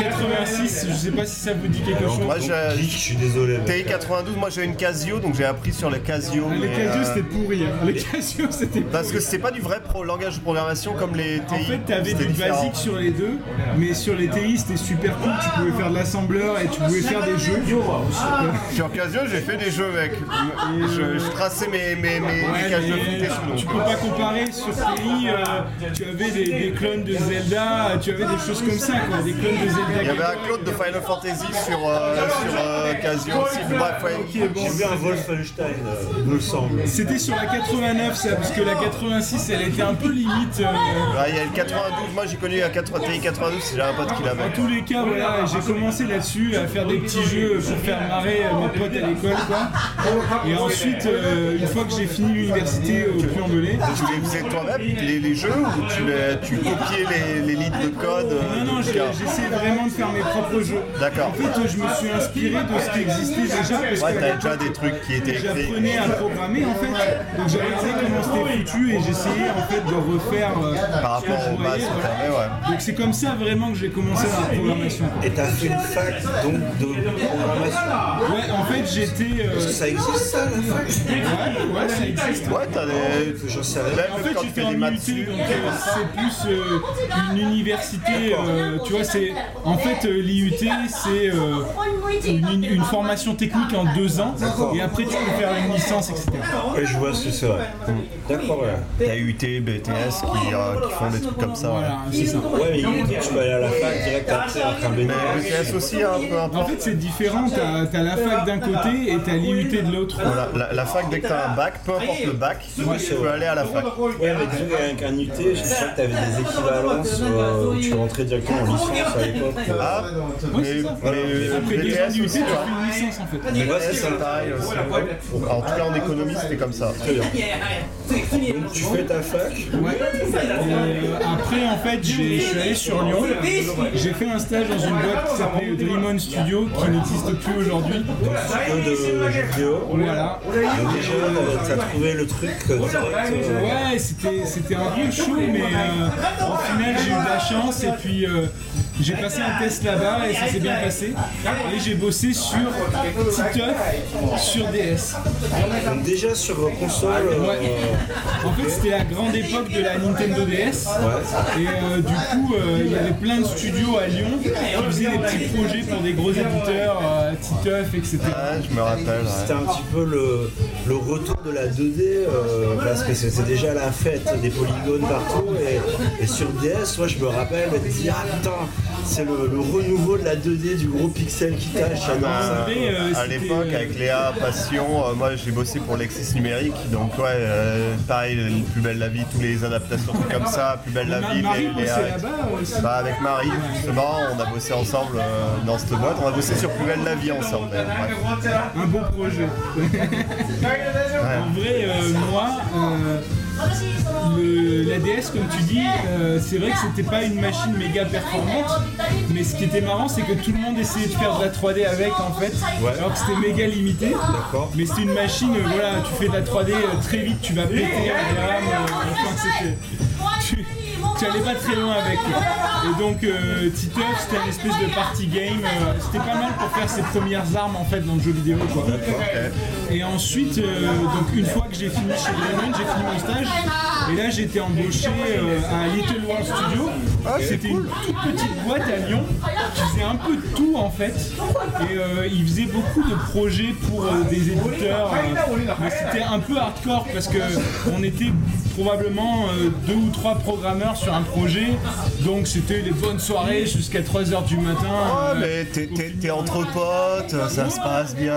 86, je sais pas si ça vous dit quelque chose. Moi, je suis désolé. TI 92, moi j'ai une Casio, donc j'ai appris sur les Casio. Ah, les mais, Casio euh, c'était pourri, hein. les Casio c'était Parce pourri. que c'est pas du vrai pro langage de programmation comme les TI. En fait, t'avais du différent. basique sur les deux, mais sur les TI c'était super cool. Tu pouvais faire de l'assembleur et tu pouvais faire des jeux. Sur Casio, j'ai fait des jeux, mec. Je, je traçais mes, mes, mes, mes Ouais, cages de foot tu peux pas comparer sur TI, euh, tu avais des, des clones de Zelda, tu avais des choses comme ça, quoi, des clones de Zelda. Il y avait un clone de Final Fantasy sur, euh, sur euh, Casio aussi. Bref, ouais. J'ai vu un Wolfenstein, euh, il me semble. C'était sur la 89 ça, parce que la 86 elle était un peu limite. euh, il y a le 92, moi j'ai connu la 80 TI 92, c'est j'ai un pote qui l'avait. dans tous les cas, voilà, j'ai commencé là-dessus à faire des petits jeux pour faire marrer euh, mes potes à l'école, quoi. Et ensuite, euh, une fois que j'ai fini l'université au Puy-en-Velay, Tu les faisais toi-même, les, les jeux, ou tu, les- tu copiais les, les lignes de code euh, non, non, de j'ai- bouquins j'essaie vraiment de faire mes propres jeux. D'accord. En fait, je me suis inspiré de ce qui existait déjà, parce Ouais, que t'avais déjà des trucs qui étaient écrits. J'apprenais à programmer en fait, donc j'ai regardé comment c'était foutu et j'essayais en fait de refaire euh, Par rapport je aux bases voyais, que voilà. t'avais, ouais. Donc c'est comme ça vraiment que j'ai commencé la programmation. quoi. Et t'as fait une fac donc de programmation. Ouais, en fait j'étais. euh, Ça existe ça la fac? Ouais, ouais, ça existe. Ouais, t'as des. J'en sais rien. En fait, quand tu j'étais fais en des IUT, maths donc dessus. euh, c'est plus une université. tu vois, c'est en fait l'IUT, c'est euh, une, une formation technique en deux ans, et après tu peux faire une licence, etc. Ouais, je vois ce que c'est vrai. D'accord, ouais. T'as UT, BTS qui, euh, qui font des trucs comme ça. ouais. Voilà, c'est ça. Ouais, mais tu peux aller à la fac direct après avec un Mais BTS. BTS aussi, un peu En fait, c'est différent. T'as as la fac d'un côté et t'as l'IUT de l'autre. Voilà, la, la fac, dès que t'as un bac, peu importe le bac, tu peux aller à la fac. Ouais, mais disons qu'avec un UT, je sais que t'avais des équivalences euh, où tu rentrais directement en licence à l'époque. euh. Ah, Ouais, mais, mais Après deux ans BTS d'IUT, tu fais une licence en fait. Ouais, BTS, ça. c'est pareil aussi. En tout cas, en économie, comme ça. Très bien. Donc tu fais ta fac. Ouais. Euh, après, en fait, j'ai- je suis allé sur Lyon. J'ai fait un stage dans une boîte qui s'appelait Dream On Studio, qui n'existe plus aujourd'hui. Studio de jeux vidéo. Voilà. Donc déjà, euh, t'as trouvé le truc direct. euh, Ouais, c'était c'était un peu chaud, mais euh, au final, j'ai eu de la chance et puis euh, j'ai passé un test là-bas et ça s'est bien passé. Et j'ai bossé sur Titeuf sur DS. Donc déjà sur console. euh, Ouais. En fait, c'était la grande époque de la Nintendo DS. Et euh, du coup, euh, il y avait plein de studios à Lyon qui faisaient des petits projets pour des gros éditeurs, euh, Titeuf, etc. Ouais, je me rappelle. ouais. C'était un petit peu le, le retour de la 2D, euh, parce que c'était déjà la fête des polygones partout. Et, et sur DS, moi je me rappelle me dire Ah putain, c'est le, le renouveau de la 2D du gros pixel qui tâche. ça. vrai, euh, à l'époque, euh, avec Léa, Passion, euh, moi j'ai bossé pour Lexis Numérique, donc ouais, euh, pareil, Plus belle la vie, toutes les adaptations trucs comme ça, Plus belle la vie, Marie Léa. Bah, avec Marie, justement, on a bossé ensemble euh, dans cette boîte, on a bossé sur Plus belle la vie ensemble. Un beau projet. En vrai, euh, moi, euh, le- la DS, comme tu dis, euh, c'est vrai que c'était pas une machine méga performante, mais ce qui était marrant, c'est que tout le monde essayait de faire de la 3D avec, en fait, Ouais. alors que c'était méga limité. Mais c'était une machine, euh, voilà, tu fais de la 3D euh, très vite, tu vas péter gramme, euh, enfin, tu allais pas très loin avec. Et donc, euh, Titeuf, c'était une espèce de party game. euh, c'était pas mal pour faire ses premières armes, en fait, dans le jeu vidéo, quoi. Et ensuite, euh, donc une fois que j'ai fini chez Raymond, j'ai fini mon stage. Et là, j'ai été embauché euh, à Little World Studio. C'était une toute petite boîte à Lyon qui faisait un peu de tout en fait. Et ils faisaient beaucoup de projets pour des éditeurs. mais c'était un peu hardcore parce que on était probablement deux ou trois programmeurs sur un projet. Donc c'était des bonnes soirées jusqu'à 3h du matin. Ah, euh, mais t'es- t'es t'es entre potes, ça se passe bien.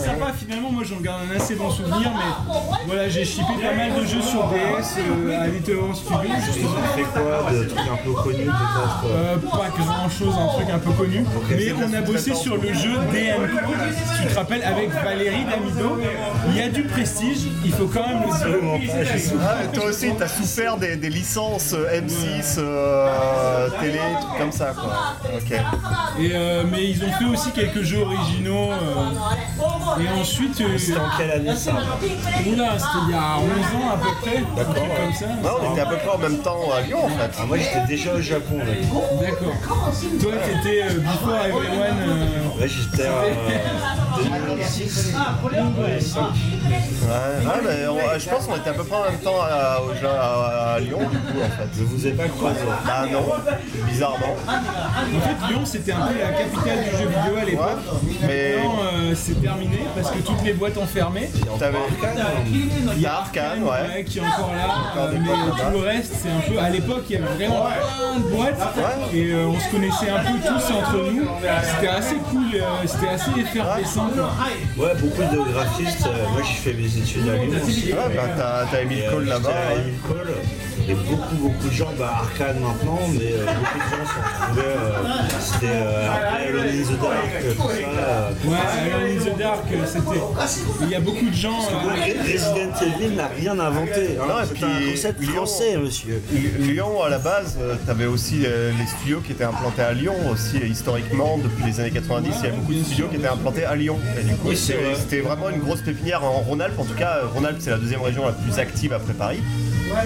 c'est sympa finalement, moi j'en garde un assez bon souvenir, mais voilà, j'ai shippé pas mal de jeux sur DS euh, à Little Horror Studio justement. Quoi de trucs un peu connus peut-être Euh, pas grand chose, un truc un peu connu. Mais on a bossé sur le jeu si tu te rappelles, avec Valérie Damido. Il y a du prestige, il faut quand même le dire. Ah, toi aussi, t'as souffert des, des licences euh, M6, euh, télé, trucs comme ça, quoi. Ok. Et, euh, mais ils ont fait aussi quelques jeux originaux. euh, et ensuite, euh, C'était en quelle année ça oula, c'était il y a 11 ans à peu près, comme ça. Ouais, on était à peu près en même temps à Lyon, en fait. Ah, Moi j'étais déjà au Japon. D'accord. Toi, t'étais euh, Before Everyone. euh, Ouais, j'étais en 2006. Ouais, ouais, mais on- je pense qu'on était à peu près en même temps à, Lyon, du coup, en fait. Vous ai pas croisé. Bah non, bizarrement. En fait, Lyon, c'était un peu la capitale du jeu vidéo à l'époque. Ouais, mais Maintenant, euh, c'est terminé parce que toutes les boîtes ont fermé. t'avais... Il y a Arcane, ouais. ouais, qui est encore là, euh, mais tout le reste, c'est un peu. À l'époque, il y avait vraiment plein de boîtes et euh, on se connaissait un peu tous entre nous. C'était assez cool, c'était assez effervescent. quoi. Ouais, beaucoup de graphistes. moi j'ai fait mes études à Lyon aussi. Ouais, bah t'as, Emile Cole là-bas. Et beaucoup, beaucoup de gens, bah Arcane maintenant, mais euh, beaucoup de gens se retrouvaient. euh, c'était euh, après Alone in the Dark, euh, tout ça. euh. Ouais, Alone in the Dark, c'était. Il y a beaucoup de gens. euh, Resident Evil n'a rien inventé. hein. Non, et C'est puis, un concept Lyon- français, monsieur. Lyon, à la base, euh, t'avais aussi euh, les studios qui étaient implantés à Lyon aussi, et historiquement, depuis les années 90, il y avait beaucoup de studios qui étaient implantés à Lyon. Et du coup, Oui, c'était vrai. c'était vraiment une grosse pépinière en Rhône-Alpes. En tout cas, Rhône-Alpes, c'est la deuxième région la plus active après Paris,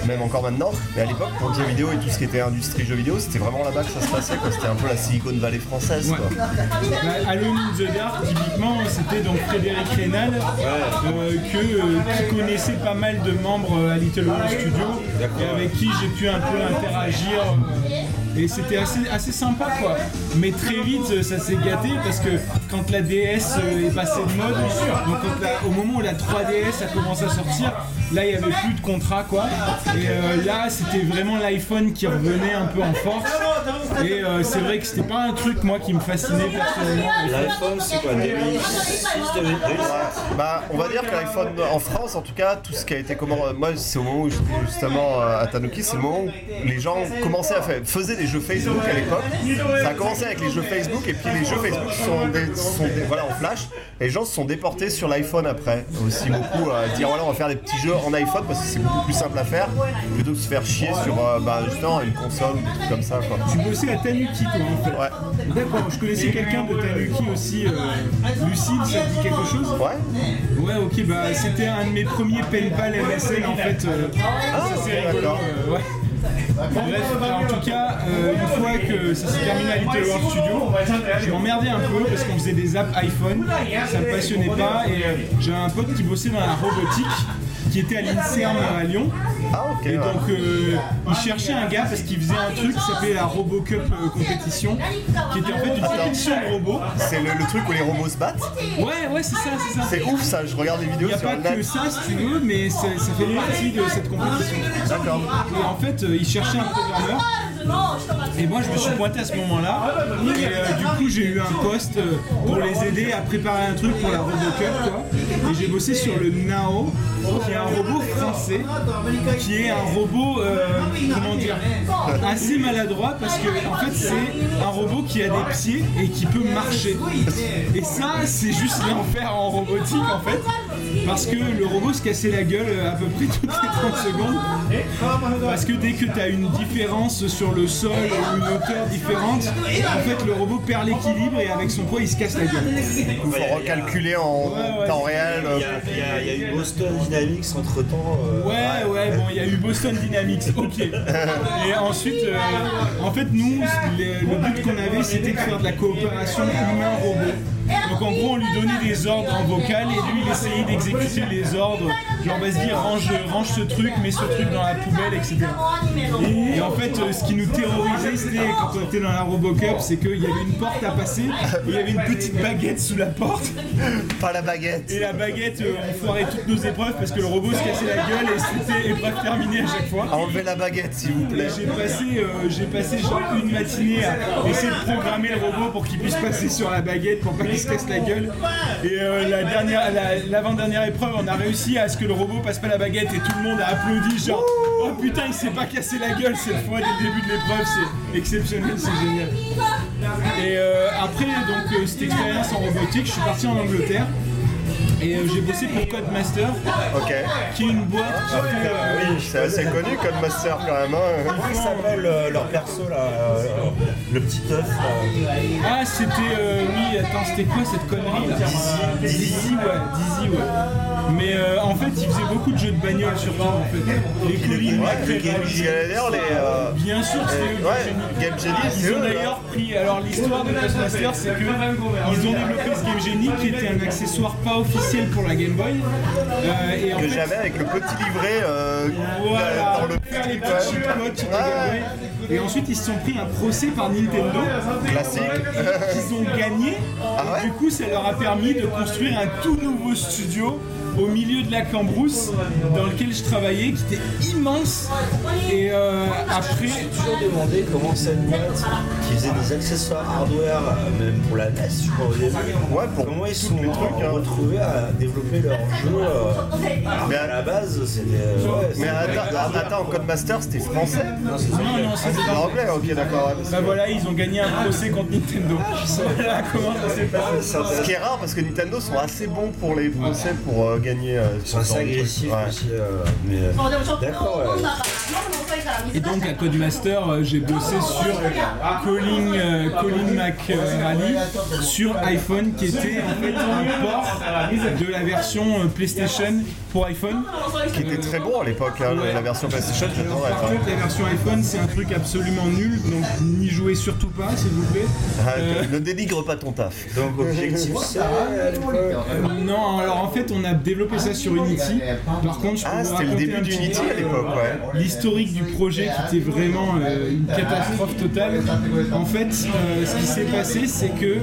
même encore maintenant. Mais à l'époque, pour le jeu vidéo et tout ce qui était industrie jeu vidéo, c'était vraiment là-bas que ça se passait. C'était un peu la Silicon Valley française. Ouais. Quoi. Bah, Alone in the Dark, typiquement, c'était donc Frédéric Rénal, euh, que, euh, qui connaissait pas mal de membres euh, à Little World Studio, et avec qui j'ai pu un peu interagir. euh, et c'était assez, assez sympa quoi. Mais très vite euh, ça s'est gâté parce que quand la DS euh, est passée de mode, donc quand la- au moment où la 3DS a commencé à sortir, là il n'y avait plus de contrat quoi. Et euh, là c'était vraiment l'iPhone qui revenait un peu en force. Et euh, c'est vrai que c'était pas un truc moi qui me fascinait personnellement. L'iPhone, c'est quoi 2006, 2007 Bah, on va dire que l'iPhone en France, en tout cas, tout ce qui a été comment, moi, c'est au moment où justement à Tanuki, c'est le moment où les gens commençaient à faire, faisaient des jeux Facebook à l'époque. Ça a commencé avec les jeux Facebook et puis les jeux Facebook sont, des, sont des- voilà en flash. Les gens se sont déportés sur l'iPhone après aussi beaucoup à dire voilà on va faire des petits jeux en iPhone parce que c'est beaucoup plus simple à faire plutôt que de se faire chier sur euh, bah, justement une console ou des trucs comme ça quoi. Tu bossais à Tanuki toi en fait. Ouais. D'accord, je connaissais quelqu'un de Tanuki aussi, euh, Lucide, ça te dit quelque chose? Ouais. Ouais, ok, bah c'était un de mes premiers pen pal MSN en fait. euh, Ah, c'est d'accord. euh, ouais. En tout cas, euh, une fois que ça s'est terminé à Little World Studio, je m'emmerdais un peu parce qu'on faisait des apps iPhone, ça me passionnait pas et euh, j'avais un pote qui bossait dans la robotique qui était à l'INSERM à Lyon. Ah ok. Et donc euh, il cherchait un gars parce qu'il faisait un truc qui s'appelait la RoboCup euh, compétition, qui était en fait une compétition de robots. C'est le, le truc où les robots se battent Ouais, ouais, c'est ça, c'est ça. C'est ouf ça, je regarde les Il vidéos n'y a sur pas que ça, si tu veux, mais ça, ça fait partie de cette compétition. D'accord. Et en fait, euh, il cherchait un programmeur. Et moi, je me suis pointé à ce moment-là. Et euh, du coup, j'ai eu un poste euh, pour les aider à préparer un truc pour la RoboCup, quoi. Et j'ai bossé sur le Nao, qui est un robot français, qui est un robot, euh, comment dire, assez maladroit parce que en fait, c'est un robot qui a des pieds et qui peut marcher. Et ça, c'est juste l'enfer en robotique, en fait. Parce que le robot se cassait la gueule euh, à peu près toutes les 30 secondes. Parce que dès que tu as une différence sur le sol ou une hauteur différente, en fait le robot perd l'équilibre et avec son poids il se casse la gueule. Il faut recalculer en Ouais, ouais. temps réel. euh, Il y, a, il y a- il y a eu Boston Dynamics entre temps. Ouais, ouais, bon, il y a eu Boston Dynamics, ok. Et ensuite, euh, en fait, nous, les- le but qu'on avait, c'était de faire de la coopération humain-robot. Donc en gros, on lui donnait des ordres en vocal et lui, il essayait d'exécuter les ordres. Genre, vas-y, range, range ce truc, mets ce truc dans la poubelle, etc. Et en fait, euh, ce qui nous terrorisait, c'était quand on était dans la Robocup, c'est qu'il y avait une porte à passer, et il y avait une petite baguette sous la porte. Pas la baguette. Et la baguette, euh, on foirait toutes nos épreuves parce que le robot se cassait la gueule et c'était épreuve terminée à chaque fois. Enlevez la baguette s'il vous plaît. J'ai passé, euh, j'ai passé genre une matinée à essayer de programmer le robot pour qu'il puisse passer sur la baguette pour pas qu'il se casse la gueule. Et euh, la dernière, la- l'avant-dernière épreuve, on a réussi à ce que le robot passe pas la baguette et tout le monde a applaudi genre oh putain il s'est pas cassé la gueule cette fois dès le début de l'épreuve, c'est exceptionnel, c'est génial. Et euh, après donc euh, cette expérience en robotique, je suis parti en Angleterre. Et euh, j'ai bossé pour Codemaster, Ok. qui est une boîte qui Ah, fait, putain, euh, oui, c'est assez connu Codemaster quand même. hein. Comment il s'appelle euh, leur perso là euh, Le petit œuf là Ah, c'était. euh, oui, attends, c'était quoi cette connerie là Dizzy, Dizzy, ouais, Dizzy, ouais. Mais euh, en fait, il faisait beaucoup de jeux de bagnole surtout en fait. Les collines, Ouais, les les Game euh, Bien sûr, c'était eux, Ouais, Game Genie. Game Genie, c'est Ils ont eux. là. d'ailleurs pris. Alors, l'histoire de Codemaster, c'est que ils ont développé ce Game Genie qui était un accessoire pas officiel pour la Game Boy. Euh, et en Que fait, j'avais avec le petit livret euh, Voilà, dans le les ouais. Boy. Et ensuite, ils se sont pris un procès par Nintendo. Classique. euh, qu'ils ont gagné. Ah ouais Et du coup, ça leur a permis de construire un tout nouveau studio au milieu de la Cambrousse dans lequel je travaillais, qui était immense. Et euh, après, J'ai toujours demandé comment cette boîte qui faisait des accessoires hardware, euh, même pour la NES, je crois au début, Ouais, pour comment ils sont les trucs, hein. retrouvés à développer leur jeu euh, alors Mais à- la base c'était. ouais, Mais attends, attends, Codemaster c'était français non, c'est anglais, ok, d'accord. Bah voilà, ils ont gagné un procès contre Nintendo. Voilà comment ça s'est passé. Ce qui est rare parce que Nintendo sont assez bons pour les procès pour gagner. euh, Ils sont assez agressifs aussi. euh, mais, euh, D'accord, ouais. Et donc à Codemaster, euh, j'ai bossé sur Colin, euh, Colin McRae sur iPhone qui était en fait un port de la version euh, PlayStation pour iPhone. Qui était très bon à l'époque, hein, Ouais. la version PlayStation, j'adorais. Par hein. contre, la version iPhone, c'est un truc absolument nul, donc n'y jouez surtout pas, s'il vous plaît. Ah, Euh, Ne dénigre pas ton taf. Donc objectif euh, non, alors en fait, on a développé ça sur Unity. Par contre, je peux Ah, c'était le début d'Unity à l'époque, euh, ouais. L'historique du projet qui était vraiment euh, une catastrophe totale. En fait, euh, ce qui s'est passé, c'est que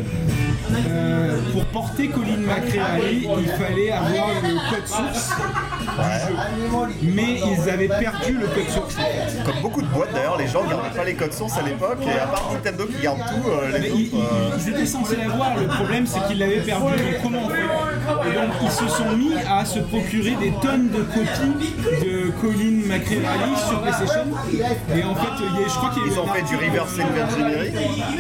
euh, pour porter Colin McRae, il fallait avoir le code source du jeu. Mais ils avaient perdu le code source. Comme beaucoup de boîtes d'ailleurs, les gens gardaient pas les codes sources à l'époque et à part Nintendo qui garde tout, euh, les euh, ils- ils étaient censés l'avoir, le problème c'est qu'ils l'avaient perdu, donc comment on fait? Et donc ils se sont mis à se procurer des tonnes de copies de Colin McRae sur PlayStation. Et en fait, il y a- je crois qu'il y a eu Ils ont fait du reverse engineering.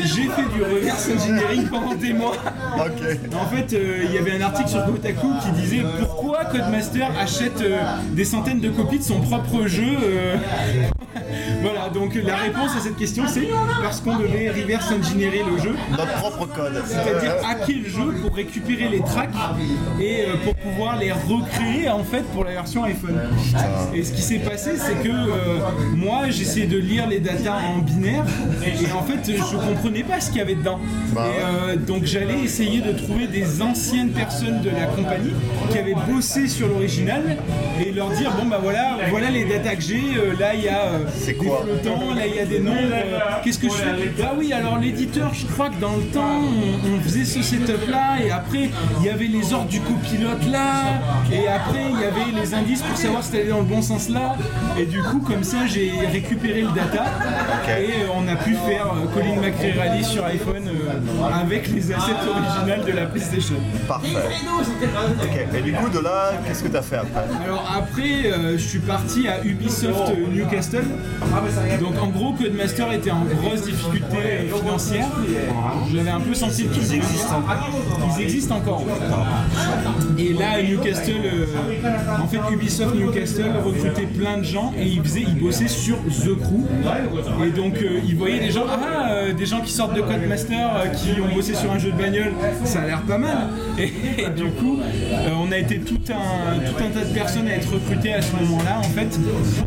J'ai fait du reverse engineering pendant des mois. Ok. En fait, euh, il y avait un article sur Kotaku qui disait pourquoi Codemaster achète euh, des centaines de copies de son propre jeu. euh, Voilà, donc la réponse à cette question c'est parce qu'on devait reverse engineerer le jeu, Notre propre code. c'est-à-dire hacker le jeu pour récupérer les tracks et euh, pour pouvoir les recréer en fait pour la version iPhone. Et ce qui s'est passé c'est que euh, moi j'essayais de lire les datas en binaire et en fait je comprenais pas ce qu'il y avait dedans. Bah Et, euh, donc j'allais essayer de trouver des anciennes personnes de la compagnie qui avaient bossé sur l'original et leur dire bon bah voilà voilà les datas que j'ai euh, là il y a des flottants là il y a des euh, qu'est-ce que je fais? Ah oui alors l'éditeur je crois que dans le temps on, on faisait ce setup là et après il y avait les ordres du copilote là et après il y avait les indices pour savoir si t'allais dans le bon sens là et du coup comme ça j'ai récupéré le data et euh, on a pu faire euh, Colin McRae Rally sur iPhone euh, avec les assets originales de la PlayStation Parfait. Ok. Et du coup, de là, qu'est-ce que t'as fait après Alors après, euh, je suis parti à Ubisoft Newcastle. Donc en gros, Codemaster était en grosse difficulté financière. J'avais un peu senti le truc. Ils existent Ils existent encore. Et là, à Newcastle, euh, en fait, Ubisoft Newcastle recrutait plein de gens et ils faisaient, ils bossaient sur The Crew. Et donc euh, ils voyaient des gens, ah, euh, des gens qui sortent de Codemaster, qui ont bossé sur un jeu de bagnole, ça a l'air pas mal. Et, et du coup, on a été tout un, tout un tas de personnes à être recrutées à ce moment-là, en fait,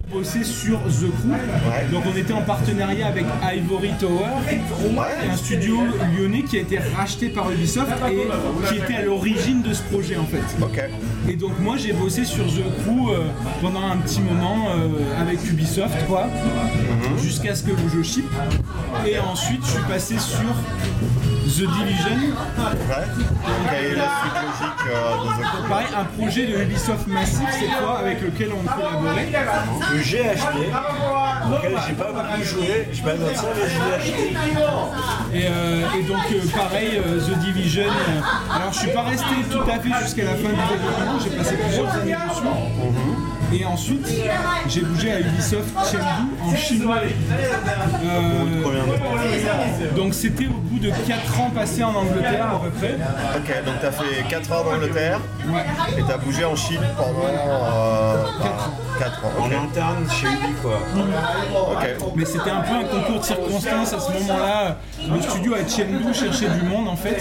pour bosser sur The Crew. Donc on était en partenariat avec Ivory Tower, un studio lyonnais qui a été racheté par Ubisoft et qui était à l'origine de ce projet en fait. Ok. Et donc moi j'ai bossé sur The Crew euh, pendant un petit moment euh, avec Ubisoft quoi, jusqu'à ce que le jeu ship. Et ensuite je suis passé sur The Division, Ouais. La suite logique euh, de The Crew pareil un projet de Ubisoft massif cette fois avec lequel on collaborait. que j'ai acheté, auquel j'ai pas beaucoup joué, je pas mentir, mais je l'ai acheté. Et, et donc pareil The Division. alors je suis pas resté tout à fait jusqu'à la fin j'ai passé plusieurs années dessus. Et ensuite j'ai bougé à Ubisoft Chengdu en chinois. Euh, donc c'était au bout de 4 ans passés en Angleterre à peu près. Ok, donc t'as fait 4 ans en Angleterre Ouais. et t'as bougé en Chine pendant euh, 4 ans. En Ok. interne chez Ubi quoi. Ok. Mais c'était un peu un concours de circonstances à ce moment-là. Le studio à Chengdu cherchait du monde en fait.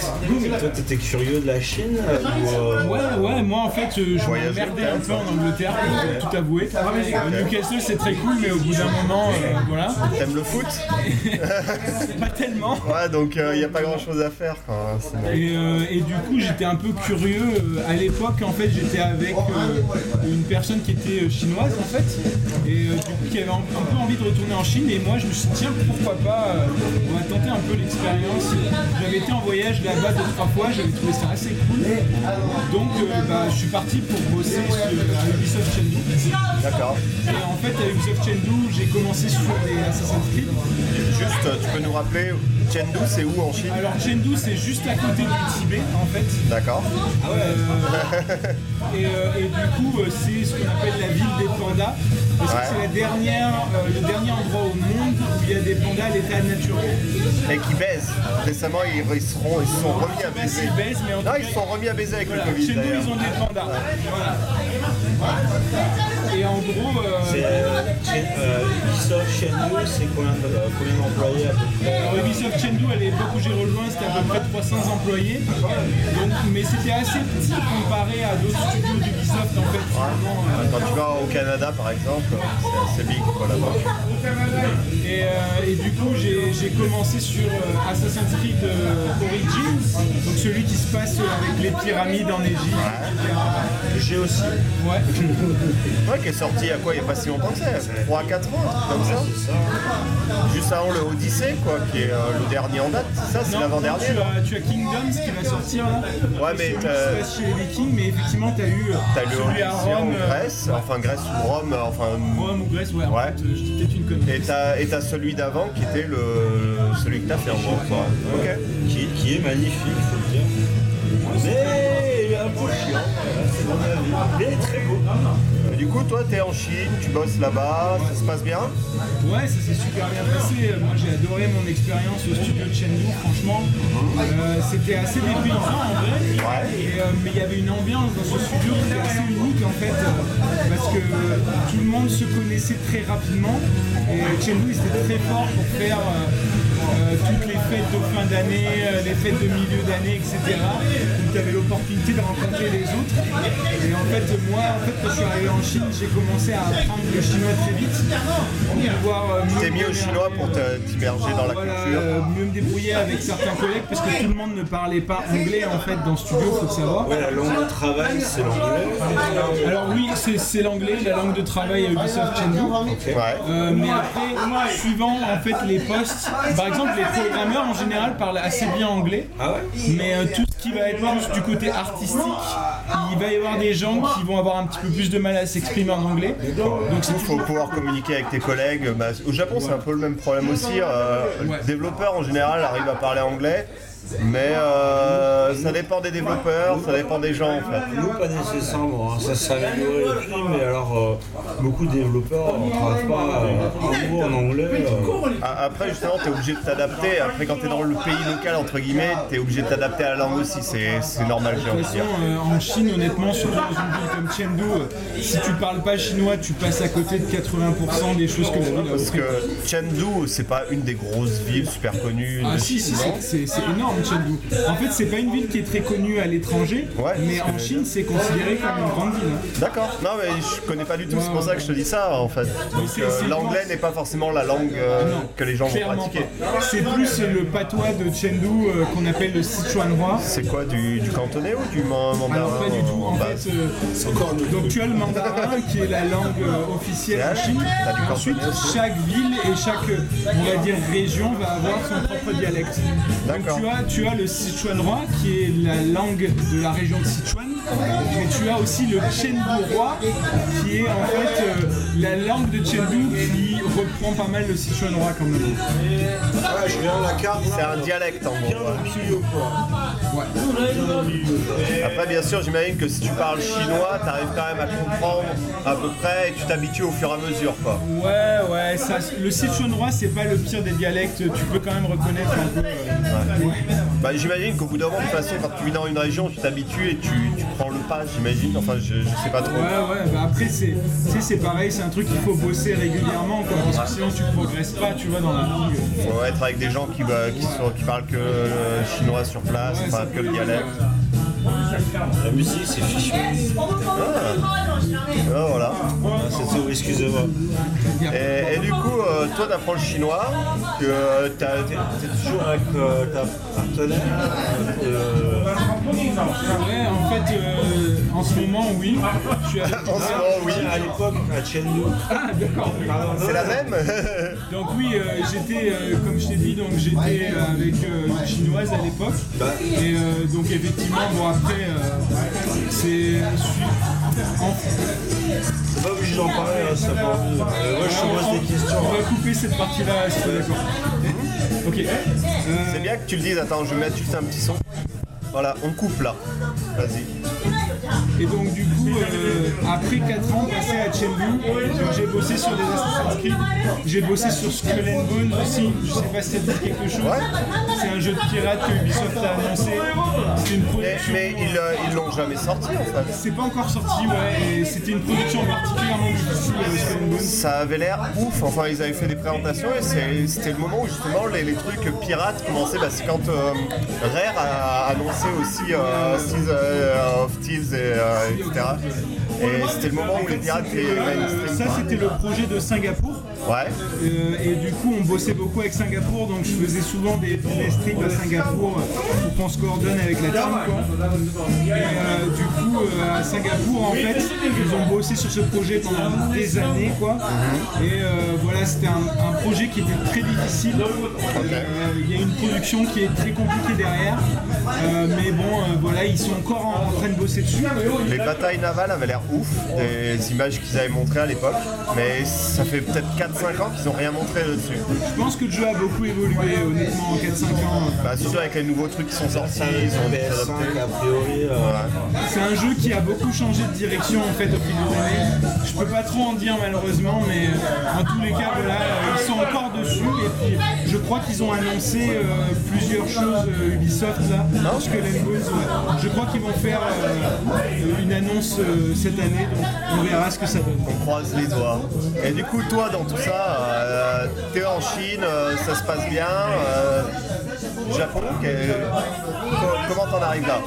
Toi t'étais curieux de la Chine euh, ou, euh, Ouais, ouais, moi en fait, euh, je Voyager, m'emmerdais un peu en Angleterre, pour tout avouer. Euh, Newcastle c'est très cool, mais au bout d'un moment, euh, voilà, T'aimes le foot pas tellement. Ouais, donc il n'y a pas grand chose à faire. Quoi. C'est- Et, euh, et du coup, j'étais un peu curieux. À l'époque, en fait, j'étais avec euh, une personne qui était euh, en fait, et euh, du coup, qui avait un, un peu envie de retourner en Chine. Et moi, je me suis dit, tiens, pourquoi pas, euh, on va tenter un peu l'expérience. J'avais été en voyage là-bas deux, trois fois, j'avais trouvé ça assez cool. Donc, euh, bah, je suis parti pour bosser sur, à Ubisoft Chengdu. D'accord. Et en fait, à Ubisoft Chengdu, j'ai commencé sur des Assassin's Creed. Juste, tu peux nous rappeler, Chengdu, c'est où en Chine Alors, Chengdu, c'est juste à côté du Tibet, en fait. D'accord. Et, euh, et du coup, euh, c'est ce qu'on appelle la ville des pandas. Parce que c'est la dernière, euh, le dernier endroit au monde où il y a des pandas à l'état naturel. Et qui baisent. Récemment, ils, ils seront, ils se sont remis à baiser. Ils baisent, mais en Non, ils sont remis à baiser avec voilà, le Covid chez nous, d'ailleurs. ils ont des pandas. Voilà. Et en gros, euh, C'est euh, euh, Ubisoft chez nous, c'est combien euh, combien d'employés à peu près? Alors Ubisoft Chengdu, à l'époque où j'ai rejoint, c'était à peu près 300 employés. Donc, mais c'était assez petit comparé à d'autres studios d'Ubisoft en fait. Quand tu vas au Canada, par exemple, c'est assez big quoi là-bas. Et, euh, et du coup, j'ai commencé sur Assassin's Creed Origins, donc celui qui se passe avec les pyramides en Égypte. J'ai aussi. Ouais. Ouais, qui est sorti il y a quoi Il n'y a pas si longtemps que ça 3-4 ans, un truc comme ça. Juste avant le Odyssey, quoi, qui est euh, le dernier en date, c'est ça C'est l'avant-dernier tu as, tu as Kingdoms qui va sortir là. Ouais, mais qui t'as- se passe chez les Vikings, mais effectivement, tu as eu euh, T'as le à en Rome, euh, Grèce, enfin Grèce ou Rome, enfin. Rome ou Grèce, ouais, en Ouais. fait, euh, je dis peut-être une connerie. Et t'as, et t'as celui d'avant qui était le, celui que t'as fait en gros, quoi. Ok. Qui, qui est magnifique, faut le dire. Mais un peu chiant. Mais très beau. Et du coup, toi, t'es en Chine, tu bosses là-bas, ça se passe bien Ouais, ça s'est super bien passé. Moi, j'ai adoré mon expérience au studio de Chengdu, franchement. Euh, C'était assez dépaysant en vrai. Et, euh, mais il y avait une ambiance dans ce studio qui était assez unique en fait. euh, parce que tout le monde se connaissait très rapidement. Et Chengdu, ils étaient très forts pour faire euh, toutes les fêtes de fin d'année, euh, les fêtes de milieu d'année, etc. Donc tu avais l'opportunité de rencontrer les autres. Et en fait, moi, en fait, quand je suis arrivé en Chine, j'ai commencé à apprendre le chinois très vite. Euh, mieux T'es mis au chinois pour t'immerger dans la voilà, culture. euh, mieux me débrouiller avec certains collègues parce que tout le monde ne parlait pas anglais en fait dans le studio, faut le savoir. Ouais, la langue de travail, c'est l'anglais. Alors oui, c'est l'anglais, la langue de travail à Ubisoft Chengdu. Ouais. Euh, mais après, suivant en fait les postes, par exemple les programmeurs en général parlent assez bien anglais, Ah ouais mais euh, tout ce qui va être plus du côté artistique, il va y avoir des gens qui vont avoir un petit peu plus de mal à s'exprimer en anglais. Donc Il faut pouvoir communiquer avec tes collègues. Bah, au Japon, c'est un peu le même problème aussi. Euh, Ouais. Le développeur, en général, arrive à parler anglais. Mais euh, ça dépend des développeurs, ça dépend des gens en fait. Nous, pas nécessairement. hein. Ça s'est amélioré depuis, mais alors, euh, beaucoup de développeurs ne travaillent pas euh, un mot en anglais. euh. A- Après, justement, tu es obligé de t'adapter. Après, quand tu es dans le pays local, entre guillemets, tu es obligé de t'adapter à la langue aussi. C'est normal, j'ai De envie toute de dire. façon, en Chine, honnêtement, surtout dans une ville comme Chengdu, si tu parles pas chinois, tu passes à côté de 80% des choses que la ville a Parce que Chengdu, c'est pas une des grosses villes super connues Ah de si, si, c'est- c'est Chengdu. En fait, c'est pas une ville qui est très connue à l'étranger, Ouais, mais en Chine, c'est considéré comme une grande ville. hein. D'accord. Non, mais je connais pas du tout. C'est pour ça que je te dis ça, en fait. Euh, l'anglais n'est pas forcément la langue euh, Non, que les gens vont pratiquer. C'est plus le patois de Chengdu euh, qu'on appelle le Sichuanhua. C'est quoi du, du cantonais ou du man- mandarin Alors pas du tout. En bah, fait, euh, donc tu as le mandarin qui est la langue euh, officielle en Chine. Du Ensuite, chaque ville et chaque, on va dire, région va avoir son propre dialecte. Donc D'accord. tu as, tu as le Sichuanhua qui est la langue de la région de Sichuan, mais tu as aussi le Chengdu-roi qui est en fait euh, la langue de Chengdu reprend pas mal le Sichuanhua quand même. Ah, je regarde la carte. C'est un dialecte en gros. Après, bien sûr, j'imagine que si tu parles chinois, tu arrives quand même à comprendre à peu près et tu t'habitues au fur et à mesure. Quoi. Ouais, ouais, ça, le Sichuanhua c'est pas le pire des dialectes, tu peux quand même reconnaître un peu. euh, ouais. Bah, j'imagine qu'au bout d'un moment, de toute façon, quand tu vis dans une région, tu t'habitues et tu, tu prends le pas, j'imagine. Enfin, je, je sais pas trop. Ouais, ouais, bah après, c'est c'est pareil, c'est un truc qu'il faut bosser régulièrement, quoi, parce que sinon tu progresses pas, tu vois, dans la langue. Faut être avec des gens qui, bah, qui, sont, qui parlent que le chinois sur place, Ouais, enfin que le dialecte. La musique, c'est Fishman. Ah, voilà. Ah, c'est tout, excusez-moi. Et, et du coup, euh, toi, t'apprends le chinois, que euh, t'es- toujours avec euh, ta partenaire euh, Ouais, en fait, euh, en ce moment, oui. Je suis avec En ce moment, oui. à l'époque à Chengdu. Ah, d'accord. C'est la même Donc oui, j'étais, comme je t'ai dit, donc j'étais avec une chinoise à l'époque. Et euh, donc effectivement, bon après, c'est... C'est pas obligé d'en parler, là, ça peut. Euh, moi, je te pose des questions. On va couper cette partie-là, si t'es d'accord. Ok. Euh, C'est bien que tu le dises. Attends, je vais mettre juste un petit son. Voilà, on coupe là. Vas-y. Et donc du coup, euh, après 4 ans passés à Chengdu, j'ai bossé sur des Assassin's Creed, j'ai bossé sur Skull and Bones aussi, je sais pas si ça dit quelque chose. C'est un jeu de pirate que Ubisoft a annoncé. C'était une production. mais ils euh, ils l'ont jamais sorti en fait. C'est pas encore sorti, ouais, c'était une production particulièrement difficile, euh, Skull and Bones. Ça avait l'air ouf, enfin ils avaient fait des présentations et c'était le moment où justement les, les trucs pirates commençaient, bah, c'est quand euh, Rare a annoncé aussi Seas of Thieves et etc. Et c'était le moment où les pirates Euh, mainstream. ça c'était le projet de Singapour. Ouais. Euh, et du coup, on bossait beaucoup avec Singapour, donc je faisais souvent des, des streams à Singapour euh, pour qu'on se coordonne avec la team. Quoi. Et euh, du coup, euh, à Singapour, en fait, ils ont bossé sur ce projet pendant des années. Quoi. Et euh, voilà, c'était un, un projet qui était très difficile. Il y a une production qui est très compliquée derrière. Mais bon, voilà, ils sont encore en, en train de bosser dessus. Les batailles navales avaient l'air ouf, des images qu'ils avaient montrées à l'époque, mais ça fait peut-être 4-5 ans qu'ils n'ont rien montré dessus. Je pense que le jeu a beaucoup évolué, honnêtement, en 4-5 ans. Bah, surtout avec les nouveaux trucs qui sont sortis, ils ont dû s'adapter. PS5, a priori. euh, C'est un jeu qui a beaucoup changé de direction en fait au fil des années. Je peux pas trop en dire malheureusement, mais euh, en tous les cas, voilà, euh, ils sont encore dessus. Et puis, je crois qu'ils ont annoncé euh, plusieurs choses euh, Ubisoft là, and Bones, ouais. Je crois qu'ils vont faire euh, une annonce euh, cette année, donc on verra ce que ça donne. On croise les doigts. Et du coup, toi, dans tout ça, euh, t'es en Chine, euh, ça se passe bien. euh, Japon, comment t'en arrives là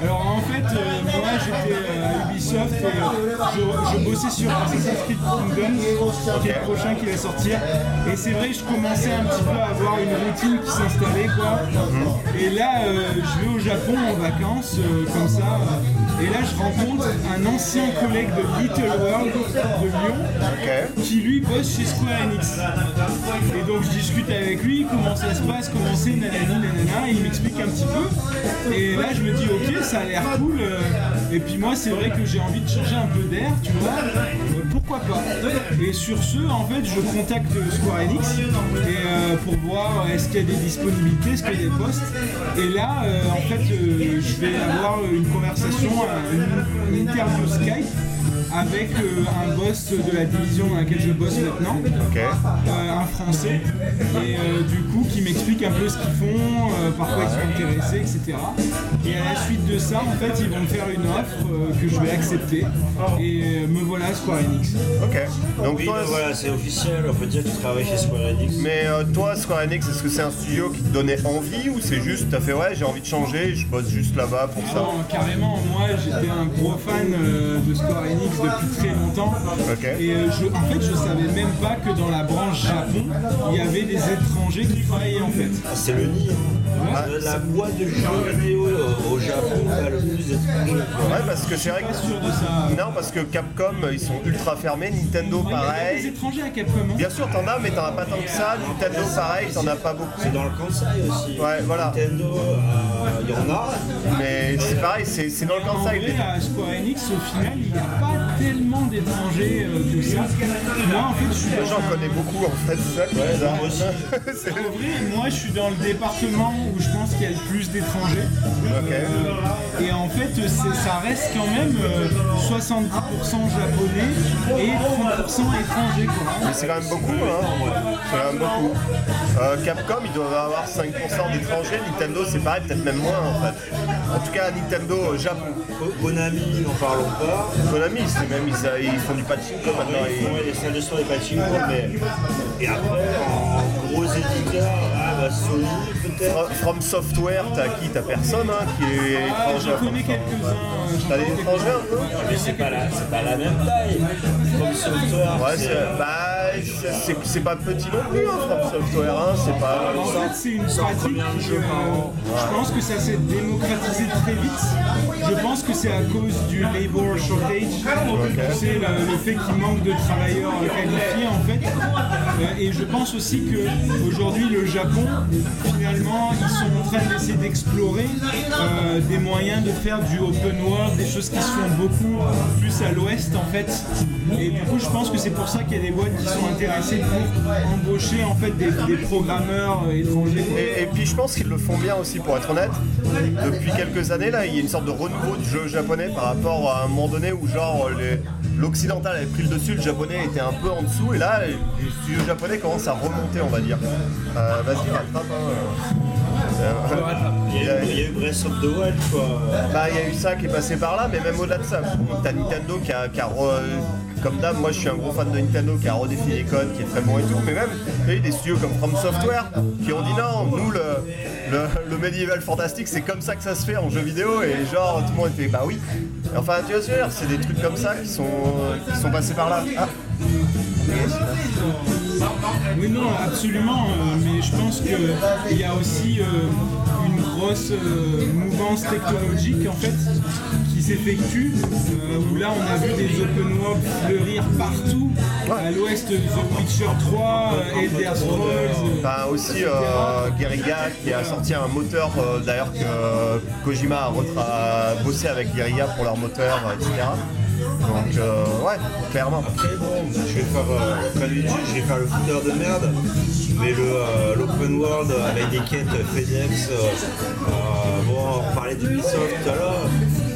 Alors en fait, euh, moi j'étais euh, à Ubisoft et euh, je, je bossais sur Assassin's Creed Kingdom, qui est le prochain qui va sortir. Et c'est vrai que je commençais un petit peu à avoir une routine qui s'installait quoi. Et là, je vais au Japon en vacances, comme ça. et là, je rencontre un ancien collègue de Little World de Lyon qui lui bosse chez Square Enix. Et donc je discute avec lui, comment ça se passe, comment c'est, nanani, nanana, et il m'explique un petit peu. Et là je me dis ok, ça a l'air cool. euh, Et puis moi c'est vrai que j'ai envie de changer un peu d'air, tu vois. euh, Pourquoi pas Et sur ce, en fait, je contacte Square Enix euh, pour voir est-ce qu'il y a des disponibilités, est-ce qu'il y a des postes. Et là, en fait, je vais avoir une conversation, une interview Skype avec euh, un boss de la division dans laquelle je bosse maintenant, euh, un français, et euh, du coup qui m'explique un peu ce qu'ils font, euh, par quoi ils sont intéressés, etc. Et à la suite de ça, en fait, ils vont me faire une offre euh, que je vais accepter, et euh, me voilà Square Enix. Ok. Donc Oui, toi, ben voilà, c'est officiel, on peut dire que tu travailles chez Square Enix. Mais euh, toi, Square Enix, est-ce que c'est un studio qui te donnait envie ou c'est juste, t'as fait ouais, j'ai envie de changer, je bosse juste là-bas pour ça? Non, carrément, moi j'étais un gros fan euh, de Square Enix depuis très longtemps. Et euh, je, en fait, je savais même pas que dans la branche Japon, il y avait des étrangers qui travaillaient en fait. Ah, c'est le nid. Ah, Euh, la boîte de jeux vidéo euh, au Japon a le plus. Ouais, parce que c'est vrai que. sûr de ça. Non, parce que Capcom, ils sont ultra fermés. Nintendo, Il y a des pareil. étrangers à Capcom. hein. Bien sûr, t'en as, mais t'en as pas tant que ça. Nintendo, pareil, t'en as pas beaucoup. C'est dans le Kansai aussi. Ouais, voilà. Nintendo, euh, il y en a. Mais c'est pareil, c'est dans le En Kansai. vrai, à Square Enix, au final, il n'y a pas tellement d'étrangers euh, que ça. Moi, en fait, je suis dans J'en connais beaucoup en fait, ça En vrai, moi je suis dans le département où je pense qu'il y a le plus d'étrangers. Euh, et en fait, ça reste quand même euh, 70% japonais et 30% étrangers. Quoi. Mais c'est quand même beaucoup, hein. C'est quand même beaucoup. Euh, Capcom, ils doivent avoir 5% d'étrangers. Nintendo, c'est pareil, peut-être même moins en fait. En tout cas, Nintendo euh, Japon. Konami, n'en parlons pas. Konami, c'est même, ils, ils font du pachinko maintenant. Ils font les salles de sport et pachinko, mais. Et après, en gros éditeur, ah, bah, Sony peut-être. Fro- From Software, t'as qui? T'as personne hein, qui est Ah, étranger. j'en connais quelques-uns. euh, T'as des étrangers un peu Mais c'est pas, la, c'est pas la même taille. Comme Software, Ouais, c'est. bah, c'est- pas petit non plus, hein, From Software. Hein, c'est pas. En fait, c'est une pratique. euh, je pense que ça s'est démocratisé très vite. Je pense que c'est à cause du labor shortage. C'est le, le fait qu'il manque de travailleurs qualifiés en fait. Euh, et je pense aussi que aujourd'hui le Japon, finalement, ils sont en train d'essayer d'explorer euh, des moyens de faire du open world, des choses qui se font beaucoup plus à l'ouest en fait. Et du coup, je pense que c'est pour ça qu'il y a des boîtes qui sont intéressées pour embaucher en fait des, des programmeurs euh, étrangers. Et, et puis je pense qu'ils le font bien aussi, pour être honnête. Depuis quelques années, là, il y a une sorte de renouveau du jeu japonais par rapport à un moment donné où, genre, les- l'occidental avait pris le dessus, le japonais était un peu en dessous, et là, les studios japonais commencent à remonter, on va dire. Euh, Vas-y, rattrape. hein. Euh, Il y, a, il y a eu Breath of the Wild, quoi. Bah, il y a eu ça qui est passé par là, mais même au-delà de ça, t'as Nintendo qui a, qui a re- comme d'hab, moi je suis un gros fan de Nintendo qui a redéfini les codes, qui est très bon et tout, mais même il y a des studios comme From Software qui ont dit non, nous le, le, le medieval fantastique c'est comme ça que ça se fait en jeu vidéo, et genre tout le monde était bah oui. Enfin, tu vois c'est des trucs comme ça qui sont, qui sont passés par là. Ah. Oui, non, absolument, euh, mais je pense qu'il y a aussi euh, une grosse euh, mouvance technologique en fait qui s'effectue, euh, où là on a vu des open world fleurir partout, à l'ouest The Witcher 3, euh, Elder Scrolls. euh, Bah aussi euh, Guerrilla qui a sorti un moteur euh, d'ailleurs que Kojima a, bossé avec Guerrilla pour leur moteur, etc. Donc euh, ouais, clairement. Après, bon, je vais faire, euh, comme d'habitude, je vais faire le footeur de merde, mais le, euh, l'open world avec des quêtes FedEx, euh, euh, bon, on parlait d'Ubisoft tout à l'heure,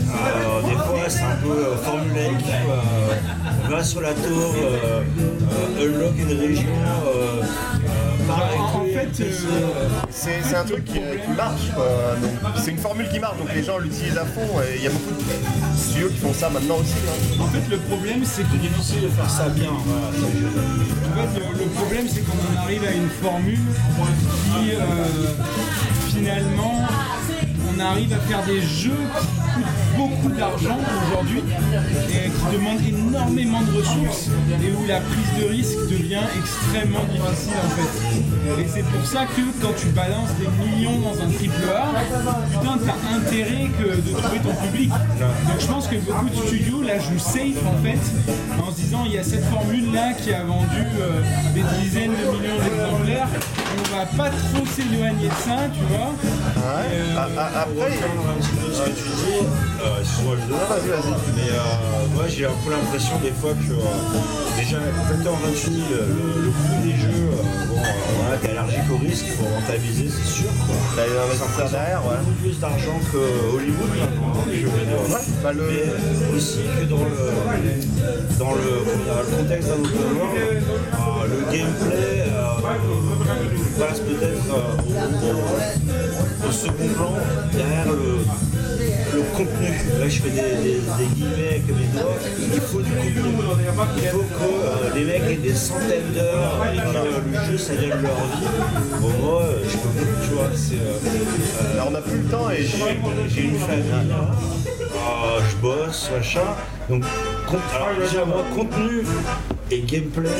euh, des fois c'est un peu euh, formulaire, euh, va sur la tour, euh, euh, unlock une région, euh, euh, En fait, euh, C'est un truc qui, qui marche. C'est une formule qui marche, donc les gens l'utilisent à fond. Et il y a beaucoup de studios qui font ça maintenant aussi. hein. en fait, le problème, c'est que C'est difficile de faire ça bien. voilà. En fait, le, le problème, c'est qu'on arrive à une formule qui, euh, finalement, on arrive à faire des jeux qui coûtent beaucoup d'argent aujourd'hui et qui demandent énormément de ressources et où la prise de risque devient extrêmement difficile en fait. Et c'est pour ça que quand tu balances des millions dans un triple A, putain, t'as intérêt que de trouver ton public. Donc je pense que beaucoup de studios là jouent safe en fait, en se disant il y a cette formule là qui a vendu euh, des dizaines de millions d'exemplaires, va pas trop s'éloigner de ça, tu vois. Ouais. Euh, Ah, ah, après, Un petit peu ce que tu dis, euh, vas-y, vas-y. Mais euh, moi j'ai un peu l'impression des fois que euh, déjà quand t'es en Racini, le, le, le coût des jeux, euh, euh, voilà, t'es allergique au risque, faut rentabiliser c'est sûr quoi. t'as les derrière, ouais. beaucoup plus d'argent que Hollywood maintenant, hein. Ouais, bah, le- Mais aussi que dans le, dans le, contexte d'un open world, euh, le gameplay euh, passe peut-être euh, au, second plan derrière le contenu. Là, je fais des, des- des guillemets avec mes doigts. Il faut du contenu. Il faut que euh, les mecs aient des centaines d'heures et que euh, le jeu, ça devienne leur vie. Bon, moi, euh, je peux plus, tu vois. C'est, euh, Alors, on n'a plus le temps et j'ai j'ai une famille, euh, je bosse, machin. Donc, con- alors déjà, moi, contenu et gameplay,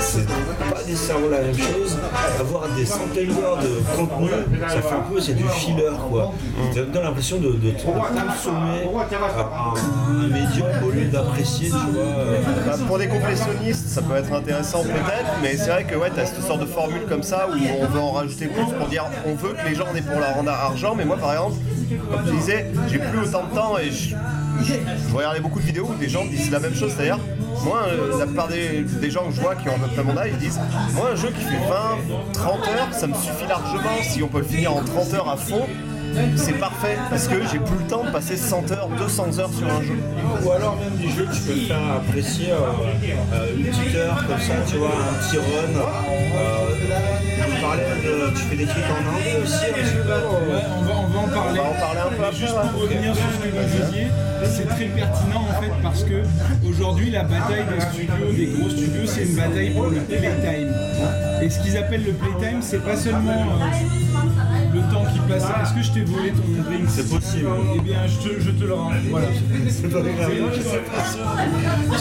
c'est pas nécessairement la même chose. Avoir des centaines d'heures de contenu, ça fait un peu, c'est du filler, quoi. Ça donne l'impression de, de, de consommer un, médium au lieu d'apprécier, tu vois. euh, Bah, pour des complétionnistes, ça peut être intéressant peut-être, mais c'est vrai que ouais, tu as cette sorte de formule comme ça où on veut en rajouter plus pour dire on veut que les gens en aient pour leur argent, mais moi par exemple, comme tu disais, j'ai plus autant de temps et je, je- regardais beaucoup de vidéos où des gens disent la même chose d'ailleurs. Moi, euh, la plupart des, des gens que je vois qui ont à peu près mon âge, ils disent Moi, un jeu qui fait 20, 30 heures, ça me suffit largement. Si on peut le finir en 30 heures à fond, c'est parfait parce que j'ai plus le temps de passer 100 heures, 200 heures sur un jeu. Ou alors même des jeux que tu peux faire apprécier euh, euh, une petite heure comme ça, tu vois, un petit run. Euh, tu fais des trucs en anglais aussi Ouais, on va, on va en parler. On va en parler un peu après, Juste pour revenir sur ce que vous disiez, c'est très pertinent en fait parce que aujourd'hui la bataille des studios, des gros studios, c'est une bataille pour le playtime. Et ce qu'ils appellent le playtime, c'est pas seulement euh, le temps qui passe. Est-ce que je t'ai volé ton drink C'est possible. Eh bien, je te, je te le rends. Voilà. C'est pas grave.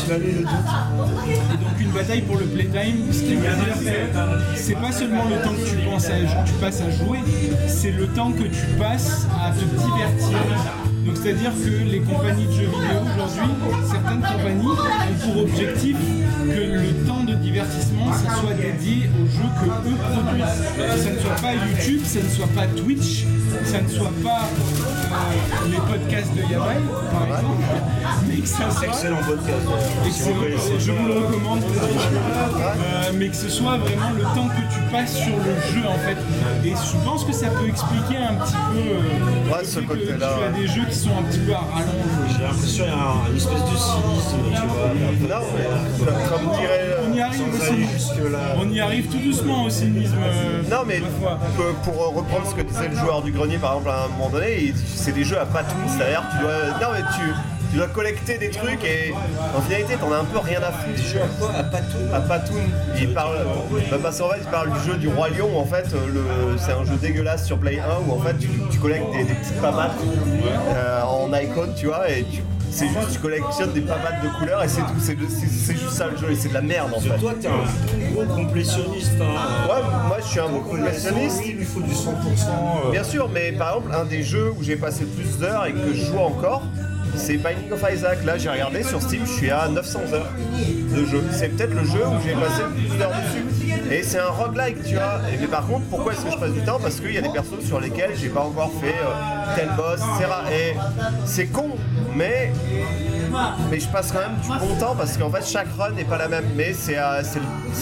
Tu m'as mis le doute. Et donc une bataille pour le playtime, ce qui veut dire que c'est pas seulement le temps que tu, penses à, tu passes à jouer, c'est le temps que tu passes à te divertir. Donc c'est-à-dire que les compagnies de jeux vidéo aujourd'hui, certaines compagnies ont pour objectif que le temps divertissement, ça soit dédié aux jeux que eux produisent. Que ça ne soit pas YouTube, ça ne soit pas Twitch, ça ne soit pas euh, les podcasts de Yabai, par exemple, mais que ça soit Excellent podcast. Excellent. Je vous le recommande. Euh, mais que ce soit vraiment le temps que tu passes sur le jeu en fait. Et je pense que ça peut expliquer un petit peu euh, Ouais, ce côté-là, tu as des jeux qui sont un petit peu à rallonge. J'ai l'impression qu'il y a un- une espèce de cynisme, tu vois. Non, mais comme dirait. On y arrive Sans aussi. aller jusque-là. On y arrive tout doucement au cynisme. euh, Non mais pour, pour reprendre ce que disait le joueur du grenier par exemple à un moment donné, c'est des jeux à patounes, c'est-à-dire tu dois. Non mais tu, tu dois collecter des trucs et en finalité t'en as un peu rien à foutre. Des jeux à quoi À patou À Patoun, il parle, bah parce qu'en fait il parle du jeu du roi lion en fait, le- c'est un jeu dégueulasse sur Play 1 où en fait tu, tu collectes des, des petites pamates euh, en icône tu vois et tu- c'est juste tu collectionnes des pamates de couleurs et c'est tout, c'est juste ça le jeu et c'est de la merde en fait. Toi, t'es un gros complétionniste. Hein. Ouais, moi je suis un bon collectionniste. Il lui faut du 100%. euh, Bien sûr, mais par exemple, un des jeux où j'ai passé plus d'heures et que je joue encore, c'est Binding of Isaac. Là, j'ai regardé sur Steam, je suis à 900 heures de jeu. C'est peut-être le jeu où j'ai passé le plus d'heures dessus. Et c'est un roguelike, tu vois. Et- Mais par contre, pourquoi est-ce que je passe du temps? Parce qu'il y a des persos sur lesquels j'ai pas encore fait euh, tel boss, etc. Et c'est con, mais mais je passe quand même du bon temps parce qu'en fait chaque run n'est pas la même, mais c'est euh,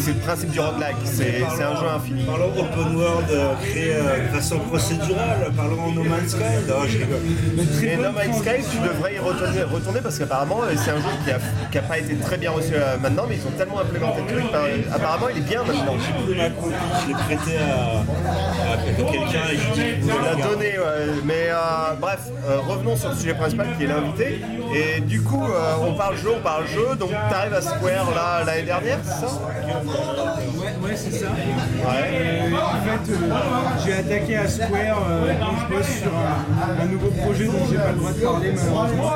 le, principe du roguelike, c'est c'est un jeu infini. Parlons open world euh, créé euh, de façon procédurale, parlons No Man's Sky. Non, je rigole. Et No Man's Sky, tu devrais y retourner, retourner parce qu'apparemment c'est un jeu qui a, qui a pas été très bien reçu maintenant, mais ils ont tellement implémenté le truc, apparemment il est bien maintenant. de ma copie, je l'ai prêté à, à quelqu'un et je On l'a donné, ouais. mais euh, bref, revenons sur le sujet principal qui est l'invité. Et du coup, euh, on parle jeu, on parle jeu, donc t'arrives à Square là l'année dernière, c'est ça Ouais, ouais, c'est ça. Ouais. Euh, en fait, euh, j'ai attaqué à Square euh, quand je bosse sur un, un nouveau projet dont j'ai pas le droit de parler malheureusement.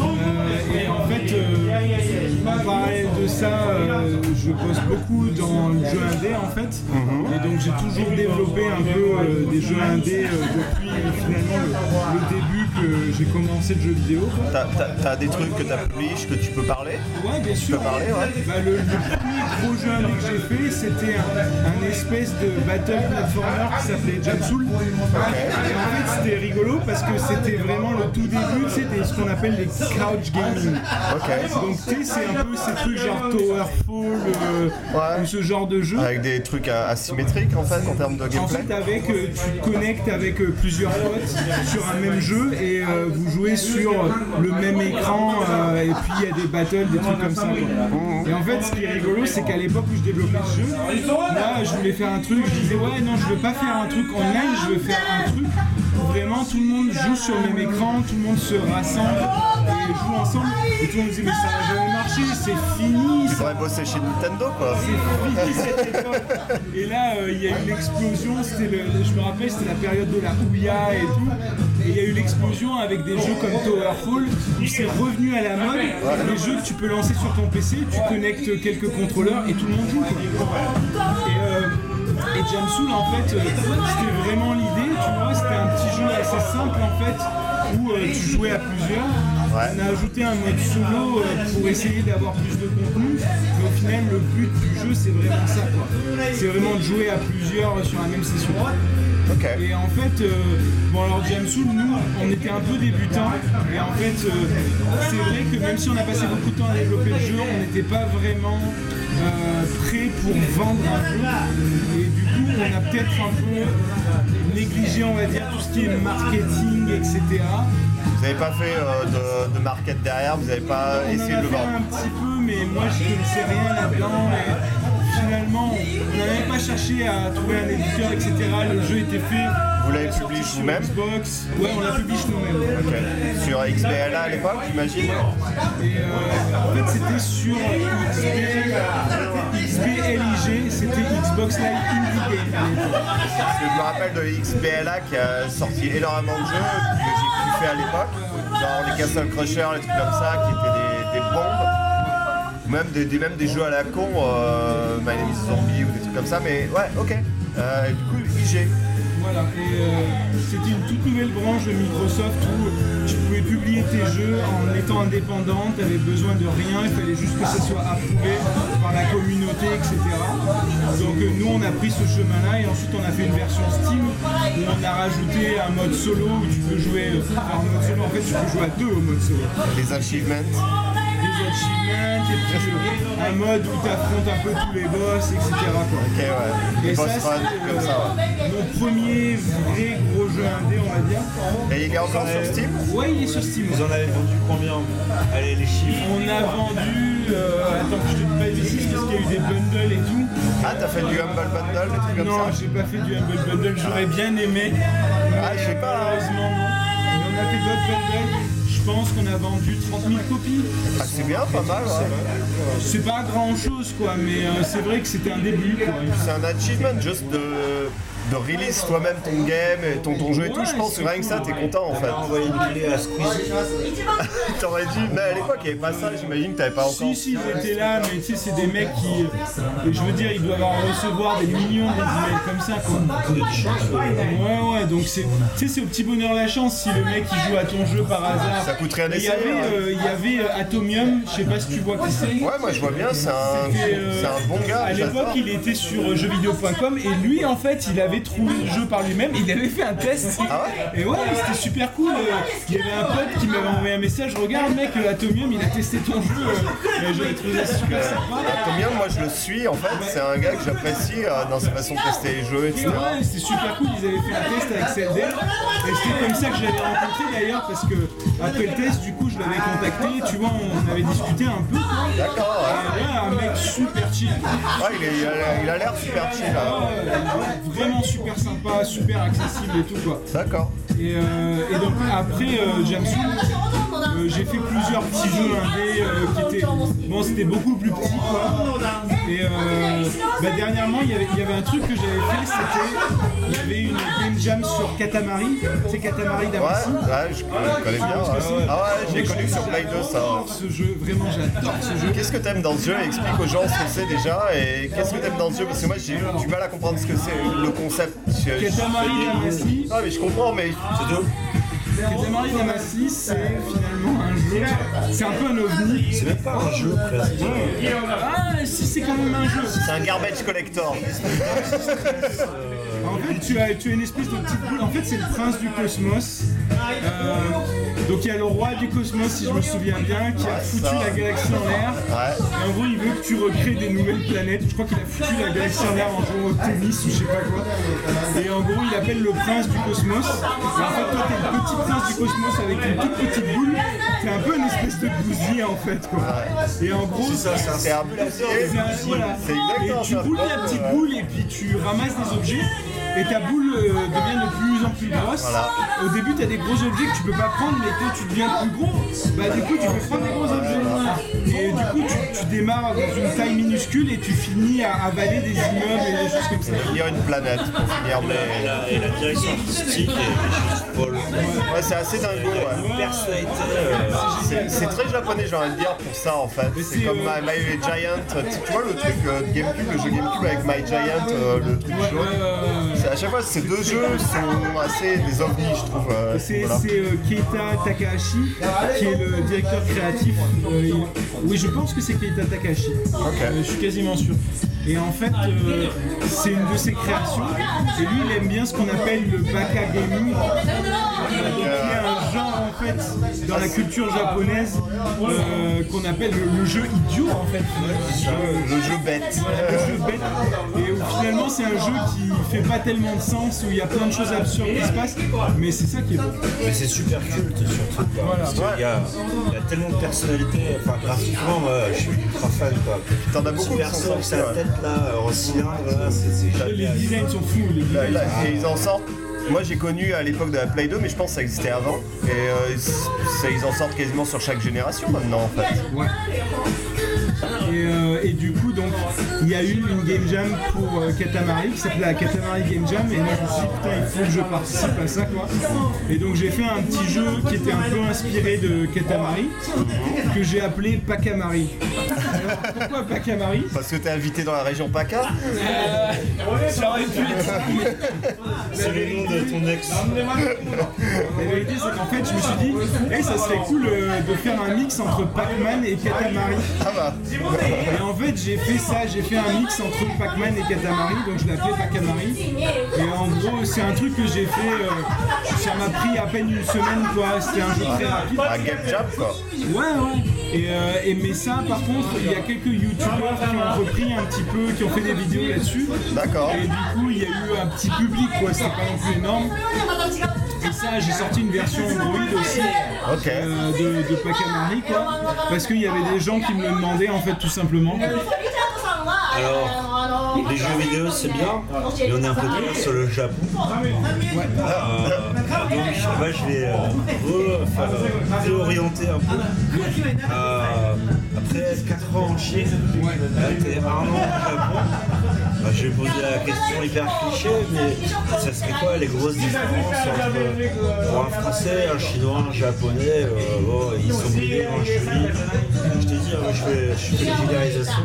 Euh, et en fait, euh, en parallèle de ça, euh, je bosse beaucoup dans le jeu indé en fait. Et donc j'ai toujours développé un peu euh, des jeux indés euh, depuis finalement le, le début que j'ai commencé le jeu vidéo. T'as- T'as t'as des trucs que t'as publish, que tu peux parler Ouais, bien sûr. peux parler, ouais. Bah, le, le premier gros jeu indé que j'ai fait, c'était un, un espèce de battle platformer qui s'appelait Jamsoul. Et en fait, c'était rigolo parce que c'était vraiment le tout début, c'était ce qu'on appelle les couch gaming. Donc, tu sais, c'est un peu ces trucs genre Towerfall euh, Ouais. ou ce genre de jeu. Avec des trucs asymétriques en fait en termes de En gameplay fait, avec, euh, tu te connectes avec euh, plusieurs potes sur un même jeu et euh, vous jouez sur le même écran euh, et puis il y a des battles, des trucs comme ça. Et en fait, ce qui est rigolo, c'est qu'à l'époque où je développais ce jeu, là, je voulais faire un truc, je disais ouais, non, je veux pas faire un truc online, je veux faire un truc où vraiment tout le monde joue sur le même écran, tout le monde se rassemble et joue ensemble. Et tout le monde disait mais ça va jamais marcher, c'est fini, ça devrais bosser chez Nintendo quoi. c'est fini cette époque. Et là, euh, il y a eu l'explosion, le, je me rappelle, c'était la période de la Ouya et tout. Et il y a eu l'explosion avec des jeux comme Towerfall où c'est revenu à la mode. Les jeux que tu peux lancer sur ton PC, tu connectes quelques contrôleurs et tout le monde joue. Et, euh, et Jamsoul, en fait, euh, c'était vraiment l'idée, tu vois, c'était un petit jeu assez simple en fait, où euh, tu jouais à plusieurs. On a ajouté un mode solo euh, pour essayer d'avoir plus de contenu, mais au final, le but du jeu, c'est vraiment ça. C'est vraiment de jouer à plusieurs euh, sur la même session. Et en fait, euh, bon alors Jamsoul, nous, on était un peu débutants. Et en fait, euh, c'est vrai que même si on a passé beaucoup de temps à développer le jeu, on n'était pas vraiment euh, prêt pour vendre un jeu. Et du coup, on a peut-être un peu négligé, on va dire, tout ce qui est marketing, etc. Vous n'avez pas fait euh, de, de market derrière, vous n'avez pas On essayé de le vendre. un petit peu, mais moi je connaissais rien là-dedans. Finalement, on n'avait pas cherché à trouver un éditeur, etc. Le jeu était fait. Vous l'avez publié sur vous-même Xbox. Ouais, on l'a publié nous-mêmes. Sur XBLA à l'époque, j'imagine Et euh, en fait, c'était sur XB, XBLIG, c'était Xbox Live Indie Game. Parce que je me rappelle de XBLA qui a sorti énormément de jeux que j'ai pu faire à l'époque, genre les Castle Crusher, les trucs comme ça, qui étaient des, des bombes. Ou même des, des- même des jeux à la con, euh, My Name is Zombie ou des trucs comme ça, mais ouais, ok. Euh, du coup, IG. Voilà, et euh, c'était une toute nouvelle branche de Microsoft où tu pouvais publier tes jeux en étant indépendant, tu avais besoin de rien, il fallait juste que ça soit approuvé par la communauté, etc. Donc euh, nous on a pris ce chemin-là et ensuite on a fait une version Steam où on a rajouté un mode solo où tu peux jouer, euh, en mode solo en fait tu peux jouer à deux au mode solo. Les achievements. Un mode où tu affrontes un peu tous les boss, etc. quoi. Ok, ouais. Les Et boss ça, run, c'est, comme ça, ouais. Mon premier vrai gros jeu indé, on va dire. Et il est encore sur Steam? Ouais, il est sur Steam. Vous en avez vendu combien Allez, les chiffres. On a vendu. euh, attends que je te pas bêtises parce qu'il y a eu des bundles et tout. Ah, t'as fait du Humble Bundle, des trucs comme non, ça? j'ai pas fait du Humble Bundle, j'aurais bien aimé. Ah, je sais pas. Malheureusement, non. Mais on a fait d'autres bundles. Je pense qu'on a vendu 30 000 copies. Ah, c'est bien, pas mal, ouais. C'est pas grand chose quoi, mais euh, c'est vrai que c'était un début. C'est un achievement juste de, de release toi-même ton game, et ton, ton jeu et tout. Je pense que rien que ça, t'es content en fait. Envoyer une clé à Squeezie. T'aurais dû. Mais à l'époque, il n'y avait pas ça, j'imagine que t'avais pas encore. Si, si, ils étaient là, mais tu sais, c'est des mecs qui. euh, Je veux dire, ils doivent en recevoir des millions d'emails comme ça, quoi. Ouais, ouais, donc c'est. Tu sais, c'est au petit bonheur la chance si le mec il joue à ton jeu par hasard. Ça coûte rien Il y d'essayer. avait, hein. euh, il y avait euh, Atomium, je sais pas si tu vois qui c'est. Ouais, moi je vois bien, c'est un, C'était, euh, c'est un bon gars. À j'adore. l'époque, il était sur euh, jeuxvideo.com et lui, en fait, il avait avait trouvé le jeu par lui-même, il avait fait un test. Ah Et ouais, c'était super cool. Il y avait un pote qui m'avait envoyé un message, regarde mec, Atomium, il a testé ton jeu. Et j'avais trouvé ça super sympa. Atomium, moi je le suis, en fait, c'est un gars que j'apprécie euh, dans sa façon de tester les jeux, etc. Ouais, c'était super cool, ils avaient fait un test avec CLD. Et c'était comme ça que je l'avais rencontré d'ailleurs, parce que après le test, du coup, je l'avais contacté, tu vois, on avait discuté un peu. D'accord, ouais. Et un mec super chill. Ouais, il, est- il a- l'air super chill. hein. Ouais, vraiment super sympa, super accessible et tout quoi. D'accord. Et, euh, et donc après euh, euh, j'ai fait plusieurs petits jeux indés qui étaient bon c'était beaucoup plus petit quoi. Et bah, dernièrement il y, avait, il y avait un truc que j'avais fait c'était il y avait une game jam sur Katamari, c'est Katamari Ouais, Damacy. ouais, je connais bien. ouais. Ah ouais, j'ai connu sur Play 2 ça. J'adore ce jeu, vraiment j'adore ce jeu. Qu'est-ce que t'aimes dans ce jeu? Explique aux gens ce que c'est déjà et qu'est-ce que t'aimes dans ce jeu? Parce que moi j'ai eu du mal à comprendre ce que c'est, le concept. Je- Katamari Damacy, Ah mais je comprends mais C'est tout Katamari Damacy c'est finalement un jeu, c'est un peu un ovni. C'est même pas un jeu presque. Ah si c'est quand même un jeu. c'est un garbage collector. En fait, tu as, tu as une espèce de petite boule. En fait, c'est le prince du cosmos. Euh, donc, il y a le roi du cosmos, si je me souviens bien, qui a foutu la galaxie en l'air. Et en gros, il veut que tu recrées des nouvelles planètes. Je crois qu'il a foutu la galaxie en l'air en jouant au tennis ou je sais pas quoi. Et en gros, il appelle le prince du cosmos. Et en fait, toi, t'es le petit prince du cosmos avec une toute petite boule. T'es un peu une espèce de bousille en fait, quoi. Et en gros, C'est un c'est un- voilà. C'est exactement Et tu boules la petite boule et puis tu ramasses des objets. Et ta boule euh, devient de plus en plus grosse. Voilà. Au début, tu as des gros objets que tu peux pas prendre, mais quand tu deviens plus gros, bah du coup, tu peux prendre des gros objets. Et du coup, tu, tu démarres dans une taille minuscule et tu finis à avaler des immeubles et des choses comme ça. Il y a une planète pour finir Et mais. la, et la direction artistique est juste folle. Ouais, c'est assez dingo, ouais. Personnalité. euh, C'est très japonais, j'ai envie de dire, pour ça en fait. C'est comme euh, My, My Giant. Tu, tu vois le truc euh, de GameCube, le jeu GameCube avec My Giant, euh, le truc jaune? À chaque fois, ces deux jeux sont assez des ovnis, je trouve. euh, C'est euh, Keita Takahashi qui est le directeur créatif. Euh, Oui, je pense que c'est Keita Takahashi. Je suis quasiment sûr. Et en fait, c'est une de ses créations. Et lui, il aime bien ce qu'on appelle le baka gaming, euh, en fait dans la culture japonaise euh, qu'on appelle le, le jeu idiot en fait. Le jeu bête. Le jeu bête. Et où finalement, c'est un jeu qui fait pas tellement de sens, où il y a plein de choses absurdes qui se passent, mais c'est ça qui est beau. Mais c'est super culte surtout. Quoi, Parce qu'il y a, il y a tellement de personnalités. Enfin, graphiquement, moi, je suis ultra fan. Quoi. T'en as beaucoup sa ouais. tête là, en cylindre, là, c'est Les designs sont fous. Les designs et ils en sortent. Moi j'ai connu à l'époque de la Play 2, mais je pense que ça existait avant. Et euh, ça, ils en sortent quasiment sur chaque génération maintenant en fait. Ouais. Et, euh, du coup, donc, il y a eu une game jam pour euh, Katamari qui s'appelait la Katamari Game Jam. Et moi, je me suis dit, putain, il faut que je participe à ça, quoi. Et donc, j'ai fait un petit jeu qui était un peu inspiré de Katamari, que j'ai appelé Pakamari. Alors, pourquoi Pakamari Parce que t'es invité dans la région PACA Ça aurait pu être. C'est le nom de ton ex. La vérité, c'est qu'en fait, je me suis dit, hey, ça serait cool euh, de faire un mix entre Pac-Man et Katamari. Ah bah Et en fait, j'ai fait ça, j'ai fait un mix entre Pac-Man et Katamari, donc je l'ai appelé Pacamari. Et en gros, c'est un truc que j'ai fait, euh, ça m'a pris à peine une semaine, quoi. C'était un jeu très rapide. un game jam quoi. Ouais, ouais. Et, euh, et mais ça, par contre, il y a quelques youtubeurs qui ont repris un petit peu, qui ont fait des vidéos là-dessus. D'accord. Et du coup, il y a eu un petit public, quoi. C'était pas non plus énorme. Et ça, j'ai sorti une version Android aussi euh, de, de Pacamari, quoi. Parce qu'il y avait des gens qui me le demandaient, en fait, tout simplement. Alors, les jeux vidéo c'est bien, mais on est un peu trop sur le Japon. Euh, donc moi je vais euh, euh, réorienter un peu. Après 4 ans en Chine, t'es un an au Japon. Bah, je vais poser la question hyper cliché, mais ça serait quoi les grosses différences entre un français, un chinois, un japonais bon, Ils sont obligés dans le cheville. Je t'ai dit, moi, je fais, je fais des vulgarisations.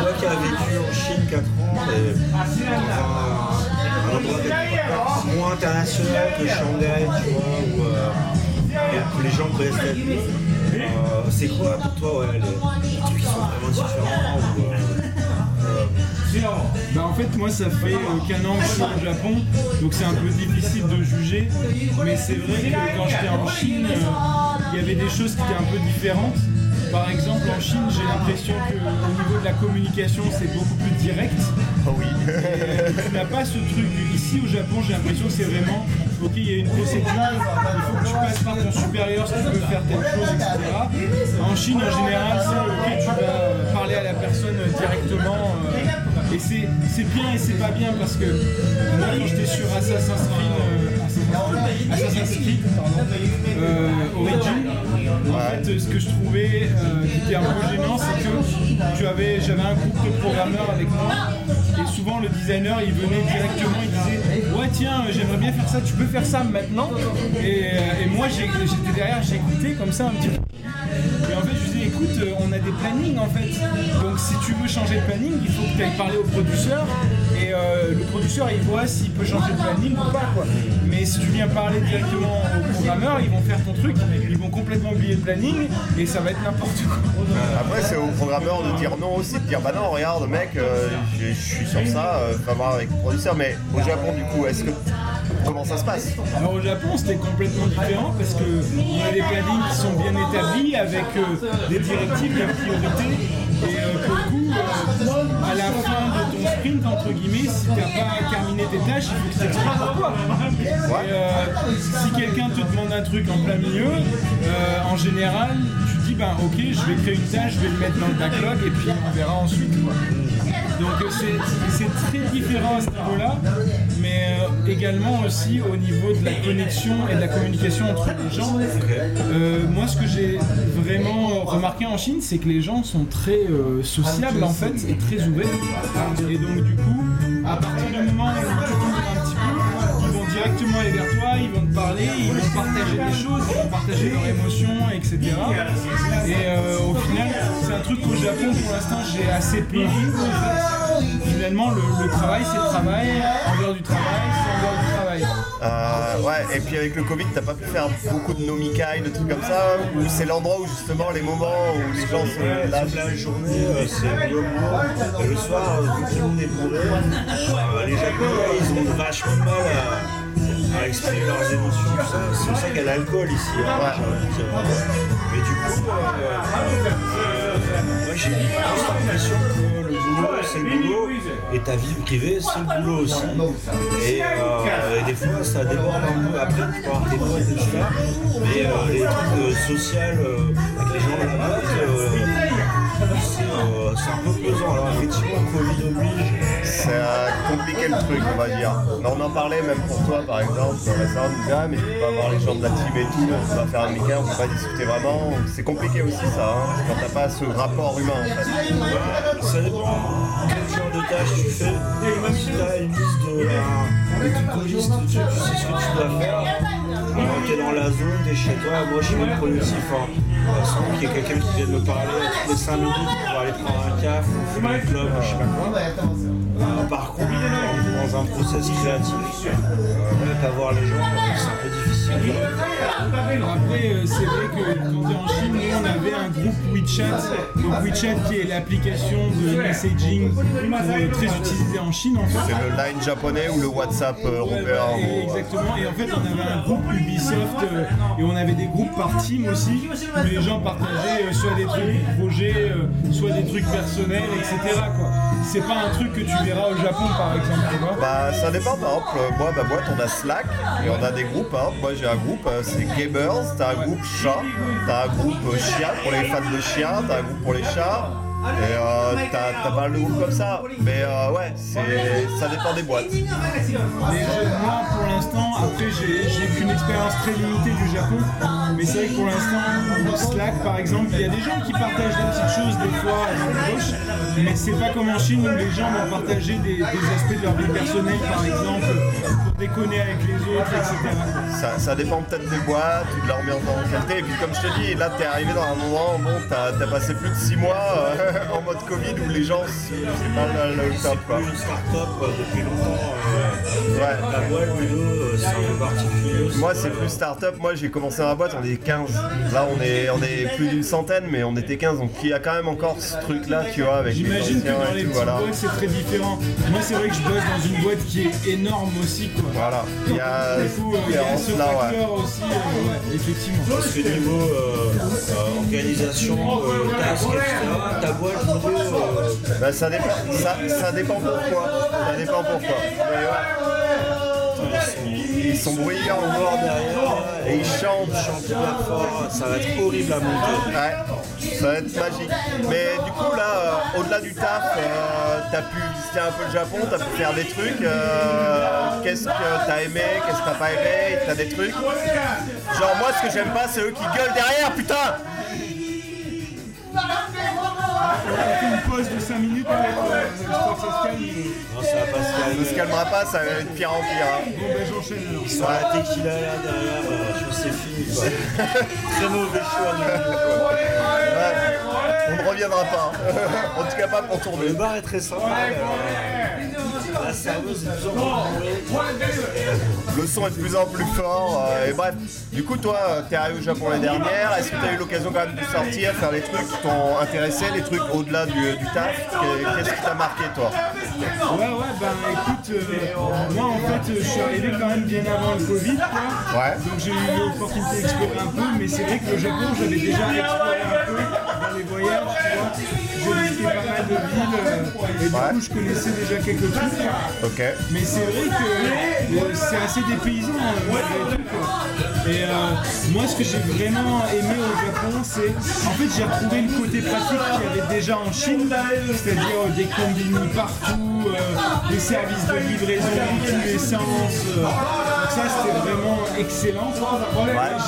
Toi qui as vécu en Chine 4 ans, et un, endroit moins international que Shanghai, tu vois, où, euh, les gens connaissent la vie, euh, c'est quoi pour toi ouais, les, trucs qui sont vraiment différents euh, Bah en fait moi, ça fait qu'un an que je suis au Japon, donc c'est un peu difficile de juger. Mais c'est vrai que quand j'étais en Chine, il y avait des choses qui étaient un peu différentes. Par exemple, en Chine, j'ai l'impression qu'au niveau de la communication, c'est beaucoup plus direct. Ah oui. tu n'as pas ce truc. Ici au Japon, j'ai l'impression que c'est vraiment, ok, il y a une procédure, il faut que tu passes par ton supérieur si tu veux faire telle chose, etc. En Chine, en général, c'est ok, tu vas parler à la personne directement. euh, et c'est c'est bien et c'est pas bien parce que moi, quand j'étais sur Assassin's Creed, euh, Assassin's Creed, Assassin's Creed, pardon, euh, Origin, en fait, ce que je trouvais euh, qui était un peu gênant, c'est que j'avais un groupe de programmeurs avec moi, et souvent le designer, il venait directement, il disait, ouais tiens, j'aimerais bien faire ça, tu peux faire ça maintenant. Et, euh, et moi, j'étais derrière, j'écoutais comme ça un petit peu. Et en fait, je disais, écoute, on a des plannings en fait. Donc si tu veux changer le planning, il faut que tu ailles parler au producteur. Et euh, le producteur, il voit s'il peut changer le planning ou pas. Quoi. Mais si tu viens parler directement aux programmeurs, ils vont faire ton truc, ils vont complètement le planning et ça va être n'importe quoi. Après, c'est au programmeur de dire non aussi, de dire bah non, regarde, mec, euh, je suis sur ça, euh, va voir avec le producteur. Mais au Japon, du coup, est-ce que. Comment ça se passe? Alors au Japon, c'était complètement différent parce que on a des plannings qui sont bien établis avec euh, des directives, des priorités. Et euh, pour le coup, euh, à la sprint, entre guillemets, si tu n'as pas terminé tes tâches, il faut que tu t'expliques pourquoi. Et, euh, si quelqu'un te demande un truc en plein milieu, euh, en général, tu dis ben ok, je vais créer une tâche, je vais le mettre dans le backlog et puis on verra ensuite. quoi. Donc c'est c'est très différent à ce niveau-là, mais euh, également aussi au niveau de la connexion et de la communication entre les gens. Euh, moi, ce que j'ai vraiment remarqué en Chine, c'est que les gens sont très euh, sociables en fait et très ouverts. Et donc du coup, à partir du moment où directement aller vers toi, ils vont te parler, ils vont partager des choses, ils vont partager leurs émotions, etc. Et euh, au final, c'est un truc qu'au Japon, pour l'instant, j'ai assez peu vu. Finalement, le, le travail, c'est le travail. En dehors du travail, c'est en dehors du travail. Euh, ouais, et puis avec le Covid, t'as pas pu faire beaucoup de nomikai, de trucs comme ça, ou c'est l'endroit où justement les moments où les gens se lâchent La journée, euh, c'est le. Et le soir, vu que tout le monde est bourré, les Japonais, ils ont vachement de mal à, à exprimer leurs émotions. ça. C'est pour ça qu'il y a l'alcool ici. hein, dire. Mais du coup, euh, euh, moi j'ai plus l'impression que le boulot, c'est le boulot, et ta vie privée, c'est le boulot aussi. Et, euh, et des fois, ça déborde un peu. Après, tu peux avoir tes potes et tout ça, mais euh, les trucs euh, sociaux euh, avec les gens de la euh, euh, c'est un peu pesant. Alors effectivement, Covid oblige. Ça a compliqué le truc, on va dire. Mais on en parlait même pour toi, par exemple. Récemment, on disait, ah, mais tu peux pas voir les gens de la team et tout, on pas faire un week-end, on peut pas discuter vraiment. C'est compliqué aussi, ça, hein, quand t'as pas ce rapport humain, en fait. Ça quel genre de tâche tu fais. Si tu as une liste de to-do list, tu, sais ce que tu dois faire. Alors t'es dans la zone, t'es chez toi, moi je suis même productif. Hein. Euh, qu'il y ait quelqu'un qui vienne me parler toutes les 5 minutes pour aller prendre un café ou fumer une clope, je sais pas quoi. Par contre, dans un process créatif, euh, même pas voir les gens, c'est un peu difficile. Après, euh, c'est vrai que quand on est en Chine, nous on avait un groupe WeChat. Donc WeChat qui est l'application de messaging euh, très utilisée en Chine en fait. C'est le line japonais ou le WhatsApp européen. exactement, et en fait on avait un groupe Ubisoft euh, et on avait des groupes par team aussi où les gens partageaient soit des trucs du projet, euh, soit des trucs personnels, etc. quoi. C'est pas un truc que tu verras au Japon par exemple, tu vois. Bah ça dépend, par exemple, euh, moi, ma boîte, on a Slack, et on a des groupes, exemple, moi j'ai un groupe, euh, c'est Gamers, t'as un groupe chat, t'as un groupe euh, chien pour les fans de chiens, t'as un groupe pour les chats, et euh, t'as t'as pas mal de groupes comme ça, mais euh, ouais, c'est ça dépend des boîtes. Mais je- moi, pour l'instant, après, j'ai j'ai qu'une expérience très limitée du Japon. Mais c'est vrai que pour l'instant, Slack, par exemple, il y a des gens qui partagent des petites choses des fois à droite à gauche. Mais c'est pas comme en Chine où les gens vont partager des, des aspects de leur vie personnelle, par exemple, pour déconner avec les autres, etc. Ça, ça dépend peut-être des boîtes ou de l'ambiance dans qualité, et puis comme je te dis, là t'es arrivé dans un moment, bon, t'as t'as passé plus de 6 mois, euh, en mode Covid où les gens, c'est pas le, le top quoi. Plus une start-up euh, depuis longtemps. euh, Ouais. La boîte, euh, c'est un peu particulier. Moi c'est plus start-up, moi j'ai commencé ma boîte, on est 15. Là on est, on est plus d'une centaine mais on était 15 donc il y a quand même encore ce truc là tu vois avec les J'imagine que dans et les tout, petites voilà. boîtes c'est très différent. Moi c'est vrai que je bosse dans une boîte qui est énorme aussi quoi. Voilà, il y a il y a ce facteur aussi, euh, ouais, effectivement. Parce que niveau euh, euh, organisation, euh, task, etc., euh, Bah, ça, dépend, ça, ça dépend pourquoi. Ça dépend pourquoi. Ils sont bruyants on voit derrière, et ils chantent. chante hyper fort, ça va être horrible à monter. Ouais, ça va être magique. Mais du coup, là, euh, au-delà du taf, euh, t'as pu visiter un peu le Japon, t'as pu faire des trucs. euh, qu'est-ce que t'as aimé, qu'est-ce que t'as pas aimé, t'as des trucs. Genre, moi, ce que j'aime pas, c'est eux qui gueulent derrière, putain! On fait une pause de 5 minutes euh, j'espère que ça se calme. Non, ça va pas se Ça calmer. se calmera pas, ça va être pire en pire. hein. Bon ben j'enchaîne alors. Sur la tequila là derrière, euh, je pense que c'est fini quoi. Très mauvais choix On ne reviendra pas. en tout cas, pas pour tourner. Le bar est très sympa. mais, euh, La serveuse est de plus en plus bourrée. Le son est de plus en plus fort. euh, et bref, du coup, toi, euh, t'es arrivé au Japon l'année dernière. Est-ce que t'as eu l'occasion quand même de sortir, faire des trucs qui t'ont intéressé, des trucs au-delà du, du taf? Qu'est- Qu'est-ce qui t'a marqué, toi? Ouais ouais ben écoute, euh, moi en fait euh, je suis arrivé quand même bien avant le Covid quoi. Ouais. Donc j'ai eu l'opportunité d'explorer un peu, mais c'est vrai que le Japon j'avais déjà exploré un peu dans J'ai visité pas mal de villes euh, et du coup je connaissais déjà quelques trucs. Ok. Mais c'est vrai que euh, c'est assez dépaysant euh. Et moi ce que j'ai vraiment aimé au Japon c'est en fait j'ai retrouvé le côté pratique qu'il y avait déjà en Chine, c'est-à-dire des combini partout, des services de livraison dans tous les sens. donc ça c'était vraiment excellent.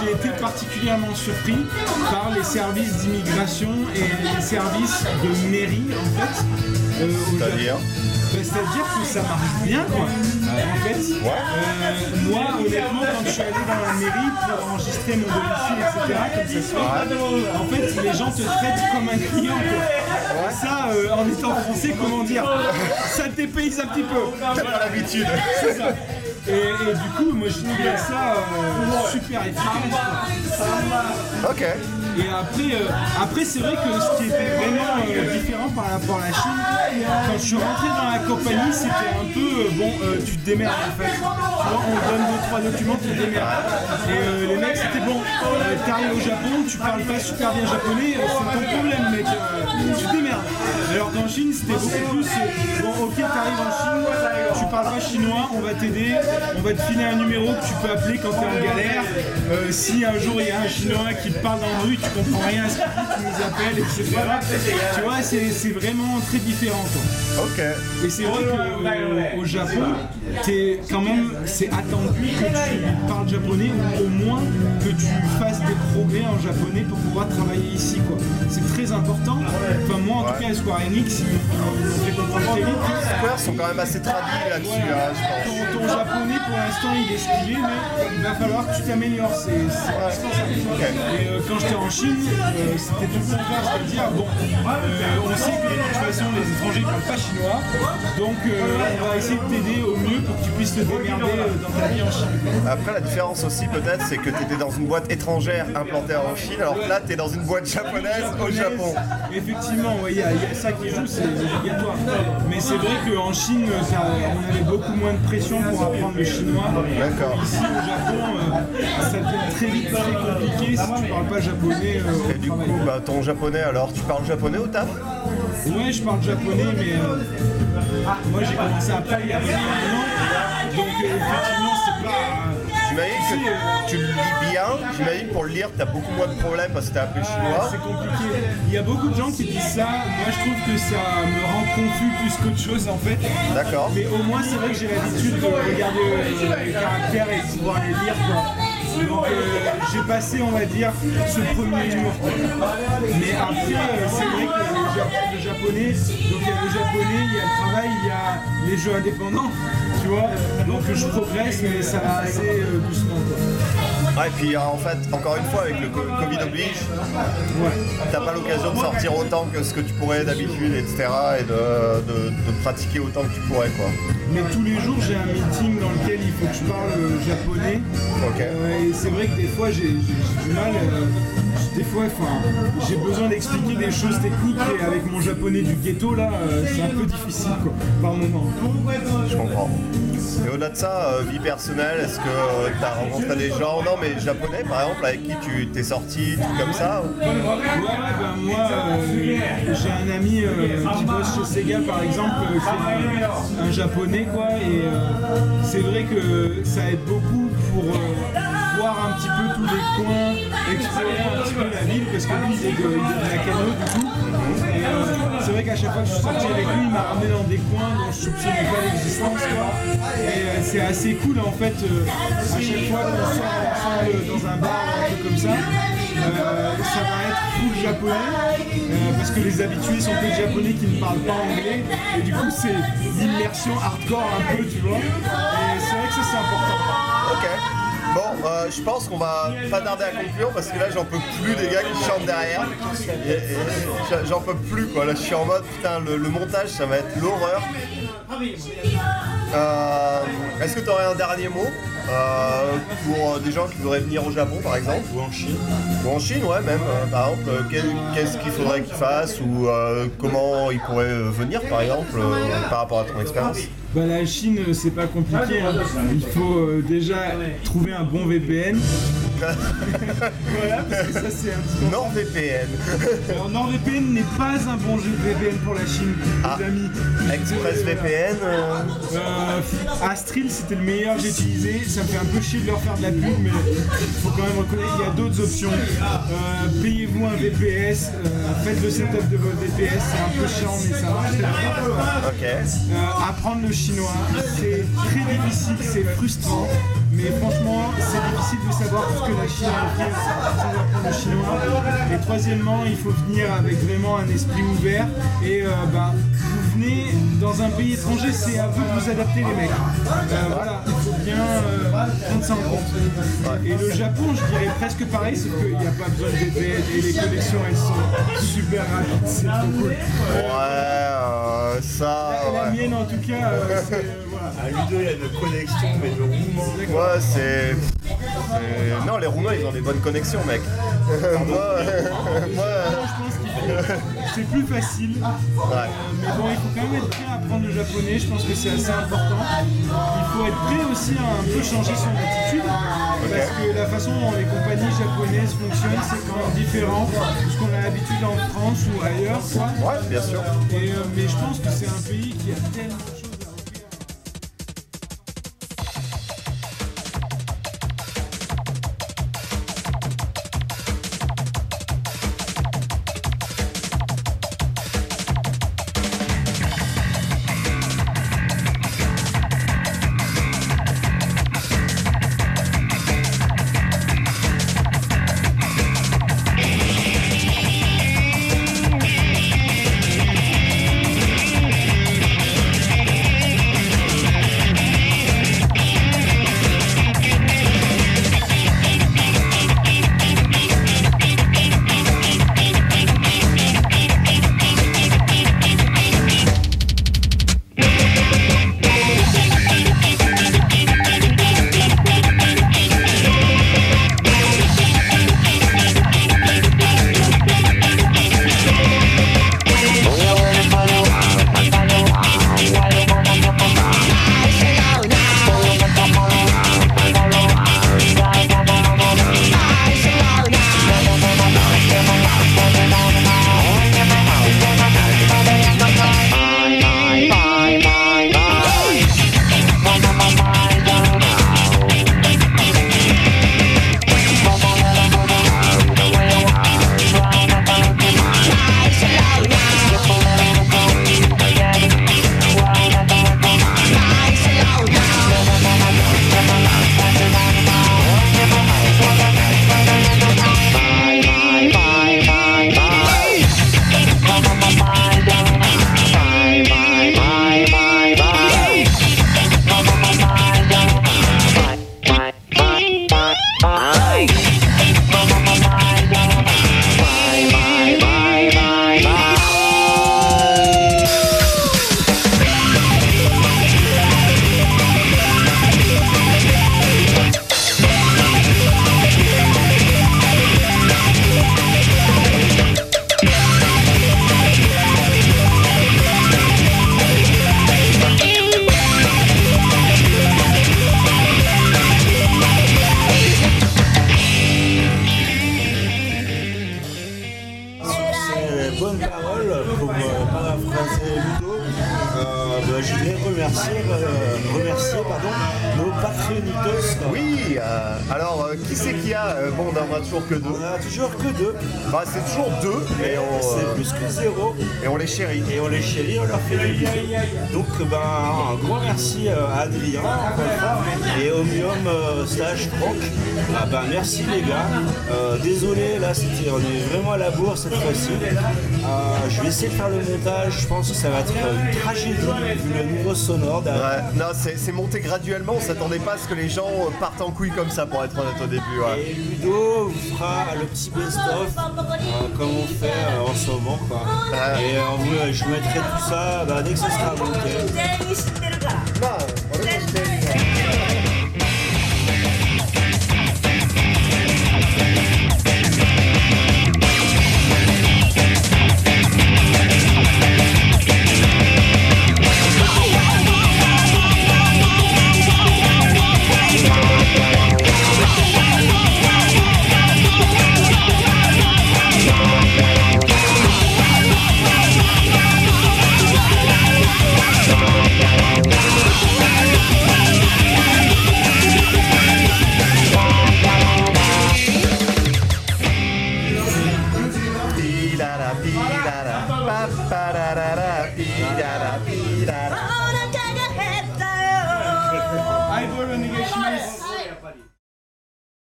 J'ai été particulièrement surpris par les services d'immigration et les services de mairie en fait. euh. C'est-à-dire Bah, C'est-à-dire que ça marche bien, quoi. En fait, euh, moi, honnêtement, quand je suis allé dans la mairie pour enregistrer mon domicile, etc., comme ça se fait, en fait, les gens te traitent comme un client, quoi. Ça, euh, en étant français, comment dire? Ça te dépayse un petit peu. T'as pas l'habitude. C'est ça. Et, et du coup, moi, je trouvais ça super efficace. quoi. Ok. Et après, euh, après c'est vrai que ce qui était vraiment euh, différent par rapport à la Chine, quand je suis rentré dans la compagnie, c'était un peu euh, bon, tu te démerdes en fait. Tu vois, on donne deux trois documents, tu te démerdes. Et les mecs, c'était bon. T'arrives au Japon, tu parles pas super bien japonais, euh, c'est ton problème, mec. Tu démerdes. Alors qu'en Chine, c'était beaucoup plus euh, bon, ok, t'arrives en Chine, tu parles pas chinois, on va t'aider, on va te filer un numéro que tu peux appeler quand t'es en galère. Euh, si un jour il y a un chinois qui te parle dans la rue, tu comprends rien à ce qu'il dit, tu nous appelles, etc. Tu vois, c'est vraiment très différent. Quoi. Ok. Et c'est vrai qu'au Japon, t'es quand même, c'est attendu que tu parles japonais ou au moins que tu fasses des progrès en japonais pour pouvoir travailler ici. quoi. C'est très important. Enfin, moi en tout cas, à Square Enix, ils fait comprendre. Square sont quand même assez traduits là-dessus, hein, je pense. Ton, ton japonais pour l'instant il est stylé, mais il va falloir que tu t'améliores. C'est. Et euh, quand j'étais en Chine, euh, c'était tout le contraire, c'est-à-dire bon, euh, on sait que de toute façon les étrangers ne parlent pas chinois, donc on va essayer de t'aider au mieux pour que tu puisses te démerder dans ta vie en Chine. Après, la différence aussi, peut-être, c'est que tu étais dans une boîte étrangère implantée en Chine, alors que là, tu es dans une boîte japonaise au Japon. Effectivement, ouais, il y, a il y a ça qui joue, c'est obligatoire. Mais c'est vrai qu'en Chine, ça- on avait beaucoup moins de pression pour apprendre le chinois. D'accord. Ici au Japon, euh, ça devient très vite très compliqué si tu parles pas japonais. euh, Et du coup, bah, ton japonais, alors, tu parles japonais au taf? Ouais, je parle japonais, mais euh, moi j'ai commencé il y a un an. Donc effectivement, c'est pas. J'imagine que tu le lis bien. J'imagine pour le lire, tu as beaucoup moins de problèmes parce que tu appris chinois. C'est compliqué. Il y a beaucoup de gens qui disent ça. Moi, je trouve que ça me rend confus plus qu'autre chose en fait. D'accord. Mais au moins, c'est vrai que j'ai l'habitude de regarder euh, les caractères et de pouvoir les lire. Quoi. Donc, euh, j'ai passé, on va dire, ce premier mur. Mais après, euh, c'est vrai que le japonais, donc il y a le japonais, il y a le travail, il y a les jeux indépendants, tu vois. Donc je progresse, mais ça va assez euh, doucement. quoi. Ouais, et puis euh, en fait, encore une fois, avec le co- Covid oblige, t'as pas l'occasion de sortir autant que ce que tu pourrais d'habitude, etc. et de, de- de pratiquer autant que tu pourrais, quoi. Mais tous les jours, j'ai un meeting dans lequel il faut que je parle euh, japonais. Euh, et c'est vrai que des fois, j'ai du mal. euh, des fois, enfin, j'ai besoin d'expliquer des choses techniques et avec mon japonais du ghetto, là, euh, c'est un peu difficile, quoi, par moment. Je comprends. Et au-delà de ça, euh, vie personnelle, est-ce que tu as rencontré des gens, non mais japonais par exemple, avec qui tu t'es sorti, tout comme ça ou- Ouais, ben moi, euh, j'ai un ami euh, qui bosse chez Sega par exemple, euh, qui est un, japonais quoi, et euh, c'est vrai que ça aide beaucoup pour euh, voir un petit peu tous les coins, explorer un petit peu la ville, parce que lui il est de, Nakano du coup. Euh, c'est vrai qu'à chaque fois que je suis sorti avec lui, il m'a ramené dans des coins dont je soupçonnais pas l'existence. Et euh, c'est assez cool en fait, euh, à chaque fois qu'on sort ensemble dans un bar un truc comme ça. Ça va être full japonais parce que les habitués sont que japonais qui ne parlent pas anglais et du coup c'est l'immersion hardcore un peu tu vois et c'est vrai que c'est important. Bon, euh, je pense qu'on va pas tarder à conclure parce que là j'en peux plus des gars qui chantent derrière. J'en- peux plus quoi. Là je suis en mode putain le, le montage ça va être l'horreur. Euh, Est-ce que tu aurais un dernier mot euh, pour des gens qui voudraient venir au Japon par exemple? Ou en Chine. Ou en Chine ouais même par exemple qu'est-ce qu'il faudrait qu'ils fassent ou comment ils pourraient venir par exemple par rapport à ton expérience? Bah la Chine euh, c'est pas compliqué hein. il faut euh, déjà trouver un bon VPN voilà parce que ça c'est un petit NordVPN Alors NordVPN n'est pas un bon jeu de VPN pour la Chine Ah. les amis ExpressVPN euh, Euh, Astril c'était le meilleur que j'ai utilisé, ça me fait un peu chier de leur faire de la pub mais faut quand même reconnaître qu'il y a d'autres options. Euh, Payez-vous un VPS, euh, faites le setup de votre VPS, c'est un peu chiant mais ça marche très bien. Ok. Euh, apprendre le chinois, c'est très difficile, c'est frustrant, mais franchement c'est difficile de savoir tout ce que la Chine a sans apprendre le chinois. Et troisièmement, il faut venir avec vraiment un esprit ouvert et euh, bah, vous venez dans un pays étranger, c'est à vous de vous adapter les mecs. Euh, voilà, il faut bien euh, prendre ça en. Et le Japon, je dirais presque pareil, sauf qu'il n'y a pas besoin de VPN et les connexions elles sont super rapides, c'est trop cool. Ouais, euh, ça. La Ouais, mienne en tout cas, euh, c'est, euh, voilà. À Ludo, il y a une connexion, mais de roulement. Ouais, c'est. c'est- Non, les Roumains, ils ont des bonnes connexions, mec. moi, moi, c'est plus facile. Ouais. Mais bon, il faut quand même être prêt à apprendre le japonais, je pense que c'est assez important. Il faut être prêt aussi à un peu changer son attitude, parce que la façon dont les compagnies japonaises fonctionnent, c'est quand même différent de ce qu'on a l'habitude en France ou ailleurs. quoi. Ouais, bien sûr. Et, euh, mais je pense que c'est un pays qui a tellement c'est monté graduellement. On s'attendait pas à ce que les gens partent en couille comme ça, pour être honnête au début. Ouais. Et Ludo vous fera le petit best-of, euh, comme on fait euh, en ce moment. Quoi. Ah. Et euh, en vous, je vous mettrai tout ça bah, dès que ce sera monté.